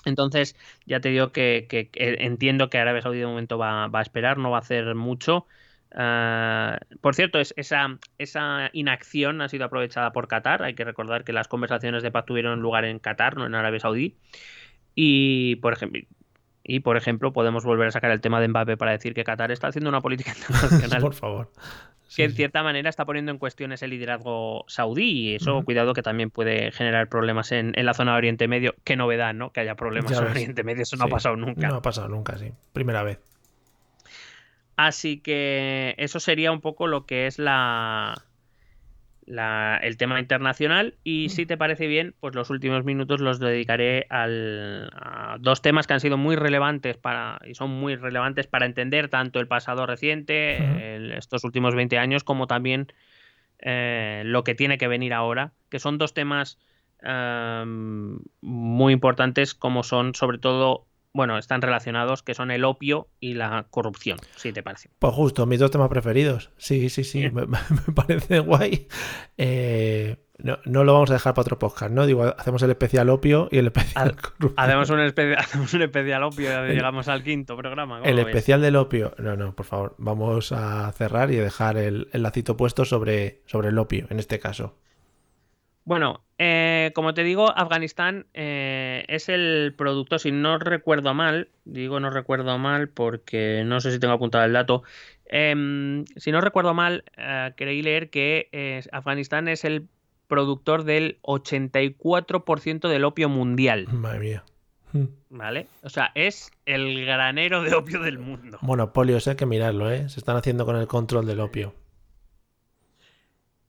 Entonces, ya te digo que, entiendo que Arabia Saudí de momento va, va, a esperar, no va a hacer mucho. Ah, por cierto, esa, esa inacción ha sido aprovechada por Qatar. Hay que recordar que las conversaciones de paz tuvieron lugar en Qatar, no en Arabia Saudí. Y por ejemplo, y por ejemplo, podemos volver a sacar el tema de Mbappé para decir que Qatar está haciendo una política internacional. por favor. que en cierta manera está poniendo en cuestión ese liderazgo saudí. Y eso, cuidado, que también puede generar problemas en, la zona de Oriente Medio. Qué novedad, ¿no? Que haya problemas en Oriente Medio. Eso no ha pasado nunca. No ha pasado nunca, sí. Primera vez. Así que eso sería un poco lo que es la, el tema internacional. Y si te parece bien, pues los últimos minutos los dedicaré al, a dos temas que han sido muy relevantes para y son muy relevantes para entender tanto el pasado reciente, estos últimos 20 años, como también eh, lo que tiene que venir ahora, que son dos temas em, muy importantes como son sobre todo bueno, están relacionados, que son el opio y la corrupción, si te parece. Pues justo, mis dos temas preferidos. Sí, sí, sí, me, parece guay. Eh, no, lo vamos a dejar para otro podcast, ¿no? Digo, hacemos el especial opio y el especial corrupción. Hacemos un, especial opio y llegamos al quinto programa. El especial del opio. No, no, por favor, vamos a cerrar y dejar el, el lacito puesto sobre, sobre el opio, en este caso. Bueno, eh, como te digo, Afganistán eh, es el producto, si no recuerdo mal, digo no recuerdo mal porque no sé si tengo apuntado el dato, em, si no recuerdo mal, eh, creí leer que Afganistán es el productor del 84% del opio mundial. Madre mía. ¿Vale? O sea, es el granero de opio del mundo. Monopolio, hay que mirarlo, ¿eh? Se están haciendo con el control del opio.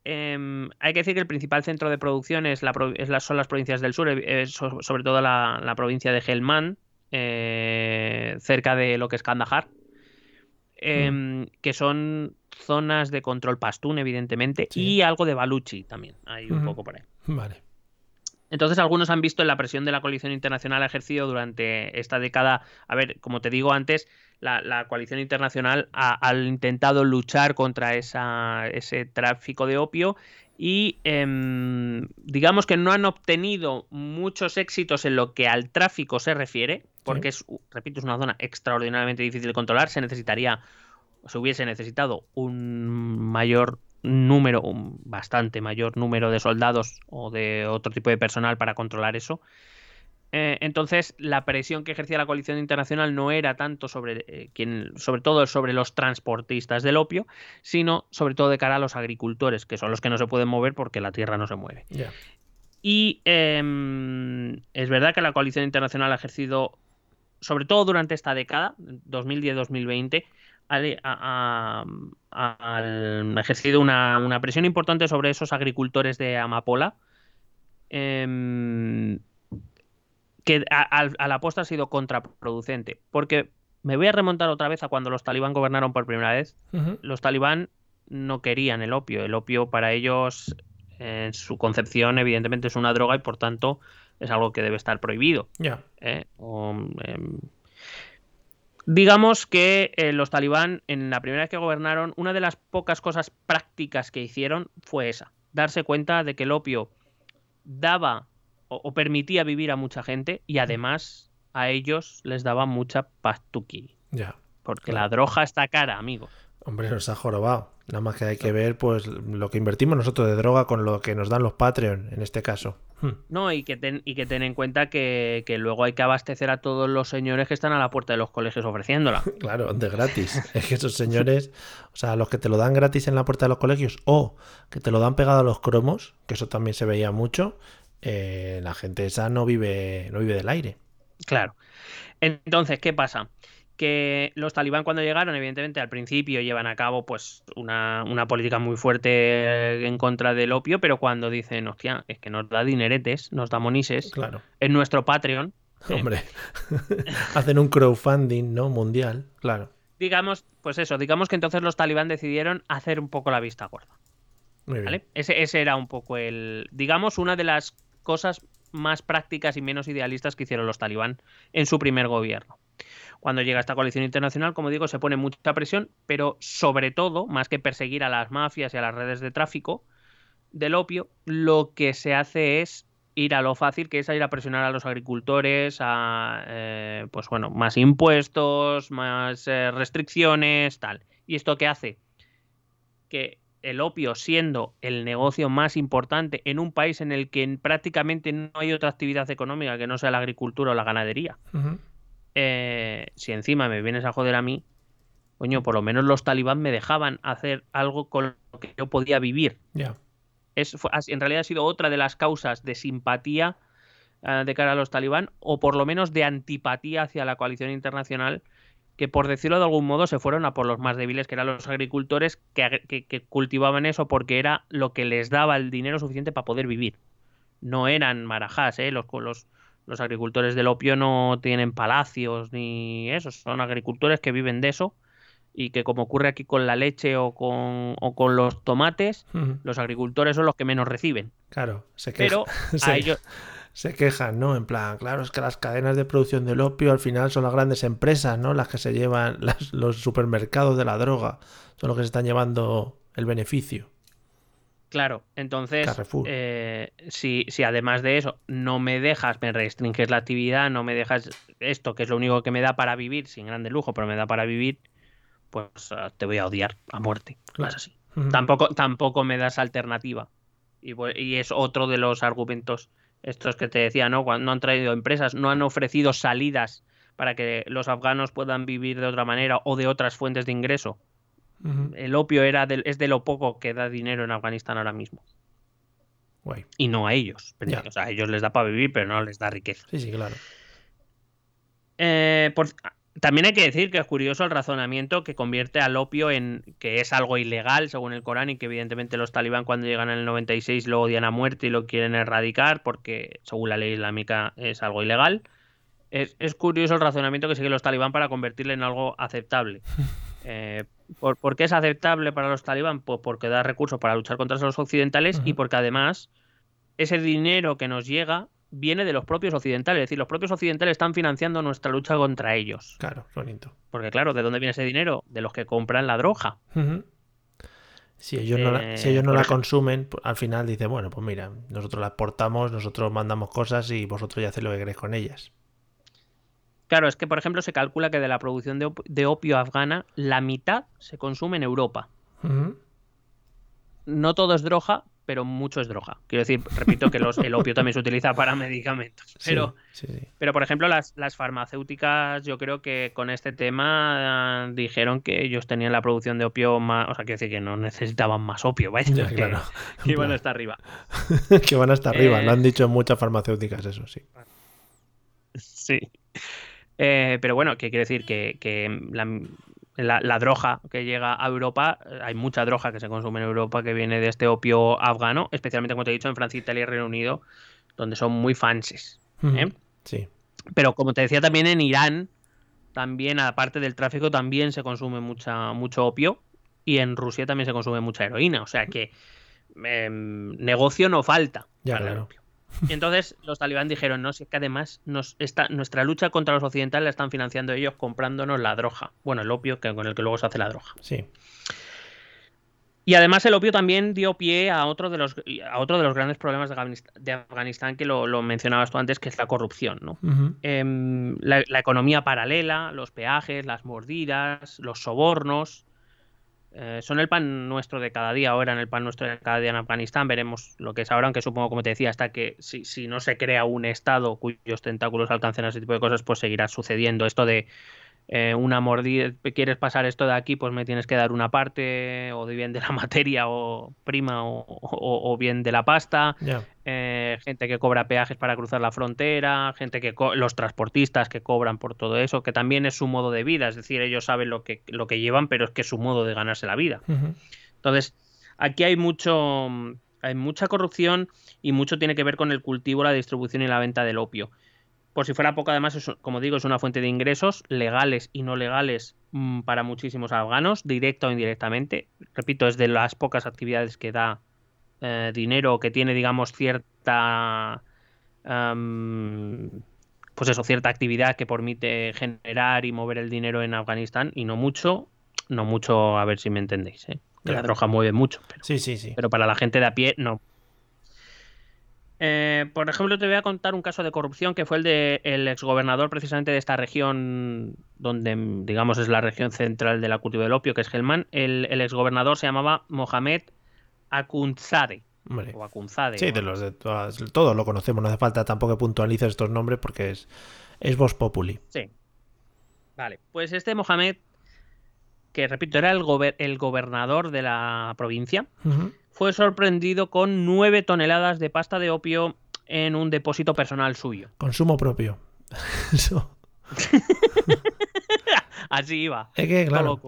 Em, hay que decir que el principal centro de producción es la, son las provincias del sur, eh, sobre todo la, provincia de Helmand, eh, cerca de lo que es Kandahar, em, mm. que son zonas de control pastún, evidentemente, y algo de Baluchi también, hay un poco por ahí. Vale. Entonces, algunos han visto la presión de la coalición internacional ejercido durante esta década. A ver, como te digo antes, la, coalición internacional ha, intentado luchar contra ese tráfico de opio y em, digamos que no han obtenido muchos éxitos en lo que al tráfico se refiere, porque es, repito, es una zona extraordinariamente difícil de controlar. Se necesitaría, se hubiese necesitado un mayor número, un bastante mayor número de soldados o de otro tipo de personal para controlar eso. Eh, entonces, la presión que ejercía la coalición internacional no era tanto sobre eh, quien, sobre todo sobre los transportistas del opio, sino sobre todo de cara a los agricultores, que son los que no se pueden mover porque la tierra no se mueve. Y em, es verdad que la coalición internacional ha ejercido, sobre todo durante esta década, 2010-2020, ha, ejercido una, presión importante sobre esos agricultores de Amapola. Em, que a, la posta ha sido contraproducente. Porque me voy a remontar otra vez a cuando los talibán gobernaron por primera vez. Los talibán no querían el opio. El opio para ellos, en su concepción, evidentemente es una droga y por tanto es algo que debe estar prohibido. Ya. ¿Eh? Em, digamos que eh, los talibán, en la primera vez que gobernaron, una de las pocas cosas prácticas que hicieron fue esa. Darse cuenta de que el opio daba o, permitía vivir a mucha gente y además a ellos les daba mucha pastuqui. Ya. Porque la droga está cara, amigo. Hombre, nos ha jorobado. Nada más que hay que ver pues lo que invertimos nosotros de droga con lo que nos dan los Patreon en este caso. Hmm. No, y que ten, y que ten en cuenta que, luego hay que abastecer a todos los señores que están a la puerta de los colegios ofreciéndola. claro, de gratis. es que esos señores, o sea, los que te lo dan gratis en la puerta de los colegios o que te lo dan pegado a los cromos, que eso también se veía mucho, eh, la gente esa no vive, no vive del aire. Claro. Entonces, ¿qué pasa? que los talibán cuando llegaron, evidentemente al principio llevan a cabo pues una, política muy fuerte en contra del opio, pero cuando dicen, hostia, es que nos da dineretes, nos da monises, claro. en nuestro Patreon. Hombre, hacen un crowdfunding, ¿no? Mundial, claro. Digamos, pues eso, digamos que entonces los talibán decidieron hacer un poco la vista gorda. ¿vale? Ese, ese era un poco el, digamos, una de las cosas más prácticas y menos idealistas que hicieron los talibán en su primer gobierno. Cuando llega esta coalición internacional, como digo, se pone mucha presión, pero sobre todo, más que perseguir a las mafias y a las redes de tráfico del opio, lo que se hace es ir a lo fácil, que es ir a presionar a los agricultores, a eh, pues bueno, más impuestos, más eh, restricciones, tal. ¿Y esto qué hace? Que el opio siendo el negocio más importante en un país en el que prácticamente no hay otra actividad económica que no sea la agricultura o la ganadería. Eh, si encima me vienes a joder a mí, coño, por lo menos los talibán me dejaban hacer algo con lo que yo podía vivir. Ya. Es, en realidad ha sido otra de las causas de simpatía eh, de cara a los talibán, o por lo menos de antipatía hacia la coalición internacional que por decirlo de algún modo se fueron a por los más débiles, que eran los agricultores que, cultivaban eso porque era lo que les daba el dinero suficiente para poder vivir. No eran marajás, ¿eh? los, los, los agricultores del opio no tienen palacios ni eso, son agricultores que viven de eso y que como ocurre aquí con la leche o con, o con los tomates, los agricultores son los que menos reciben. Claro, se Pero a ellos se quejan, ¿no? En plan, claro, es que las cadenas de producción del opio al final son las grandes empresas, ¿no? Las que se llevan los supermercados de la droga, son los que se están llevando el beneficio. Claro, entonces, eh, si, si, además de eso no me dejas, me restringes la actividad, no me dejas esto, que es lo único que me da para vivir, sin grande lujo, pero me da para vivir, pues ah, te voy a odiar a muerte. Claro. así. tampoco, tampoco me das alternativa. Y, y es otro de los argumentos estos que te decía, ¿no? Cuando no han traído empresas, no han ofrecido salidas para que los afganos puedan vivir de otra manera o de otras fuentes de ingreso. El opio era es de lo poco que da dinero en Afganistán ahora mismo. Y no a ellos. O sea, a ellos les da para vivir, pero no les da riqueza. Sí, sí, claro. Eh, también hay que decir que es curioso el razonamiento que convierte al opio en que es algo ilegal según el Corán y que evidentemente los talibán cuando llegan en el 96 lo odian a muerte y lo quieren erradicar porque según la ley islámica es algo ilegal. Es, curioso el razonamiento que siguen los talibán para convertirle en algo aceptable. Eh, ¿por, qué es aceptable para los talibán? Pues porque da recursos para luchar contra los occidentales y porque además ese dinero que nos llega viene de los propios occidentales. Es decir, los propios occidentales están financiando nuestra lucha contra ellos. Claro, bonito. Porque claro, ¿de dónde viene ese dinero? De los que compran la droga. Si ellos no, la, si ellos no la consumen, pues, al final dice, bueno, pues mira, nosotros la exportamos, nosotros mandamos cosas y vosotros ya hacéis lo que queréis con ellas. Claro, es que por ejemplo se calcula que de la producción de, opio afgana, la mitad se consume en Europa. No todo es droga, pero mucho es droga. Quiero decir, repito que el opio también se utiliza para medicamentos. Pero, pero por ejemplo, las, farmacéuticas, yo creo que con este tema dijeron que ellos tenían la producción de opio más. O sea, quiero decir que no necesitaban más opio, vaya. claro. Que iban hasta arriba. que van hasta arriba, lo han eh, dicho muchas farmacéuticas, eso sí. Sí. Eh, pero bueno, ¿qué quiere decir? Que, la, la, droga que llega a Europa, hay mucha droga que se consume en Europa que viene de este opio afgano, especialmente como te he dicho en Francia, Italia y Reino Unido, donde son muy fanses. ¿eh? Sí. Pero como te decía también en Irán, también aparte del tráfico también se consume mucha, mucho opio y en Rusia también se consume mucha heroína, o sea que em, negocio no falta. Ya, claro. Y entonces los talibán dijeron, no, si es que además nos nuestra lucha contra los occidentales la están financiando ellos comprándonos la droga. Bueno, el opio que, con el que luego se hace la droga. Sí. Y además el opio también dio pie a otro de los, a otro de los grandes problemas de Afganistán, que lo, mencionabas tú antes, que es la corrupción. ¿no? Em, la, economía paralela, los peajes, las mordidas, los sobornos, eh, son el pan nuestro de cada día ahora, en el pan nuestro de cada día en Afganistán. Veremos lo que es ahora, aunque supongo, como te decía, hasta que si, si no se crea un Estado cuyos tentáculos alcancen a ese tipo de cosas, pues seguirá sucediendo esto de eh, una mordida, quieres pasar esto de aquí, pues me tienes que dar una parte, o bien de la materia o prima, o, bien de la pasta. Eh, gente que cobra peajes para cruzar la frontera, gente que los transportistas que cobran por todo eso, que también es su modo de vida, es decir, ellos saben lo que, lo que llevan, pero es que es su modo de ganarse la vida. Entonces, aquí hay mucho, hay mucha corrupción y mucho tiene que ver con el cultivo, la distribución y la venta del opio. Por si fuera poco, además, como digo, es una fuente de ingresos legales y no legales mm, para muchísimos afganos, directa o indirectamente. Repito, es de las pocas actividades que da eh, dinero, que tiene, digamos, cierta. pues eso, cierta actividad que permite generar y mover el dinero en Afganistán, y no mucho, no mucho, a ver si me entendéis. ¿eh? la droga mueve mucho. sí, sí, sí. Pero para la gente de a pie, no. Eh, por ejemplo, te voy a contar un caso de corrupción que fue el del el exgobernador precisamente de esta región, donde digamos es la región central de la cultivo del opio, que es Helmand. El, el exgobernador se llamaba Mohamed Akunzade. O Akunzade. Sí, de los de todas, todos lo conocemos, no hace falta tampoco que puntualices estos nombres porque es, es Vos Populi. Sí. Vale, pues este Mohamed, que repito, era el, el gobernador de la provincia, fue sorprendido con 9 toneladas de pasta de opio en un depósito personal suyo. Consumo propio. Así iba. Es que, claro.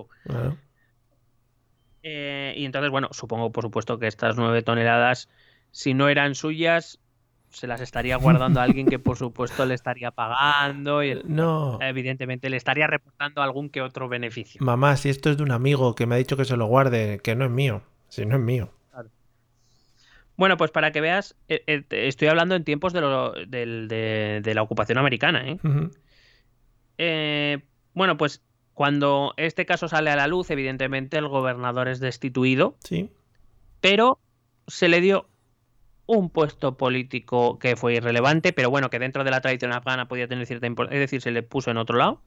Eh, y entonces, bueno, supongo, por supuesto, que estas 9 toneladas, si no eran suyas, se las estaría guardando a alguien que, por supuesto, le estaría pagando. Y no. Evidentemente, le estaría reportando algún que otro beneficio. Mamá, si esto es de un amigo que me ha dicho que se lo guarde, que no es mío. Si no es mío. Bueno, pues para que veas, eh, eh, estoy hablando en tiempos de, la ocupación americana. ¿eh? bueno, pues cuando este caso sale a la luz, evidentemente el gobernador es destituido. Sí. Pero se le dio un puesto político que fue irrelevante, pero bueno, que dentro de la tradición afgana podía tener cierta importancia. Es decir, se le puso en otro lado.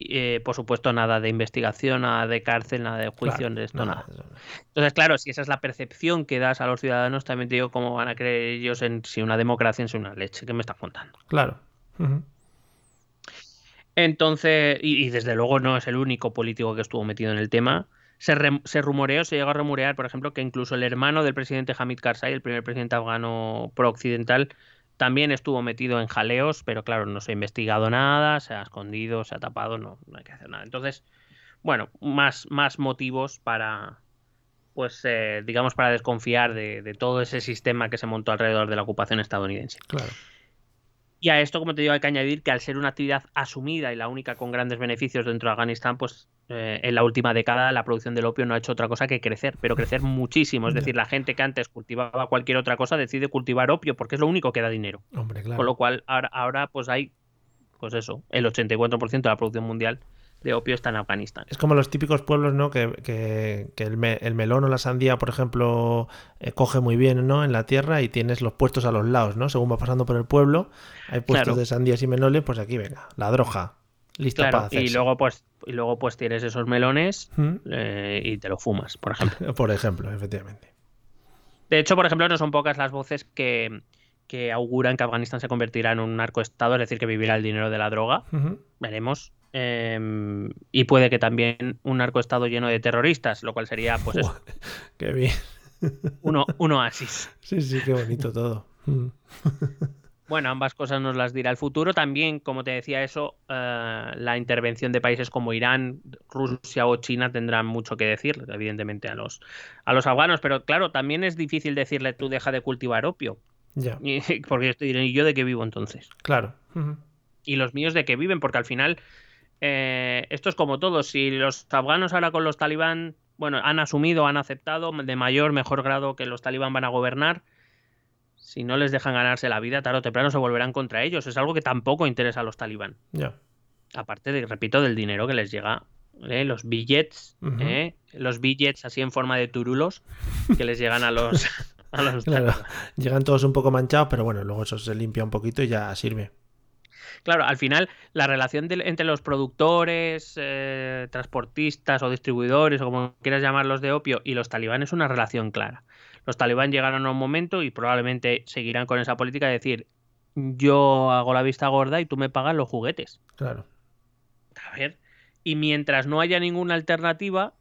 Eh, por supuesto, nada de investigación, nada de cárcel, nada de juicio, de esto, nada. Entonces, claro, si esa es la percepción que das a los ciudadanos, también te digo cómo van a creer ellos en si una democracia es una leche. ¿Qué me estás contando? Claro. Entonces, y, desde luego no es el único político que estuvo metido en el tema. Se, se, rumoreó, se llegó a rumorear, por ejemplo, que incluso el hermano del presidente Hamid Karzai, el primer presidente afgano pro-occidental, también estuvo metido en jaleos, pero claro, no se ha investigado nada, se ha escondido, se ha tapado, no, no hay que hacer nada. Entonces, bueno, más, más motivos para, pues, eh, digamos, para desconfiar de, de, todo ese sistema que se montó alrededor de la ocupación estadounidense. Claro. Y a esto, como te digo, hay que añadir que al ser una actividad asumida y la única con grandes beneficios dentro de Afganistán, pues eh, en la última década la producción del opio no ha hecho otra cosa que crecer, pero crecer muchísimo. Es decir, la gente que antes cultivaba cualquier otra cosa decide cultivar opio porque es lo único que da dinero. Hombre, claro. Con lo cual, ahora, ahora pues hay, pues eso, el 84% de la producción mundial de opio está en Afganistán. Es como los típicos pueblos, ¿no? Que, que, que el, me, el, melón o la sandía, por ejemplo, eh, coge muy bien, ¿no? En la tierra y tienes los puestos a los lados, ¿no? Según va pasando por el pueblo, hay puestos Claro. de sandías y melones, pues aquí, venga, la droja, lista Claro, para hacerse. y luego pues y luego pues tienes esos melones ¿Mm? eh, y te lo fumas, por ejemplo. Por ejemplo, efectivamente. De hecho, por ejemplo, no son pocas las voces que, que auguran que Afganistán se convertirá en un narcoestado, es decir, que vivirá el dinero de la droga. Veremos. Eh, y puede que también un narcoestado lleno de terroristas, lo cual sería pues eso, Qué bien. uno, un oasis. Sí, sí, qué bonito todo. Bueno, ambas cosas nos las dirá el futuro. También, como te decía eso, eh, la intervención de países como Irán, Rusia o China tendrán mucho que decir, evidentemente, a los, a los afganos. Pero claro, también es difícil decirle tú deja de cultivar opio. Ya, Y- Porque yo te diré, ¿y yo de qué vivo entonces? claro. Y los míos de qué viven, porque al final eh, esto es como todo. Si los afganos ahora con los talibán, bueno, han asumido, han aceptado de mayor, mejor grado que los talibán van a gobernar, si no les dejan ganarse la vida, tarde o temprano se volverán contra ellos. Es algo que tampoco interesa a los talibán. Aparte, de, repito, del dinero que les llega. ¿eh? Los billets. ¿eh? los billets así en forma de turulos que les llegan a los, a los Claro. Llegan todos un poco manchados, pero bueno, luego eso se limpia un poquito y ya sirve. Claro, al final la relación entre los productores, eh, transportistas o distribuidores o como quieras llamarlos de opio y los talibanes es una relación clara. Los talibán llegaron a un momento y probablemente seguirán con esa política de decir yo hago la vista gorda y tú me pagas los juguetes. Claro. A ver, y mientras no haya ninguna alternativa,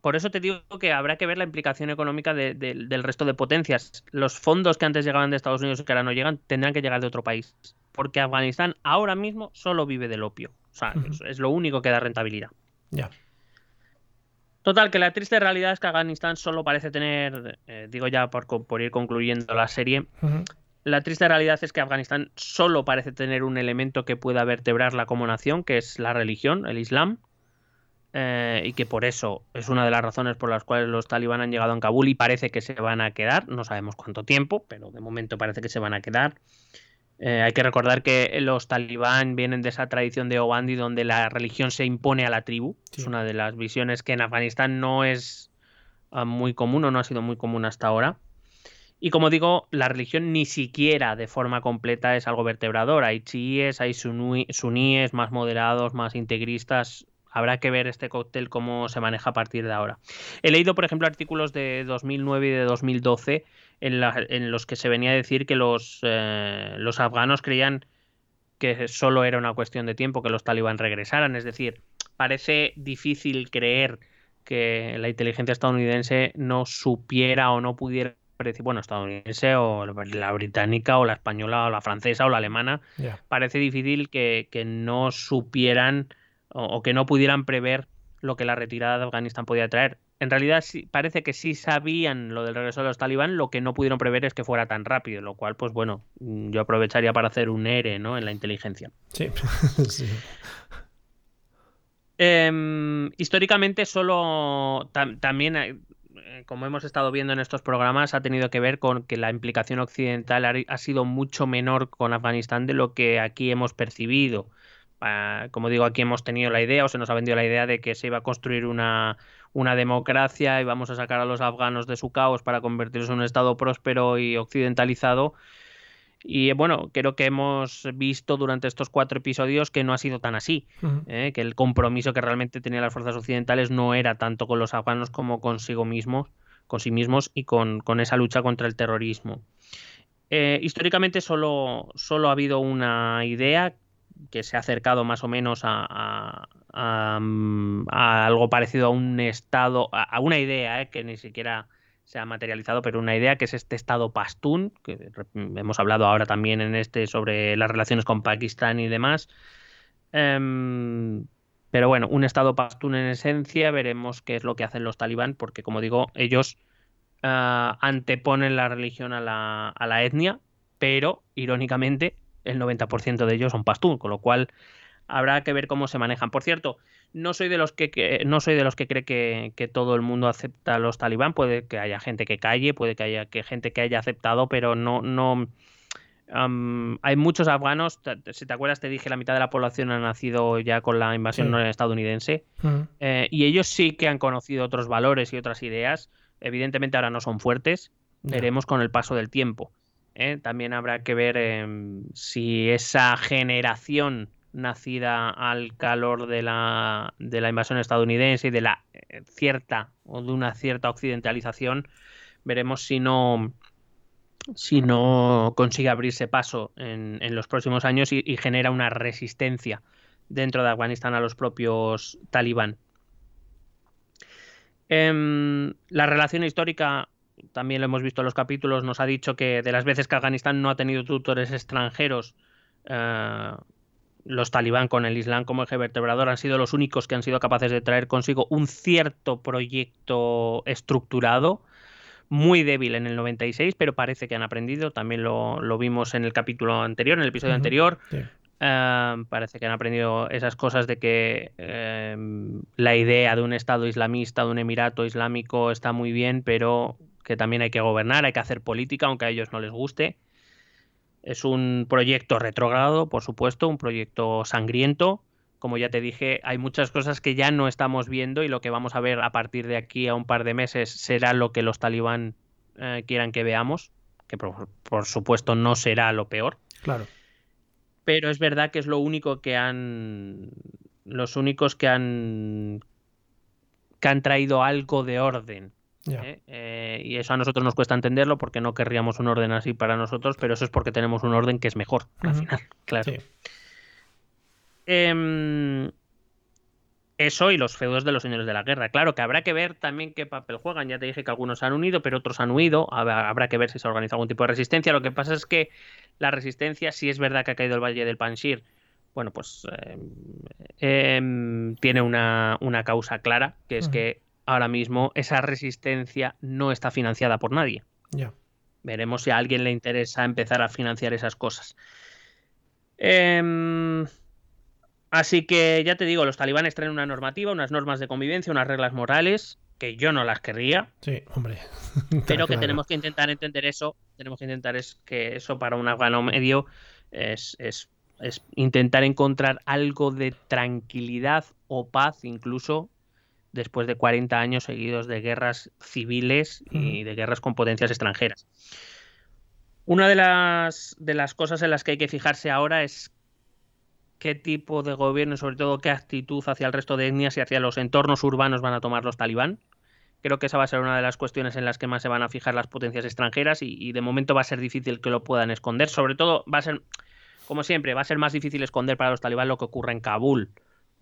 por eso te digo que habrá que ver la implicación económica de- de- del resto de potencias. Los fondos que antes llegaban de Estados Unidos y que ahora no llegan tendrán que llegar de otro país. Porque Afganistán ahora mismo solo vive del opio. O sea, es lo único que da rentabilidad. Ya. Total, que la triste realidad es que Afganistán solo parece tener, eh, digo ya por, ir concluyendo la serie, la triste realidad es que Afganistán solo parece tener un elemento que pueda vertebrarla como nación, que es la religión, el Islam, eh, y que por eso es una de las razones por las cuales los talibán han llegado en Kabul y parece que se van a quedar, no sabemos cuánto tiempo, pero de momento parece que se van a quedar. Eh, hay que recordar que los talibán vienen de esa tradición de Obandi donde la religión se impone a la tribu. Sí. Es una de las visiones que en Afganistán no es ah, muy común o no ha sido muy común hasta ahora. Y como digo, la religión ni siquiera de forma completa es algo vertebrador. Hay chiíes, hay suníes más moderados, más integristas. Habrá que ver este cóctel cómo se maneja a partir de ahora. He leído, por ejemplo, artículos de 2009 y de 2012 en, la- en los que se venía a decir que los, eh, los afganos creían que solo era una cuestión de tiempo que los talibán regresaran. Es decir, parece difícil creer que la inteligencia estadounidense no supiera o no pudiera predecir, bueno, estadounidense o la británica o la española o la francesa o la alemana, parece difícil que, que no supieran o, o que no pudieran prever lo que la retirada de Afganistán podía traer. En realidad sí, parece que sí sabían lo del regreso de los talibán, lo que no pudieron prever es que fuera tan rápido, lo cual, pues bueno, mm, yo aprovecharía para hacer un ERE ¿no? en la inteligencia. Sí. sí. Em, históricamente solo tam- también, eh, como hemos estado viendo en estos programas, ha tenido que ver con que la implicación occidental ha, ha sido mucho menor con Afganistán de lo que aquí hemos percibido. Ah, como digo, aquí hemos tenido la idea o se nos ha vendido la idea de que se iba a construir una, una democracia y vamos a sacar a los afganos de su caos para convertirlos en un estado próspero y occidentalizado. Y bueno, creo que hemos visto durante estos cuatro episodios que no ha sido tan así. ¿eh? que el compromiso que realmente tenían las fuerzas occidentales no era tanto con los afganos como consigo mismos, con sí mismos y con, con esa lucha contra el terrorismo. Eh, históricamente solo, solo ha habido una idea que se ha acercado más o menos a, a- a, algo parecido a un estado, a, una idea eh, que ni siquiera se ha materializado, pero una idea que es este estado pastún, que hemos hablado ahora también en este sobre las relaciones con Pakistán y demás. Em, pero bueno, un estado pastún en esencia, veremos qué es lo que hacen los talibán, porque como digo, ellos ah, anteponen la religión a la, a la etnia, pero irónicamente el 90% de ellos son pastún, con lo cual habrá que ver cómo se manejan. Por cierto, no soy de los que, no soy de los que cree que, todo el mundo acepta a los talibán. Puede que haya gente que calle, puede que haya que gente que haya aceptado, pero no, no. hay muchos afganos. Si te acuerdas, te dije la mitad de la población ha nacido ya con la invasión estadounidense. Eh, y ellos sí que han conocido otros valores y otras ideas. Evidentemente ahora no son fuertes. Veremos con el paso del tiempo. ¿eh? También habrá que ver em, si esa generación nacida al calor de la, de la invasión estadounidense y de la eh, cierta o de una cierta occidentalización, veremos si no si no consigue abrirse paso en, los próximos años y, genera una resistencia dentro de Afganistán a los propios talibán. Em, la relación histórica, también lo hemos visto en los capítulos, nos ha dicho que de las veces que Afganistán no ha tenido tutores extranjeros, eh, los talibán con el Islam como eje vertebrador han sido los únicos que han sido capaces de traer consigo un cierto proyecto estructurado, muy débil en el 96, pero parece que han aprendido. También lo, vimos en el capítulo anterior, en el episodio anterior. Parece que han aprendido esas cosas de que eh, la idea de un Estado islamista, de un Emirato islámico, está muy bien, pero que también hay que gobernar, hay que hacer política, aunque a ellos no les guste. Es un proyecto retrogrado, por supuesto, un proyecto sangriento. Como ya te dije, hay muchas cosas que ya no estamos viendo y lo que vamos a ver a partir de aquí a un par de meses será lo que los talibán eh, quieran que veamos, que por, supuesto no será lo peor. Claro. Pero es verdad que es lo único que han. Los únicos que han. que han traído algo de orden ¿eh? Eh, y eso a nosotros nos cuesta entenderlo porque no querríamos un orden así para nosotros, pero eso es porque tenemos un orden que es mejor al final, claro. Em, eso y los feudos de los señores de la guerra. Claro que habrá que ver también qué papel juegan. Ya te dije que algunos se han unido, pero otros han huido. Habrá que ver si se organiza algún tipo de resistencia. Lo que pasa es que la resistencia, si es verdad que ha caído el Valle del Panshir, bueno, pues em, em, tiene una, causa clara, que es que ahora mismo esa resistencia no está financiada por nadie. Ya. Veremos si a alguien le interesa empezar a financiar esas cosas. Em, así que ya te digo, los talibanes traen una normativa, unas normas de convivencia, unas reglas morales que yo no las querría. Sí, hombre. pero que tenemos que intentar entender eso. Tenemos que intentar es que eso para un afgano medio es, es intentar encontrar algo de tranquilidad o paz incluso después de 40 años seguidos de guerras civiles y de guerras con potencias extranjeras. Una de las, de las cosas en las que hay que fijarse ahora es qué tipo de gobierno y sobre todo qué actitud hacia el resto de etnias y hacia los entornos urbanos van a tomar los talibán. Creo que esa va a ser una de las cuestiones en las que más se van a fijar las potencias extranjeras y, y de momento va a ser difícil que lo puedan esconder. Sobre todo va a ser, como siempre, va a ser más difícil esconder para los talibán lo que ocurra en Kabul.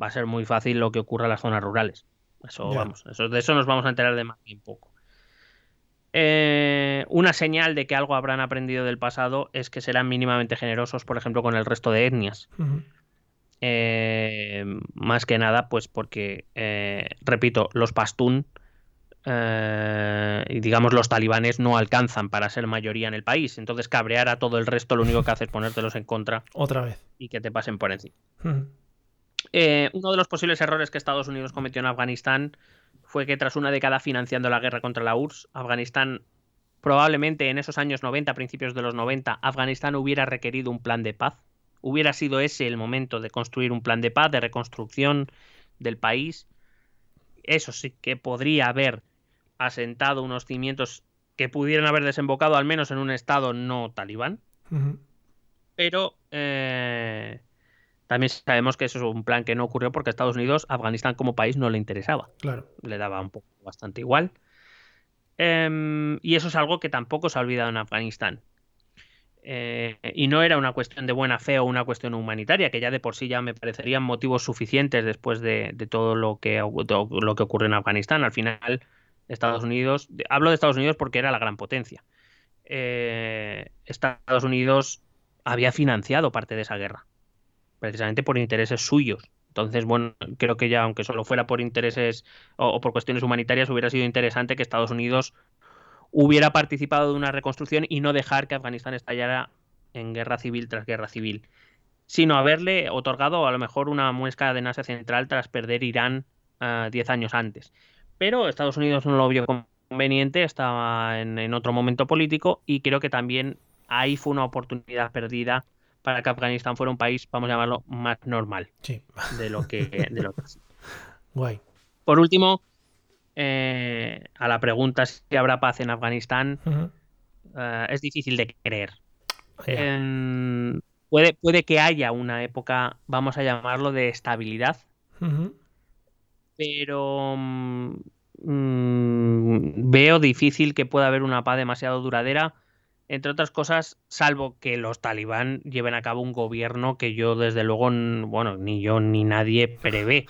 Va a ser muy fácil lo que ocurra en las zonas rurales. Eso, vamos, eso, de eso nos vamos a enterar de más bien poco. Eh, una señal de que algo habrán aprendido del pasado es que serán mínimamente generosos, por ejemplo, con el resto de etnias. Eh, más que nada, pues porque, eh, repito, los pastún y digamos los talibanes no alcanzan para ser mayoría en el país. Entonces cabrear a todo el resto lo único que hace es ponértelos en contra. Otra vez. Y que te pasen por encima. Eh, uno de los posibles errores que Estados Unidos cometió en Afganistán fue que tras una década financiando la guerra contra la URSS, Afganistán probablemente en esos años 90, principios de los 90, Afganistán hubiera requerido un plan de paz. Hubiera sido ese el momento de construir un plan de paz, de reconstrucción del país. Eso sí que podría haber asentado unos cimientos que pudieran haber desembocado al menos en un estado no talibán. Pero eh, también sabemos que eso es un plan que no ocurrió porque a Estados Unidos, Afganistán como país no le interesaba. Claro. Le daba un poco bastante igual. Em, y eso es algo que tampoco se ha olvidado en Afganistán. Eh, y no era una cuestión de buena fe o una cuestión humanitaria, que ya de por sí ya me parecerían motivos suficientes después de, todo lo que, lo que ocurre en Afganistán. Al final, Estados Unidos, hablo de Estados Unidos porque era la gran potencia. Eh, Estados Unidos había financiado parte de esa guerra, precisamente por intereses suyos. Entonces, bueno, creo que ya, aunque solo fuera por intereses o, por cuestiones humanitarias, hubiera sido interesante que Estados Unidos hubiera participado de una reconstrucción y no dejar que Afganistán estallara en guerra civil tras guerra civil, sino haberle otorgado a lo mejor una muesca de Asia Central tras perder Irán uh, diez años antes. Pero Estados Unidos no lo vio conveniente, estaba en otro momento político y creo que también ahí fue una oportunidad perdida para que Afganistán fuera un país, vamos a llamarlo, más normal de lo que de lo que Guay. Por último, eh, a la pregunta si habrá paz en Afganistán, eh, es difícil de creer. puede, puede que haya una época, vamos a llamarlo, de estabilidad, pero mm, veo difícil que pueda haber una paz demasiado duradera entre otras cosas, salvo que los talibán lleven a cabo un gobierno que yo desde luego, bueno, ni yo ni nadie prevé.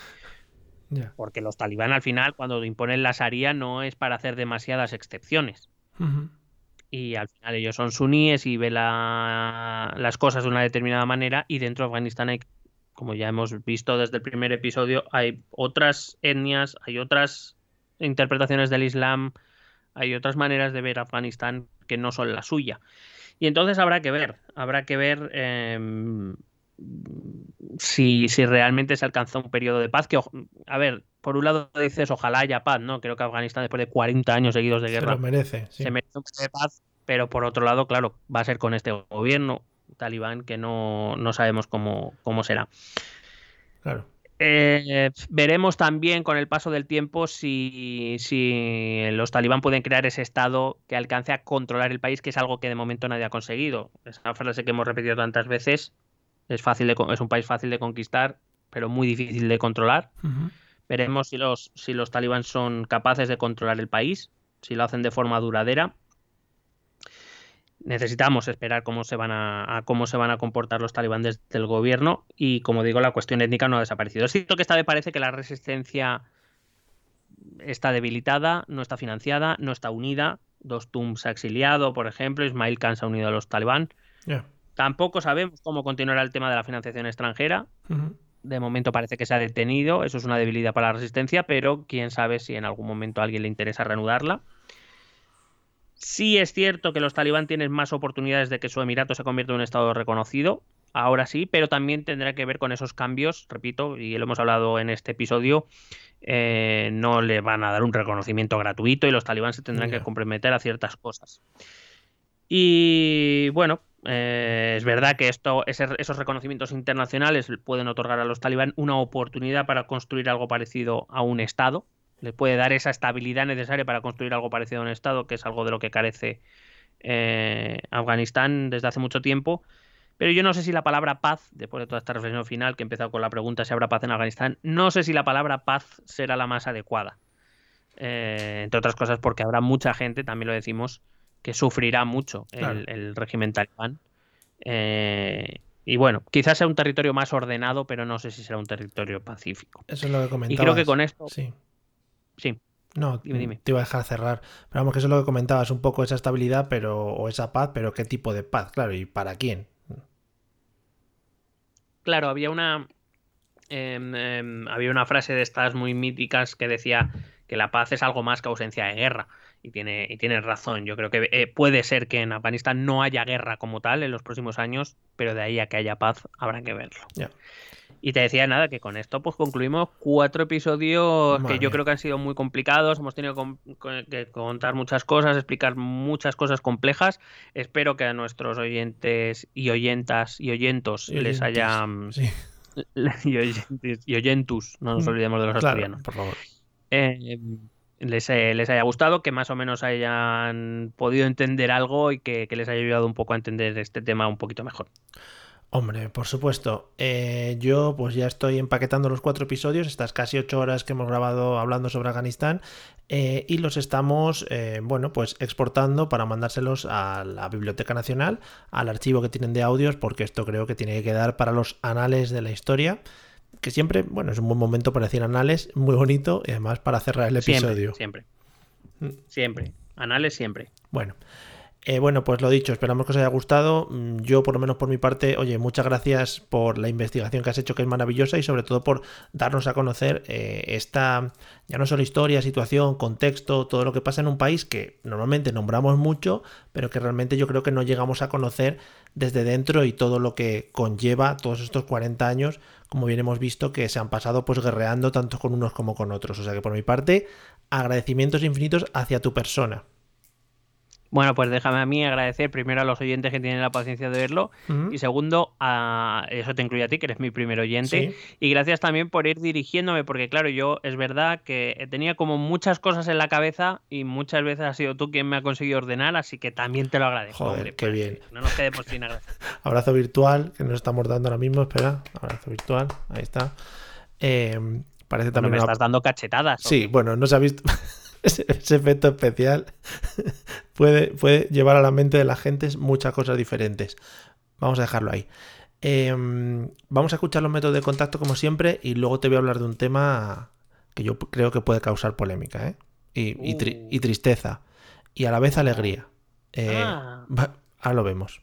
Porque los talibán al final, cuando imponen la Sharia, no es para hacer demasiadas excepciones. Y al final ellos son suníes y ven las cosas de una determinada manera y dentro de Afganistán hay, como ya hemos visto desde el primer episodio, hay otras etnias, hay otras interpretaciones del Islam, hay otras maneras de ver Afganistán que no son la suya. Y entonces habrá que ver, habrá que ver em, si, realmente se alcanzó un periodo de paz. Que, a ver, por un lado dices ojalá haya paz, ¿no? Creo que Afganistán después de 40 años seguidos de guerra se, merece, se merece un periodo de paz, pero por otro lado, claro, va a ser con este gobierno talibán que no, no sabemos cómo, cómo será. Claro. Eh, veremos también con el paso del tiempo si, los talibán pueden crear ese estado que alcance a controlar el país, que es algo que de momento nadie ha conseguido. Esa frase que hemos repetido tantas veces. Es, fácil de, es un país fácil de conquistar, pero muy difícil de controlar. Veremos si los, si los talibán son capaces de controlar el país, si lo hacen de forma duradera necesitamos esperar cómo se van a, cómo se van a comportar los talibanes del gobierno y como digo la cuestión étnica no ha desaparecido. Es cierto que esta vez parece que la resistencia está debilitada, no está financiada, no está unida. Dos se ha exiliado, por ejemplo, Ismail Khan se ha unido a los talibán. Tampoco sabemos cómo continuará el tema de la financiación extranjera. De momento parece que se ha detenido, eso es una debilidad para la resistencia, pero quién sabe si en algún momento a alguien le interesa reanudarla. Sí es cierto que los talibán tienen más oportunidades de que su emirato se convierta en un estado reconocido, ahora sí, pero también tendrá que ver con esos cambios, repito, y lo hemos hablado en este episodio, eh, no le van a dar un reconocimiento gratuito y los talibán se tendrán que comprometer a ciertas cosas. Y bueno, eh, es verdad que esto, esos reconocimientos internacionales pueden otorgar a los talibán una oportunidad para construir algo parecido a un Estado, le puede dar esa estabilidad necesaria para construir algo parecido a un Estado, que es algo de lo que carece eh, Afganistán desde hace mucho tiempo. Pero yo no sé si la palabra paz, después de toda esta reflexión final que he empezado con la pregunta si habrá paz en Afganistán, no sé si la palabra paz será la más adecuada. Eh, entre otras cosas porque habrá mucha gente, también lo decimos, que sufrirá mucho el, régimen talibán. Eh, y bueno, quizás sea un territorio más ordenado, pero no sé si será un territorio pacífico. Eso es lo que comentabas. Y creo que con esto... Sí. Sí. No, dime, te iba a dejar cerrar. Pero vamos, que eso es lo que comentabas, un poco esa estabilidad, pero, o esa paz, pero qué tipo de paz, claro, y para quién. Claro, había una. Em, em, había una frase de estas muy míticas que decía que la paz es algo más que ausencia de guerra. Y tiene, y tiene razón. Yo creo que eh, puede ser que en Afganistán no haya guerra como tal en los próximos años, pero de ahí a que haya paz habrá que verlo. Y te decía nada, que con esto pues concluimos cuatro episodios que yo creo que han sido muy complicados, hemos tenido que contar muchas cosas, explicar muchas cosas complejas. Espero que a nuestros oyentes y oyentas y oyentos les haya... y, oyentus, no nos mm, olvidemos de los asturianos. Por favor. Eh, les, les, haya gustado, que más o menos hayan podido entender algo y que les haya ayudado un poco a entender este tema un poquito mejor. Hombre, por supuesto. Eh, yo pues ya estoy empaquetando los cuatro episodios, estas casi ocho horas que hemos grabado hablando sobre Afganistán, eh, y los estamos, eh, bueno, pues exportando para mandárselos a la Biblioteca Nacional, al archivo que tienen de audios, porque esto creo que tiene que quedar para los anales de la historia, que siempre, bueno, es un buen momento para decir anales, muy bonito, y además para cerrar el episodio. Siempre, siempre. Siempre. Anales siempre. Bueno. Eh, bueno, pues lo dicho, esperamos que os haya gustado. Mm, yo, por lo menos por mi parte, oye, muchas gracias por la investigación que has hecho, que es maravillosa, y sobre todo por darnos a conocer eh, esta, ya no solo historia, situación, contexto, todo lo que pasa en un país que normalmente nombramos mucho, pero que realmente yo creo que no llegamos a conocer desde dentro y todo lo que conlleva todos estos 40 años, como bien hemos visto, que se han pasado pues guerreando tanto con unos como con otros. O sea que por mi parte, agradecimientos infinitos hacia tu persona. Bueno, pues déjame a mí agradecer primero a los oyentes que tienen la paciencia de verlo y segundo, a eso te incluye a ti, que eres mi primer oyente. Y gracias también por ir dirigiéndome, porque claro, yo es verdad que tenía como muchas cosas en la cabeza y muchas veces has sido tú quien me ha conseguido ordenar, así que también te lo agradezco. Joder, qué pues, bien. No nos quedemos sin agradecer. Abrazo virtual, que nos estamos dando ahora mismo, espera. Abrazo virtual, ahí está. Eh, parece también... me estás dando cachetadas. Sí, bueno, no se ha visto... ese, efecto especial puede, puede, llevar a la mente de la gente muchas cosas diferentes. Vamos a dejarlo ahí. Em, vamos a escuchar los métodos de contacto como siempre y luego te voy a hablar de un tema que yo creo que puede causar polémica ¿eh? y, uh. tristeza y a la vez alegría. Eh, ah. ahora lo vemos.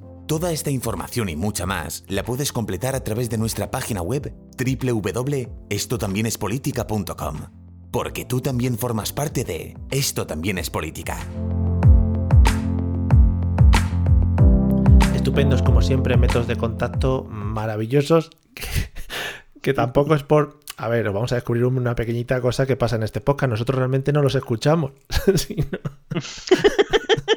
Toda esta información y mucha más la puedes completar a través de nuestra página web www.estotambiénespolitica.com. Porque tú también formas parte de Esto también es política. Estupendos como siempre, métodos de contacto maravillosos que, tampoco es por a ver, vamos a descubrir una pequeñita cosa que pasa en este podcast. Nosotros realmente no los escuchamos.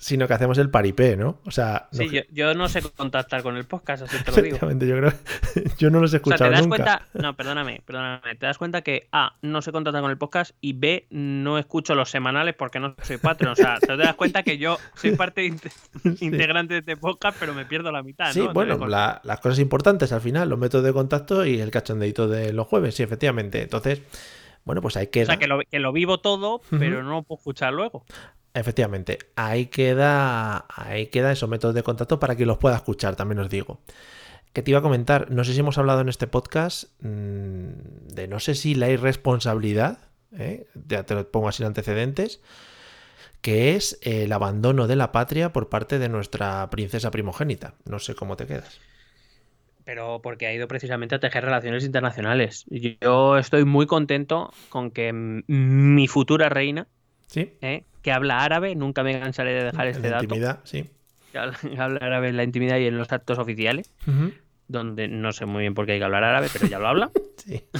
sino que hacemos el paripé, ¿no? O sea, sí, yo, no sé contactar con el podcast, así te lo digo. Yo creo yo no los he escuchado o sea, ¿te das nunca. Cuenta, no, perdóname, perdóname. Te das cuenta que A, no sé contactar con el podcast y B, no escucho los semanales porque no soy Patreon. O sea, te das cuenta que yo soy parte integrante de este podcast, pero me pierdo la mitad, Sí, bueno, las cosas importantes al final, los métodos de contacto y el cachondeito de los jueves, sí, efectivamente. Entonces, bueno, pues hay que. O sea, que lo, que lo vivo todo, pero no lo puedo escuchar luego. Efectivamente, ahí queda, ahí queda esos métodos de contacto para que los pueda escuchar, también os digo. Que te iba a comentar, no sé si hemos hablado en este podcast mm, de no sé si la irresponsabilidad, ¿eh? ya te lo pongo así en antecedentes, que es el abandono de la patria por parte de nuestra princesa primogénita. No sé cómo te quedas. Pero porque ha ido precisamente a tejer relaciones internacionales. Yo estoy muy contento con que mi futura reina, ¿Sí? ¿eh? que habla árabe, nunca me cansaré de dejar este dato. Intimidad, sí. Que habla, árabe en la intimidad y en los actos oficiales, donde no sé muy bien por qué hay que hablar árabe, pero ya lo habla. sí.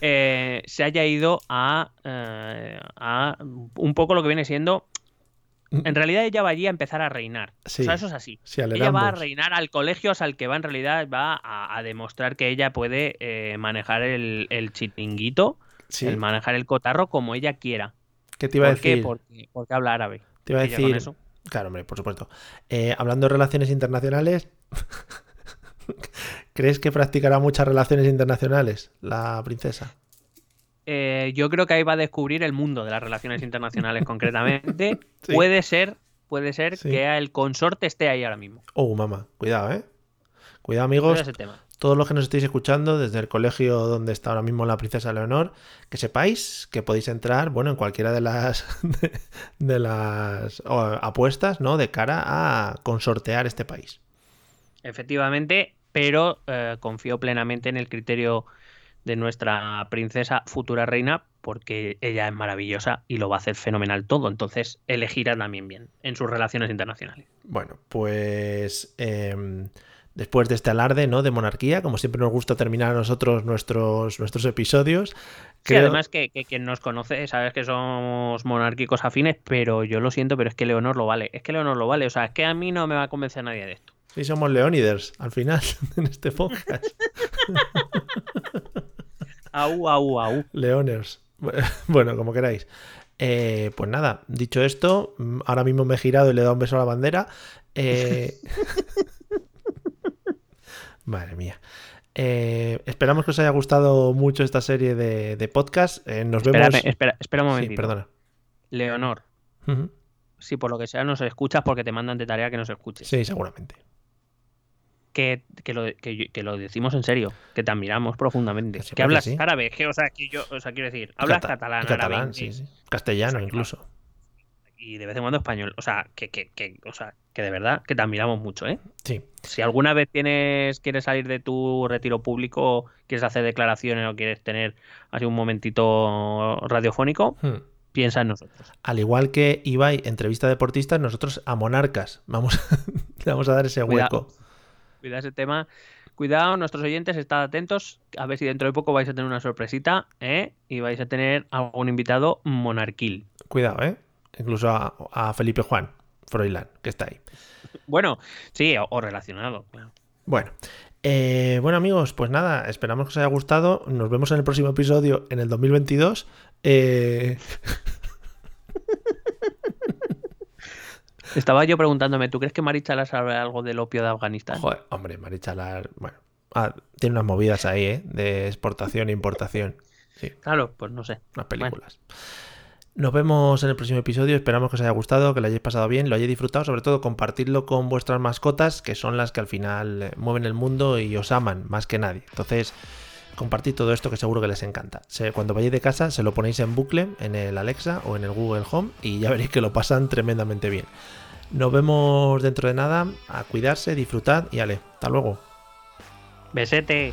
Eh, se haya ido a, eh, a un poco lo que viene siendo mm. en realidad ella va allí a empezar a reinar. o sea, eso es así. ella va a reinar al colegio al que va en realidad va a, demostrar que ella puede manejar el, el chiringuito, el manejar el cotarro como ella quiera. ¿Qué te iba a decir? Qué? Porque, porque habla árabe. Te iba a decir. Claro, hombre, por supuesto. Eh, hablando de relaciones internacionales, ¿crees que practicará muchas relaciones internacionales la princesa? Eh, yo creo que ahí va a descubrir el mundo de las relaciones internacionales concretamente. Puede ser, puede ser que el consorte esté ahí ahora mismo. Oh, mamá, cuidado, eh. Cuidado, amigos. Ese tema todos los que nos estéis escuchando desde el colegio donde está ahora mismo la princesa Leonor, que sepáis que podéis entrar, bueno, en cualquiera de las de, las apuestas, ¿no? De cara a consortear este país. Efectivamente, pero eh, confío plenamente en el criterio de nuestra princesa futura reina, porque ella es maravillosa y lo va a hacer fenomenal todo. Entonces, elegirá también bien en sus relaciones internacionales. Bueno, pues. Em, después de este alarde ¿no? de monarquía, como siempre nos gusta terminar a nosotros nuestros, nuestros episodios. Que además que, quien nos conoce, sabes que somos monárquicos afines, pero yo lo siento, pero es que Leonor lo vale. Es que Leonor lo vale. O sea, es que a mí no me va a convencer nadie de esto. Sí, somos Leoniders al final en este podcast. au, au, au. Leoners. Bueno, como queráis. Eh, pues nada, dicho esto, ahora mismo me he girado y le he dado un beso a la bandera. Eh... Madre mía. Eh, esperamos que os haya gustado mucho esta serie de, podcast. Eh, nos vemos. Espera, espera un momento. perdona. Leonor. Si por lo que sea nos escuchas porque te mandan de tarea que nos escuches. Sí, seguramente. Que, lo, que, lo, decimos en serio, que te admiramos profundamente. que hablas árabe, que, o sea, que yo, o sea, quiero decir, hablas catalán, catalán, sí, sí. castellano incluso y de vez en cuando español. O sea, que, que, que, o sea, que de verdad que te admiramos mucho, ¿eh? Sí. Si alguna vez tienes, quieres salir de tu retiro público, quieres hacer declaraciones o quieres tener así un momentito radiofónico, hmm. piensa en nosotros. Al igual que Ibai, entrevista a deportistas, nosotros a monarcas. Vamos, vamos a dar ese hueco. Cuidado, ese tema. Cuidado, nuestros oyentes, estad atentos. A ver si dentro de poco vais a tener una sorpresita, ¿eh? Y vais a tener algún invitado monarquil. Cuidado, ¿eh? incluso a, Felipe Juan Froilán, que está ahí. Bueno, sí, o, relacionado. Bueno, eh, bueno amigos, pues nada, esperamos que os haya gustado. Nos vemos en el próximo episodio en el 2022. Eh, Estaba yo preguntándome, ¿tú crees que Marichalar sabe algo del opio de Afganistán? Joder, hombre, Marichalar, bueno, ah, tiene unas movidas ahí, ¿eh? De exportación e importación. Sí. Claro, pues no sé. Unas películas. Nos vemos en el próximo episodio, esperamos que os haya gustado, que lo hayáis pasado bien, lo hayáis disfrutado, sobre todo compartidlo con vuestras mascotas, que son las que al final eh, mueven el mundo y os aman más que nadie. Entonces, compartid todo esto que seguro que les encanta. Cuando vayáis de casa, se lo ponéis en bucle en el Alexa o en el Google Home y ya veréis que lo pasan tremendamente bien. Nos vemos dentro de nada, a cuidarse, disfrutad y ale, hasta luego. Besete.